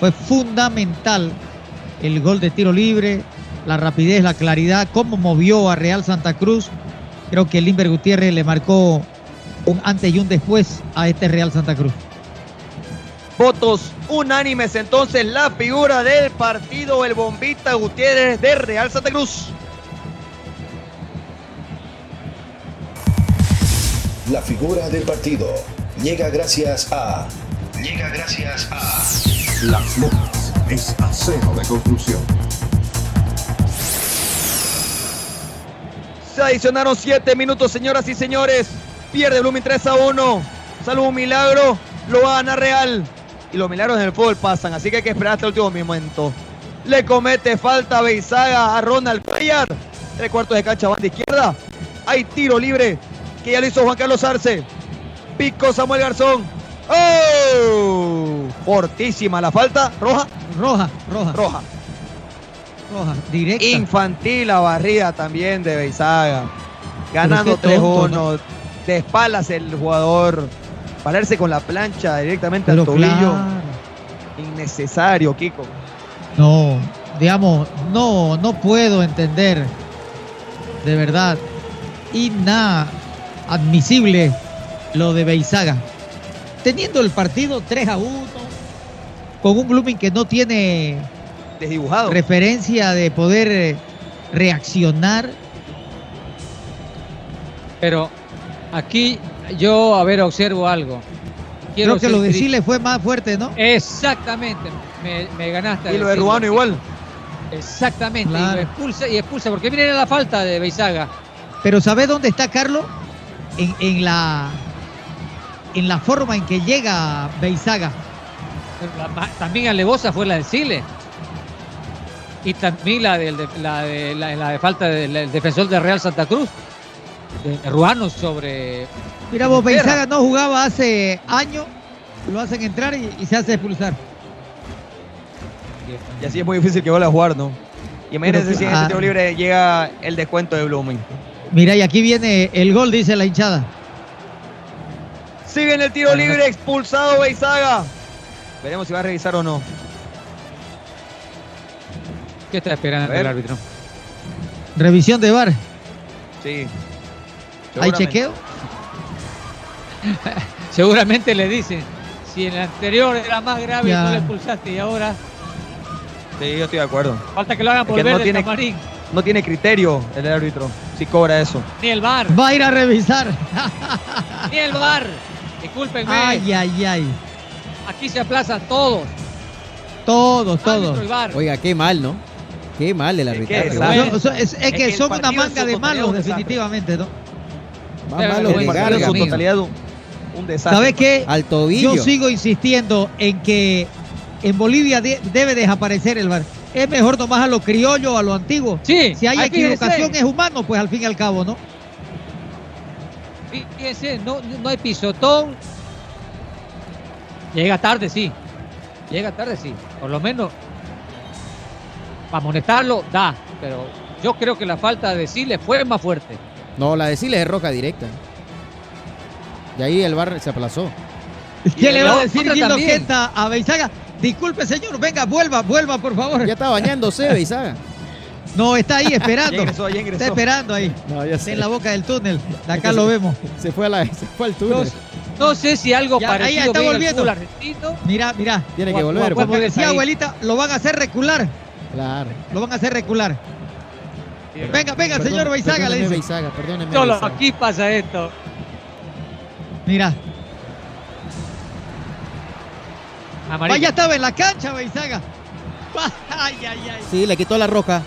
Speaker 10: fue fundamental el gol de tiro libre, la rapidez, la claridad, cómo movió a Real Santa Cruz. Creo que Limber Gutiérrez le marcó un antes y un después a este Real Santa Cruz.
Speaker 21: Votos unánimes entonces la figura del partido, el Bombita Gutiérrez de Real Santa Cruz.
Speaker 28: La figura del partido llega gracias a. Llega gracias a.
Speaker 19: Locas es acero de conclusión.
Speaker 21: Se adicionaron 7 minutos, señoras y señores. Pierde Blooming 3 a 1. Salvo un milagro, lo va a ganar Real. Y los milagros en el fútbol pasan, así que hay que esperar hasta el último momento. Le comete falta Beizaga a Ronald Cuellar. Tres cuartos de cancha, banda izquierda. Hay tiro libre que ya lo hizo Juan Carlos Arce. Pico Samuel Garzón. ¡Oh! Fortísima la falta. ¿Roja?
Speaker 10: Roja, roja.
Speaker 21: Roja.
Speaker 10: Roja, directa.
Speaker 21: Infantil la barrida también de Beizaga. Ganando
Speaker 10: Pero qué tonto,
Speaker 21: 3-1. De espaldas el jugador. Pararse con la plancha directamente al tobillo.
Speaker 10: claro.
Speaker 21: Innecesario, Kiko.
Speaker 10: No, digamos, no, no puedo entender, de verdad, inadmisible lo de Beizaga. Teniendo el partido 3 a 1, con un Blooming que no tiene
Speaker 21: Desdibujado.
Speaker 10: referencia de poder eh, reaccionar.
Speaker 12: Pero aquí yo, a ver, observo algo.
Speaker 10: Creo que lo de Chile fue más fuerte, ¿no?
Speaker 12: Exactamente, me, me ganaste.
Speaker 21: Y lo de. Ruano igual.
Speaker 12: Exactamente, y, lo expulsa, y expulsa, porque miren la falta de Beizaga.
Speaker 10: Pero ¿sabe dónde está Carlos? En, en la en la forma en que llega Beizaga.
Speaker 12: También alevosa fue la de Chile. Y también la, de, la, de, la, la de falta del, defensor de Real Santa Cruz, de Ruano sobre.
Speaker 10: Mira vos. Beizaga no jugaba hace años, lo hacen entrar y, y se hace expulsar.
Speaker 21: Y así es muy difícil que vuelva a jugar, ¿no? Y imagínense
Speaker 10: Pero
Speaker 21: si en ese
Speaker 10: claro.
Speaker 21: tiro libre llega el descuento de Blooming.
Speaker 10: Mira, y aquí viene el gol, dice la hinchada.
Speaker 21: Sigue en el tiro libre, expulsado Beizaga. Veremos si va a revisar o no.
Speaker 12: ¿Qué está esperando el árbitro?
Speaker 10: Revisión de VAR.
Speaker 21: Sí.
Speaker 10: ¿Hay chequeo?
Speaker 12: Seguramente le dicen, si en el anterior era más grave y
Speaker 21: Ya.
Speaker 12: no le expulsaste y ahora
Speaker 21: Sí, yo estoy de acuerdo.
Speaker 12: falta que lo hagan
Speaker 21: Es
Speaker 12: por
Speaker 21: que
Speaker 12: ver
Speaker 21: no tiene,
Speaker 12: camarín.
Speaker 21: no tiene criterio el árbitro. Si cobra eso.
Speaker 12: Ni el bar,
Speaker 10: Va a ir a revisar.
Speaker 12: ni el bar. Discúlpenme.
Speaker 10: Ay, ay, ay.
Speaker 12: Aquí se aplazan todos.
Speaker 10: Todos, todos.
Speaker 9: Oiga, qué mal, ¿no? Qué mal el arbitraje.
Speaker 21: es?
Speaker 9: ¿verdad?
Speaker 10: No, so- es, es que son una manga de malos, definitivamente, ¿no?
Speaker 9: Más
Speaker 12: Pero
Speaker 9: malo
Speaker 12: el
Speaker 9: que
Speaker 12: partido
Speaker 21: partido en
Speaker 9: Garga.
Speaker 21: su totalidad un, un desastre.
Speaker 10: ¿Sabes qué?
Speaker 9: Al tobillo.
Speaker 10: Yo sigo insistiendo en que en Bolivia de- debe desaparecer el bar. Es mejor nomás a lo criollo, a lo antiguo.
Speaker 12: Sí,
Speaker 10: Si hay equivocación es humano, pues al fin y al cabo, ¿no?
Speaker 12: Fíjense, no, no hay pisotón. Llega tarde, sí. Llega tarde, sí. Por lo menos para amonestarlo, da. Pero yo creo que la falta de Siles fue más fuerte.
Speaker 9: No, la de Siles es roca directa. Y ahí el bar se aplazó.
Speaker 10: ¿Qué le va a decir
Speaker 12: también.
Speaker 10: Quenta a Beizaga? Disculpe, señor, venga, vuelva, vuelva, por favor.
Speaker 9: Ya está bañándose, Beizaga.
Speaker 10: No, está ahí
Speaker 21: Ya
Speaker 10: esperando.
Speaker 21: ingresó, ya ingresó.
Speaker 10: Está esperando ahí.
Speaker 9: No, ya
Speaker 10: Está en la boca del túnel. De acá lo vemos.
Speaker 9: Se fue, a la, se fue al túnel.
Speaker 12: no sé si algo
Speaker 10: Ya, ahí
Speaker 12: parecido
Speaker 10: está
Speaker 12: en el
Speaker 10: volviendo. Mira, mira.
Speaker 9: Tiene que volver.
Speaker 10: Como decía
Speaker 12: ahí.
Speaker 10: abuelita, lo van a hacer recular.
Speaker 9: Claro.
Speaker 10: Lo van a hacer recular. Venga, venga,
Speaker 9: Perdón-
Speaker 10: señor Beizaga, le
Speaker 9: perdóneme,
Speaker 10: dice.
Speaker 9: Beizaga, perdóneme,
Speaker 12: Solo
Speaker 9: Beizaga.
Speaker 12: aquí pasa esto.
Speaker 10: Mira.
Speaker 12: Amarillo.
Speaker 10: Vaya estaba en la cancha, Beizaga. Ay, ay, ay.
Speaker 9: Sí, le quitó la roja.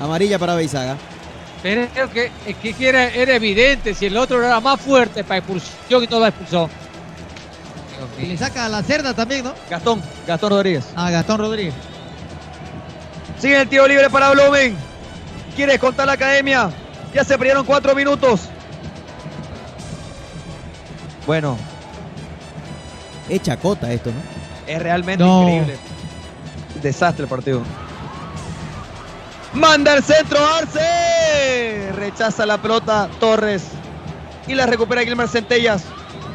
Speaker 9: Amarilla para Beizaga.
Speaker 12: Pero creo que, es que era, era evidente. Si el otro era más fuerte para expulsión y no la expulsó.
Speaker 10: Y le saca a la cerda también, ¿no?
Speaker 21: Gastón, Gastón Rodríguez.
Speaker 10: A Gastón Rodríguez.
Speaker 21: Sigue el tiro libre para Blumen. Quiere contar la academia. Ya se perdieron cuatro minutos. Bueno,
Speaker 9: Es chacota esto, ¿no?
Speaker 21: es realmente
Speaker 10: No.
Speaker 21: increíble. Desastre el partido. Manda el centro Arce. Rechaza la pelota Torres. Y la recupera Gilmar Centellas.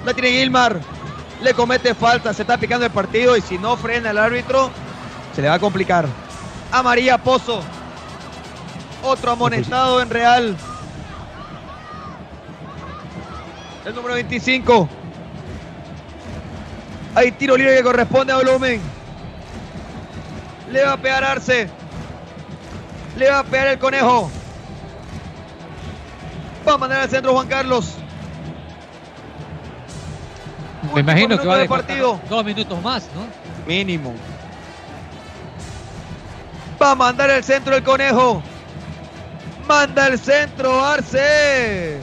Speaker 21: La tiene Gilmar. Le comete falta. Se está picando el partido. Y si no frena el árbitro, se le va a complicar. Amarilla Pozo. Otro amonestado en Real. El número 25. Hay tiro libre que corresponde a Volumen. Le va a pegar Arce. Le va a pegar el conejo. Va a mandar al centro Juan Carlos.
Speaker 12: Me imagino que va a
Speaker 21: partido.
Speaker 12: dos minutos más, ¿no?
Speaker 21: Mínimo. Va a mandar el centro el conejo. Manda el centro Arce.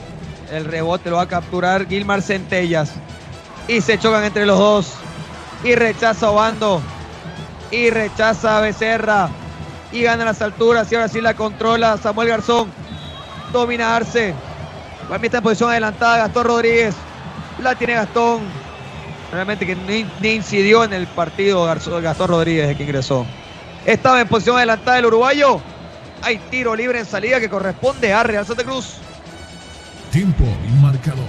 Speaker 21: El rebote lo va a capturar Gilmar Centellas. Y se chocan entre los dos. Y rechaza Obando. Y rechaza Becerra. Y gana las alturas. Y ahora sí la controla Samuel Garzón. Domina Arce. Para mí está en posición adelantada Gastón Rodríguez. La tiene Gastón. Realmente que ni, incidió en el partido Garzo- Gastón Rodríguez de que ingresó. Estaba en posición adelantada el uruguayo. Hay tiro libre en salida que corresponde a Real Santa Cruz.
Speaker 22: Tiempo y marcador.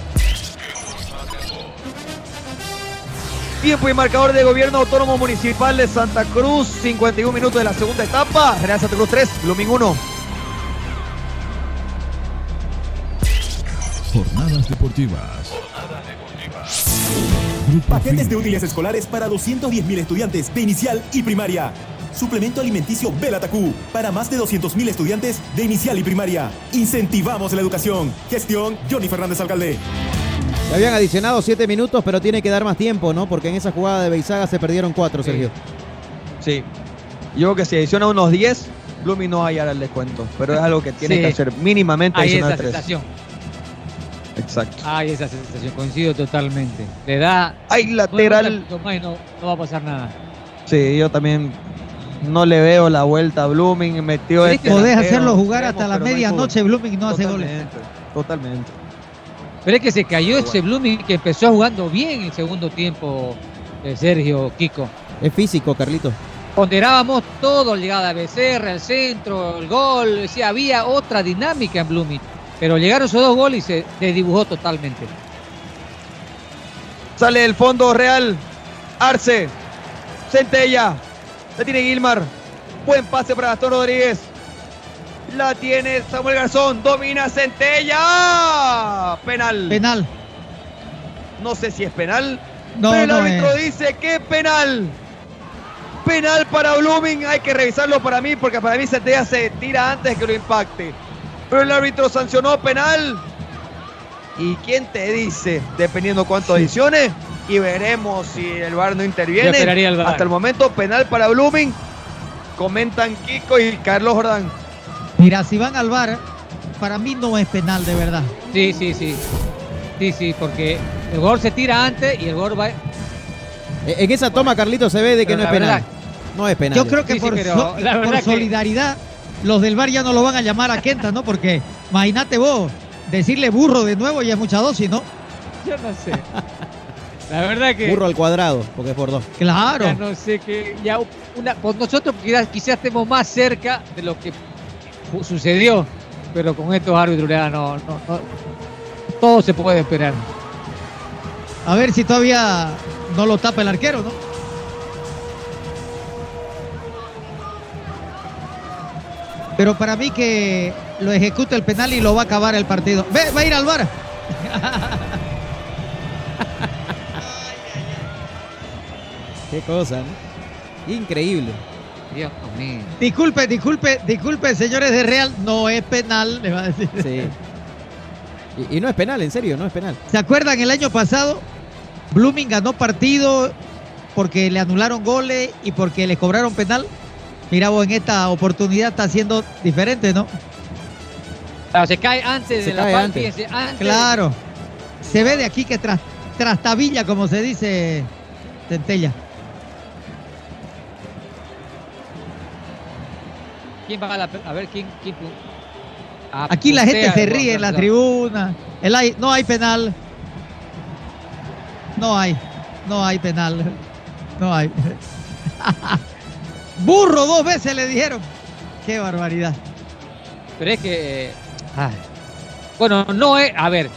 Speaker 21: Tiempo y marcador de gobierno autónomo municipal de Santa Cruz. 51 minutos de la segunda etapa. Real Santa Cruz 3, Blooming 1.
Speaker 22: Jornadas deportivas. Grupo
Speaker 2: Paquetes de útiles escolares para 210.000 estudiantes de inicial y primaria. Suplemento alimenticio Belatacú para más de 200.000 estudiantes de inicial y primaria. Incentivamos la educación. Gestión Johnny Fernández Alcalde.
Speaker 9: Le habían adicionado siete minutos, pero tiene que dar más tiempo, ¿no? Porque en esa jugada de Beizaga se perdieron cuatro, Sergio.
Speaker 21: Sí. Yo creo que si adiciona unos 10, Blooming no va a hallar el descuento. Pero es algo que tiene
Speaker 12: Sí.
Speaker 21: que hacer mínimamente
Speaker 12: Hay
Speaker 21: adicionar
Speaker 12: esa
Speaker 21: 3.
Speaker 12: sensación.
Speaker 21: Exacto.
Speaker 12: Hay esa sensación. Coincido totalmente. Le da.
Speaker 21: Hay lateral.
Speaker 12: más y no, no va a pasar nada.
Speaker 21: Sí, yo también no le veo la vuelta a Blooming. Metió este
Speaker 10: Podés
Speaker 21: delantero,
Speaker 10: hacerlo jugar hasta la medianoche. Blooming no hace goles.
Speaker 21: Totalmente.
Speaker 12: Pero es que se cayó ese Blooming que empezó jugando bien el segundo tiempo, eh, Sergio Kiko.
Speaker 9: Es físico, Carlito.
Speaker 12: ponderábamos todo, llegada de Becerra, el centro, el gol, decía, había otra dinámica en Blooming, pero llegaron esos dos goles y se desdibujó totalmente.
Speaker 21: Sale el fondo real. Arce. Centella. La tiene Gilmar. Buen pase para Gastón Rodríguez. La tiene Samuel Garzón. Domina Centella. Penal.
Speaker 10: Penal.
Speaker 21: No sé si es penal.
Speaker 10: No,
Speaker 21: pero el
Speaker 10: no
Speaker 21: árbitro
Speaker 10: es.
Speaker 21: dice que es penal. Penal para Blooming. Hay que revisarlo para mí porque para mí Centella se tira antes que lo impacte. Pero el árbitro sancionó penal. ¿Y quién te dice? Dependiendo cuánto adiciones. Y veremos si el VAR no interviene.
Speaker 12: El.
Speaker 21: Hasta el momento, penal para Blooming. Comentan Kiko y Carlos Jordán.
Speaker 10: Mira, si van al bar, para mí no es penal de verdad.
Speaker 12: Sí, sí, sí. Sí, sí, porque el gol se tira antes y el gol va.
Speaker 9: En esa toma, Carlito, se ve de que
Speaker 12: Pero
Speaker 9: no es penal.
Speaker 12: verdad-
Speaker 9: No es penal.
Speaker 10: Yo creo que
Speaker 12: Sí, sí,
Speaker 10: por,
Speaker 12: pero
Speaker 10: so-
Speaker 12: la
Speaker 10: por
Speaker 12: verdad que-
Speaker 10: solidaridad, los del bar ya no lo van a llamar a Kenta, ¿no? Porque imagínate vos, decirle burro de nuevo ya es mucha dosis, ¿no?
Speaker 12: Yo no sé. La verdad que.
Speaker 9: Burro al cuadrado, porque es por dos.
Speaker 10: Claro.
Speaker 12: Ya no sé que ya una, pues nosotros quizás, quizás estemos más cerca de lo que sucedió, pero con estos árbitros ya no, no, no- todo se puede esperar.
Speaker 10: A ver si todavía no lo tapa el arquero, ¿no? Pero para mí que lo ejecuta el penal y lo va a acabar el partido. Ve, va a ir al bar.
Speaker 9: Qué cosa, ¿no? Increíble.
Speaker 12: Dios mío.
Speaker 10: Disculpe, disculpe, disculpe, señores de Real, no es penal, le va a decir.
Speaker 9: Sí. Y, y no es penal, en serio, no es penal.
Speaker 10: ¿Se acuerdan el año pasado? Blooming ganó partido porque le anularon goles y porque le cobraron penal. Mira vos, en esta oportunidad está siendo diferente, ¿no?
Speaker 12: Claro, se cae antes
Speaker 10: Se
Speaker 12: de la
Speaker 10: antes.
Speaker 12: antes.
Speaker 10: Claro. Se ve de aquí que tras, trastabilla, como se dice Centella.
Speaker 12: ¿Quién va a la pe- A ver, ¿quién? quién pu-
Speaker 10: Aquí la gente se ríe en la tribuna. El hay- no hay penal. No hay. No hay penal. No hay. Burro dos veces le dijeron. Qué barbaridad.
Speaker 12: Pero es que. eh, ay. Bueno, no es. A ver,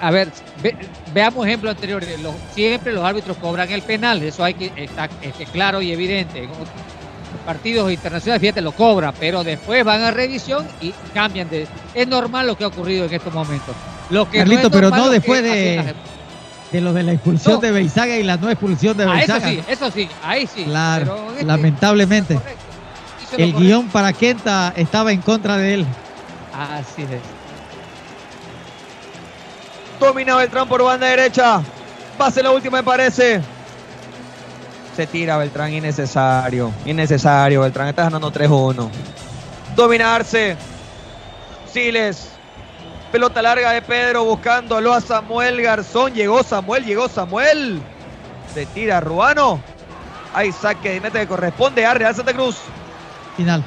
Speaker 12: a ver, ve- veamos ejemplos anteriores. Los- siempre los árbitros cobran el penal. Eso hay que este, claro y evidente. Partidos internacionales, fíjate, lo cobran, pero después van a revisión y cambian de. Es normal lo que ha ocurrido en estos momentos. Lo que
Speaker 10: Carlito,
Speaker 12: no es
Speaker 10: pero no después de, de lo de la expulsión
Speaker 12: No.
Speaker 10: de Beizaga y la no expulsión de
Speaker 12: Ah, eso sí, eso sí, ahí sí.
Speaker 10: Claro,
Speaker 12: este
Speaker 10: lamentablemente. El guion para Kenta estaba en contra de él.
Speaker 12: Así es.
Speaker 21: Domina Beltrán por banda derecha. Pase la última, me parece. Se tira Beltrán, innecesario. Innecesario. Beltrán está ganando 3-1. Domina Arce. Siles. Pelota larga de Pedro buscándolo a Samuel Garzón. Llegó Samuel, llegó Samuel. Se tira Ruano. Hay saque de meta que corresponde a Real Santa Cruz.
Speaker 10: Final.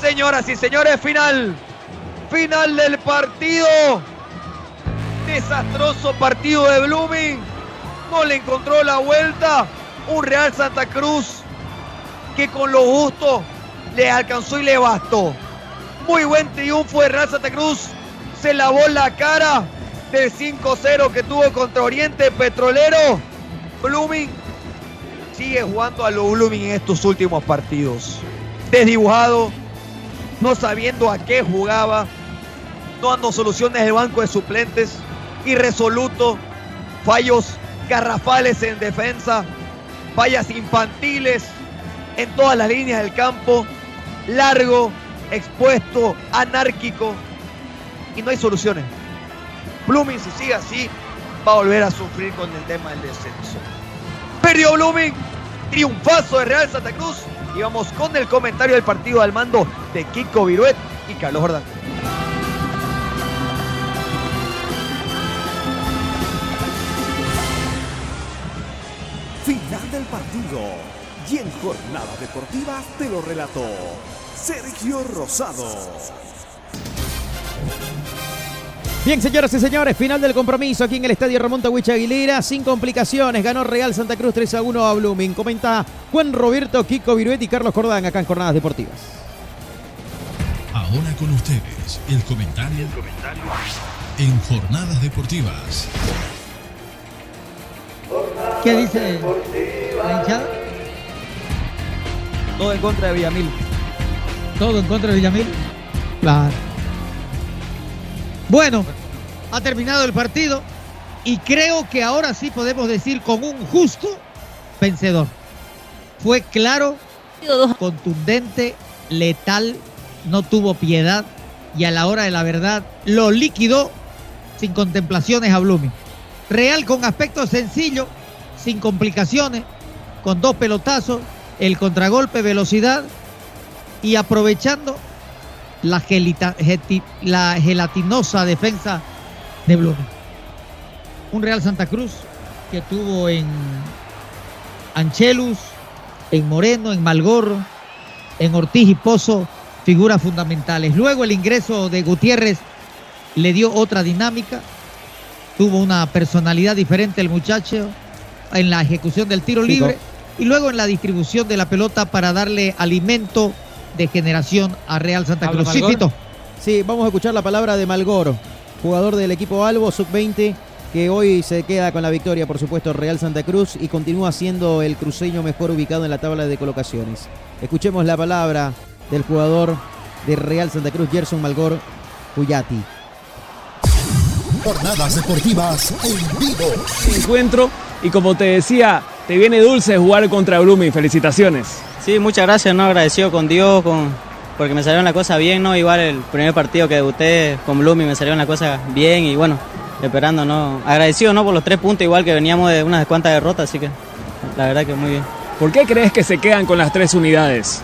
Speaker 21: Señoras y señores, final. Final del partido. Desastroso partido de Blooming. No le encontró la vuelta. Un Real Santa Cruz que con lo justo le alcanzó y le bastó. Muy buen triunfo de Real Santa Cruz. Se lavó la cara del 5-0 que tuvo contra Oriente Petrolero. Blooming sigue jugando a lo Blooming en estos últimos partidos. Desdibujado, no sabiendo a qué jugaba, no dando soluciones del banco de suplentes, irresoluto, fallos garrafales en defensa, fallas infantiles en todas las líneas del campo, largo, expuesto, anárquico y no hay soluciones. Blooming si sigue así va a volver a sufrir con el tema del descenso. Perdió Blooming, triunfazo de Real Santa Cruz y vamos con el comentario del partido al mando de Kiko Viruet y Carlos Jordán.
Speaker 29: Del partido. Y en Jornada Deportiva te lo relató Sergio Rosado.
Speaker 9: Bien, señoras y señores, final del compromiso aquí en el Estadio Ramón Tawich Aguilera, sin complicaciones, ganó Real Santa Cruz 3 a 1 a Blooming. Comenta Juan Roberto, Kiko Viruet y Carlos Cordán acá en Jornadas Deportivas.
Speaker 22: Ahora con ustedes, el comentario, en Jornadas Deportivas.
Speaker 10: ¿Qué dice la hinchada?
Speaker 21: Todo en contra de Villamil.
Speaker 10: Todo en contra de Villamil. Claro. Bueno, ha terminado el partido y creo que ahora sí podemos decir con un justo vencedor. Fue claro, contundente, letal, no tuvo piedad y a la hora de la verdad lo liquidó sin contemplaciones a Blooming. Real con aspecto sencillo, sin complicaciones, con dos pelotazos, el contragolpe, velocidad y aprovechando la, gelita, la gelatinosa defensa de Blooming. Un Real Santa Cruz que tuvo en Anchelus, en Moreno, en Malgorro, en Ortiz y Pozo figuras fundamentales. Luego el ingreso de Gutiérrez le dio otra dinámica, tuvo una personalidad diferente el muchacho en la ejecución del tiro libre y luego en la distribución de la pelota para darle alimento de generación a Real Santa
Speaker 9: ¿Habla
Speaker 10: Cruz. Sí,
Speaker 9: Malgor?
Speaker 10: Fito.
Speaker 9: Sí, vamos a escuchar la palabra de Malgoro, jugador del equipo Albo, sub-20, que hoy se queda con la victoria, por supuesto, Real Santa Cruz y continúa siendo el cruceño mejor ubicado en la tabla de colocaciones. Escuchemos la palabra del jugador de Real Santa Cruz, Gerson Malgor Cuyati.
Speaker 23: Jornadas deportivas en vivo.
Speaker 30: encuentro y como te decía, te viene dulce jugar contra Blooming. Felicitaciones.
Speaker 31: Sí, muchas gracias, ¿no? Agradecido con Dios, con, porque me salieron las cosas bien, ¿no? Igual el primer partido que debuté con Blooming me salieron las cosas bien y bueno, esperando, ¿no? Agradecido, ¿no? Por los tres puntos, igual que veníamos de unas cuantas derrotas, así que la verdad que muy bien.
Speaker 30: ¿Por qué crees que se quedan con las tres unidades?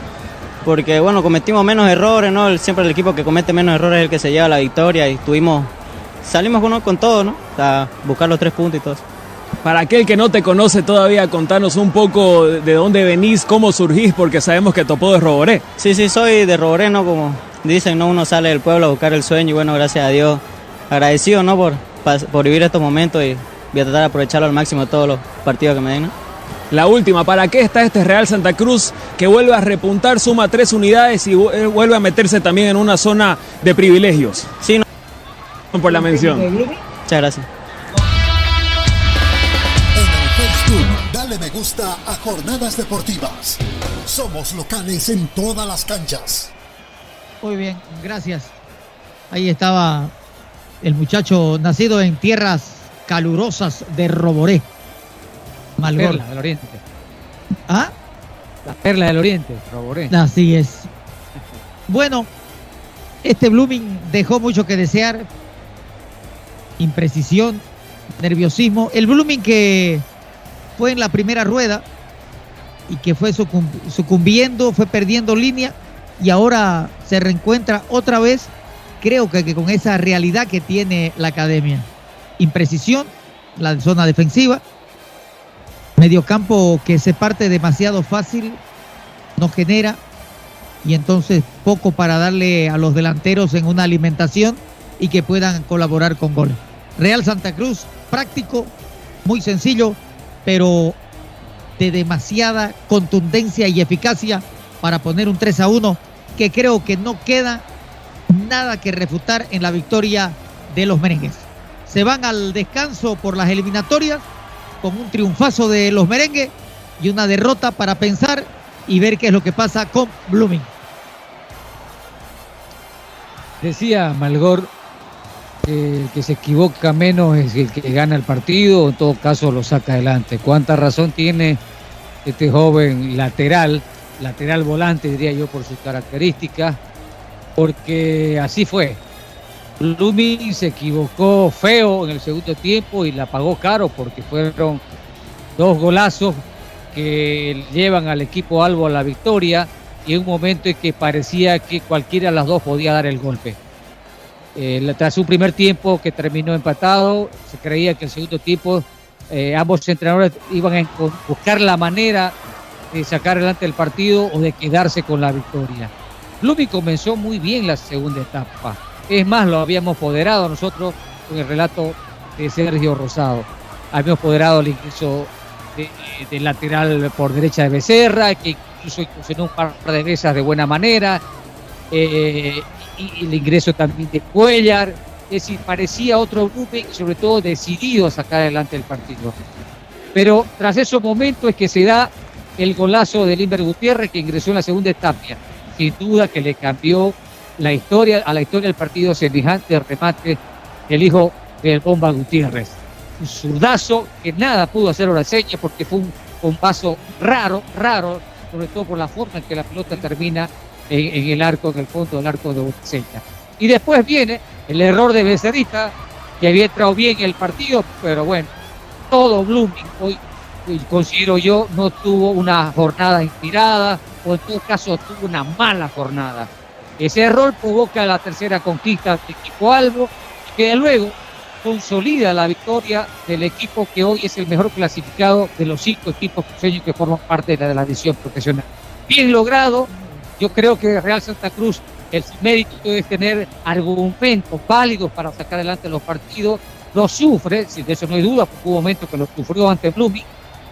Speaker 31: Porque, bueno, cometimos menos errores, ¿no? Siempre el equipo que comete menos errores es el que se lleva la victoria y tuvimos, salimos con, con todo, ¿no? O sea, buscar los tres puntos y todo eso.
Speaker 30: Para aquel que no te conoce todavía, contanos un poco de dónde venís, cómo surgís, porque sabemos que Topó de Roboré.
Speaker 31: Sí, sí, soy de Roboré, ¿no? Como dicen, ¿no? Uno sale del pueblo a buscar el sueño y bueno, gracias a Dios, agradecido, ¿no? Por, por vivir estos momentos y voy a tratar de aprovecharlo al máximo todos los partidos que me den, ¿no?
Speaker 30: La última, ¿para qué está este Real Santa Cruz que vuelve a repuntar, suma tres unidades y eh, vuelve a meterse también en una zona de privilegios?
Speaker 31: Sí,
Speaker 30: no. Por la mención.
Speaker 31: Muchas gracias.
Speaker 23: En el Facebook, dale me gusta a Jornadas Deportivas. Somos locales en todas las canchas.
Speaker 10: Muy bien, gracias. Ahí estaba el muchacho nacido en tierras calurosas de Roboré. Malgor.
Speaker 12: Perla del Oriente.
Speaker 10: ¿Ah?
Speaker 12: La perla del Oriente, Roboré.
Speaker 10: Así es. Bueno, este Blooming dejó mucho que desear. Imprecisión, nerviosismo. El Blooming que fue en la primera rueda y que fue sucum- sucumbiendo, fue perdiendo línea y ahora se reencuentra otra vez, creo que, que con esa realidad que tiene la academia. Imprecisión, la zona defensiva, mediocampo que se parte demasiado fácil, no genera y entonces poco para darle a los delanteros en una alimentación y que puedan colaborar con goles. Real Santa Cruz, práctico, muy sencillo, pero de demasiada contundencia y eficacia para poner un 3 a 1 que creo que no queda nada que refutar en la victoria de los merengues. Se van al descanso por las eliminatorias con un triunfazo de los merengues y una derrota para pensar y ver qué es lo que pasa con Blooming.
Speaker 12: Decía Malgor el que se equivoca menos es el que gana el partido, en todo caso lo saca adelante. ¿Cuánta razón tiene este joven lateral, lateral volante, diría yo, por sus características? Porque así fue. Lumi se equivocó feo en el segundo tiempo y la pagó caro porque fueron dos golazos que llevan al equipo Albo a la victoria y en un momento en que parecía que cualquiera de las dos podía dar el golpe. Eh, tras un primer tiempo que terminó empatado, se creía que el segundo tiempo eh, ambos entrenadores iban a buscar la manera de sacar adelante el partido o de quedarse con la victoria. Lumi comenzó muy bien la segunda etapa. Es más, lo habíamos poderado nosotros con el relato de Sergio Rosado. Habíamos poderado el ingreso del lateral por derecha de Becerra, que incluso incursionó un par de veces de buena manera, eh, y, el ingreso también de Cuellar. Es decir, parecía otro grupo, sobre todo decidido a sacar adelante el partido. Pero tras esos momentos es que se da el golazo de Limber Gutiérrez que ingresó en la segunda etapa. Sin duda que le cambió la historia, a la historia del partido semejante remate el hijo del Bomba Gutiérrez. Un zurdazo que nada pudo hacer Oraseña porque fue un, paso raro, raro, sobre todo por la forma en que la pelota termina en, el arco, en el fondo del arco de Oraseña. Y después viene el error de Becerrita, que había entrado bien el partido, pero bueno, todo Blooming hoy, considero yo, no tuvo una jornada inspirada, o en todo caso tuvo una mala jornada. Ese error provoca la tercera conquista del equipo Albo, que luego consolida la victoria del equipo que hoy es el mejor clasificado de los cinco equipos que forman parte de la edición profesional. Bien logrado, yo creo que Real Santa Cruz el mérito es tener argumentos válidos para sacar adelante los partidos, lo sufre, de eso no hay duda, porque hubo momentos que lo sufrió ante Blooming,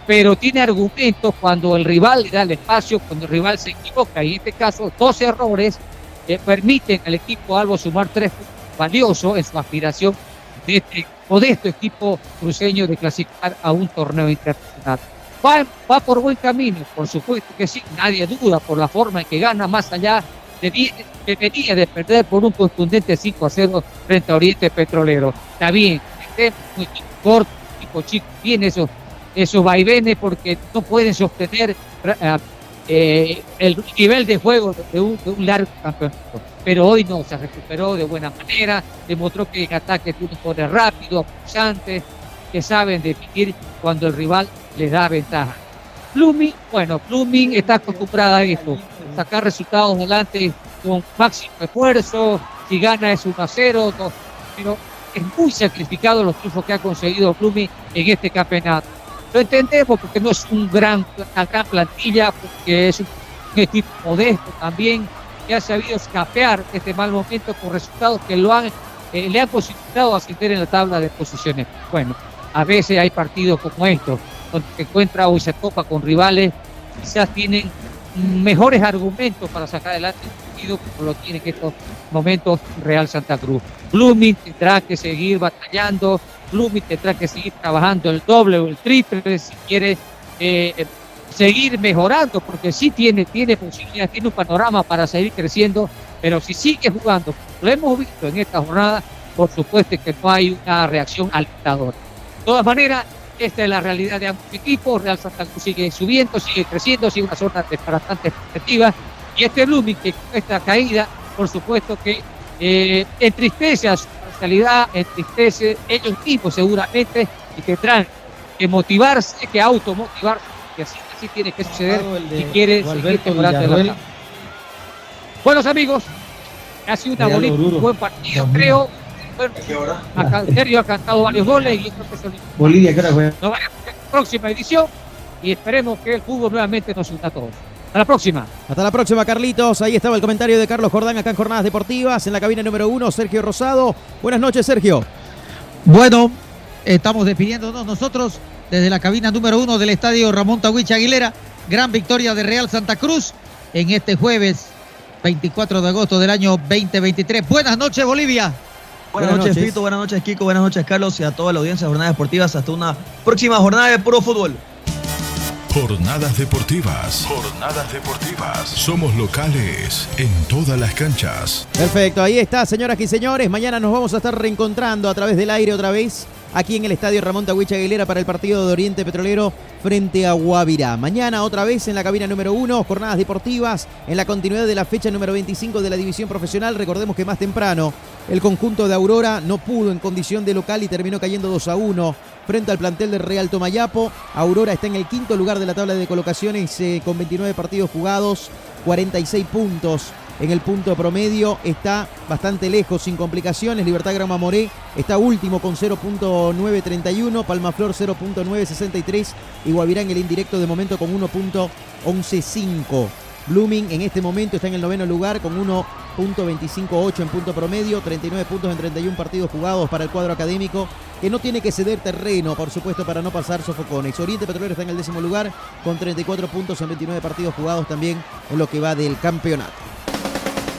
Speaker 12: pero tiene argumentos cuando el rival le da el espacio, cuando el rival se equivoca, y en este caso dos errores permiten al equipo Albo sumar tres valiosos en su aspiración de este modesto equipo cruceño de clasificar a un torneo internacional. Va, va por buen camino, por supuesto que sí, nadie duda por la forma en que gana, más allá de venía de perder por un contundente 5 a 0 frente a Oriente Petrolero. Está bien, muy corto, tipo chico, tiene esos, esos vaivenes porque no pueden sostener eh, eh, el nivel de juego de un, largo campeonato. Pero hoy no, se recuperó de buena manera, demostró que en ataque tiene poder rápido, pulsante, que saben definir cuando el rival les da ventaja. Blooming, bueno, Blooming está acostumbrada a esto, sacar resultados adelante con máximo esfuerzo, si gana es 1 a 0, pero es muy sacrificado los triunfos que ha conseguido Blooming en este campeonato. Lo entendemos porque no es un gran, una gran plantilla, porque es un, equipo modesto también, que ha sabido escapear este mal momento con resultados que eh, le han posibilitado ascender en la tabla de posiciones. Bueno, a veces hay partidos como estos, encuentra o se topa con rivales, quizás tienen mejores argumentos para sacar adelante el partido como lo tiene en estos momentos Real Santa Cruz. Blooming tendrá que seguir batallando, Blooming tendrá que seguir trabajando el doble o el triple si quiere eh, seguir mejorando, porque sí tiene, tiene posibilidades, tiene un panorama para seguir creciendo, pero si sigue jugando, lo hemos visto en esta jornada, por supuesto que no hay una reacción alentadora. De todas maneras, esta es la realidad de ambos equipos. Real Santa Cruz sigue subiendo, sigue creciendo, sigue una zona de bastante perspectiva. Y este Blooming, que esta caída, por supuesto que eh, entristece a su parcialidad, entristece ellos mismos seguramente y tendrán que motivarse, que automotivarse, que así, así tiene que suceder si quiere seguir mejorando la Buenos amigos, ha sido una bonita, un buen partido, creo Acá, Sergio ha cantado varios goles y creo que se
Speaker 10: Bolivia, ¿qué hora juega?
Speaker 12: Nos la próxima edición y esperemos que el fútbol nuevamente nos una a todos. Hasta la próxima.
Speaker 9: Hasta la próxima, Carlitos. Ahí estaba el comentario de Carlos Jordán acá en Jornadas Deportivas. En la cabina número uno, Sergio Rosado. Buenas noches, Sergio.
Speaker 10: Bueno, estamos despidiéndonos nosotros desde la cabina número uno del estadio Ramón Tawich Aguilera. Gran victoria de Real Santa Cruz en este jueves 24 de agosto del año 2023. Buenas noches, Bolivia.
Speaker 32: Buenas, noches, Fito. Buenas noches, Kiko. Buenas noches, Carlos. Y a toda la audiencia de Jornadas Deportivas. Hasta una próxima jornada de puro fútbol.
Speaker 22: Jornadas Deportivas. Jornadas Deportivas. Somos locales en todas las canchas.
Speaker 9: Perfecto, ahí está, señoras y señores. Mañana nos vamos a estar reencontrando a través del aire otra vez aquí en el estadio Ramón Tagüicha Aguilera para el partido de Oriente Petrolero frente a Guavirá. Mañana otra vez en la cabina número uno, jornadas deportivas, en la continuidad de la fecha número 25 de la división profesional. Recordemos que más temprano el conjunto de Aurora no pudo en condición de local y terminó cayendo 2 a 1 frente al plantel de Real Tomayapo. Aurora está en el quinto lugar de la tabla de colocaciones eh, con 29 partidos jugados, 46 puntos en el punto promedio, está bastante lejos, sin complicaciones. Libertad Grama Moré está último con 0.931, Palmaflor 0.963 y Guavirá en el indirecto de momento con 1.115. Blooming en este momento está en el noveno lugar con 1.258 en punto promedio, 39 puntos en 31 partidos jugados para el cuadro académico, que no tiene que ceder terreno, por supuesto, para no pasar sofocones. Oriente Petrolero está en el décimo lugar con 34 puntos en 29 partidos jugados también en lo que va del campeonato.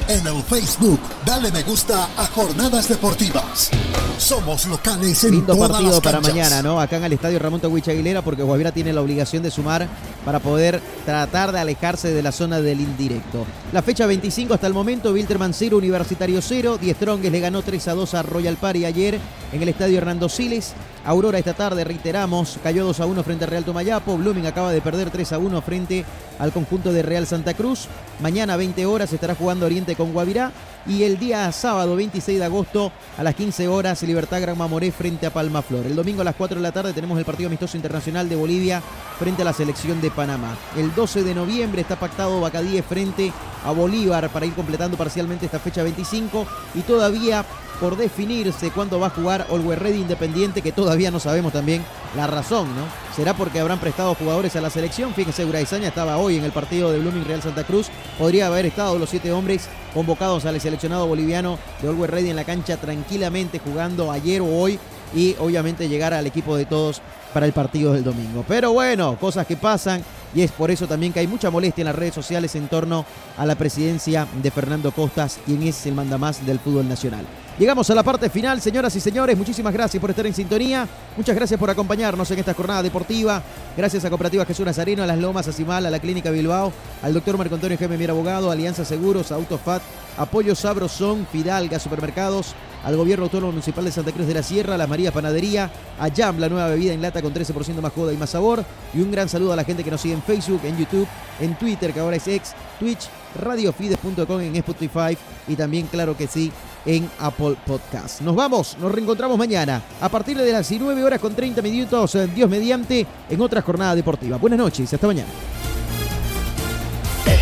Speaker 23: En el Facebook, dale me gusta a Jornadas Deportivas. Somos locales en
Speaker 9: Lindo
Speaker 23: todas
Speaker 9: partido
Speaker 23: las
Speaker 9: para mañana, ¿no? Acá en el estadio Ramón Tawich Aguilera, porque Guavirá tiene la obligación de sumar para poder tratar de alejarse de la zona del indirecto. La fecha 25 hasta el momento, Wilterman 0, Universitario 0, Die Strongest le ganó 3 a 2 a Royal Party ayer en el estadio Hernando Siles. Aurora esta tarde, reiteramos, cayó 2 a 1 frente a Real Tomayapo. Blooming acaba de perder 3 a 1 frente al conjunto de Real Santa Cruz. Mañana a 20 horas estará jugando Oriente con Guavirá. Y el día sábado 26 de agosto a las 15 horas Libertad Gran Mamoré frente a Palma Flor. El domingo a las 4 de la tarde tenemos el partido amistoso internacional de Bolivia frente a la selección de Panamá. El 12 de noviembre está pactado Bacadíes frente a Bolívar para ir completando parcialmente esta fecha 25 y todavía por definirse cuándo va a jugar Always Ready Independiente, que todavía no sabemos también la razón, ¿no? ¿Será porque habrán prestado jugadores a la selección? Fíjense, Uraizaña estaba hoy en el partido de Blooming Real Santa Cruz. Podría haber estado los siete hombres convocados al seleccionado boliviano de Always Ready en la cancha tranquilamente jugando ayer o hoy y obviamente llegar al equipo de todos para el partido del domingo. Pero bueno, cosas que pasan y es por eso también que hay mucha molestia en las redes sociales en torno a la presidencia de Fernando Costas, quien es el mandamás del fútbol nacional. Llegamos a la parte final, señoras y señores. Muchísimas gracias por estar en sintonía. Muchas gracias por acompañarnos en esta jornada deportiva. Gracias a Cooperativa Jesús Nazareno, a Las Lomas, a Cimal, a la Clínica Bilbao, al doctor Marco Antonio Jaime Mier Abogado, Alianza Seguros, Autofat, Apoyo Sabrosón, Fidalga Supermercados, al Gobierno Autónomo Municipal de Santa Cruz de la Sierra, a Las Marías Panadería, a Jam, la nueva bebida en lata con 13% más joda y más sabor. Y un gran saludo a la gente que nos sigue en Facebook, en YouTube, en Twitter, que ahora es ex, Twitch, radiofides.com, en Spotify y también, claro que sí, en Apple Podcast. Nos vamos, nos reencontramos mañana a partir de las 19 horas con 30 minutos, eh, Dios mediante, en otra jornada deportiva. Buenas noches, hasta mañana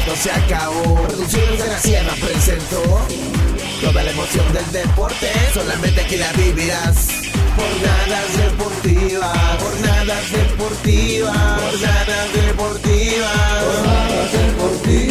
Speaker 8: no se acabó. Producciones de la Sierra presentó toda la emoción del deporte. Solamente aquí la vivirás. Jornadas deportivas, jornadas deportivas, jornadas deportivas, jornadas deportivas.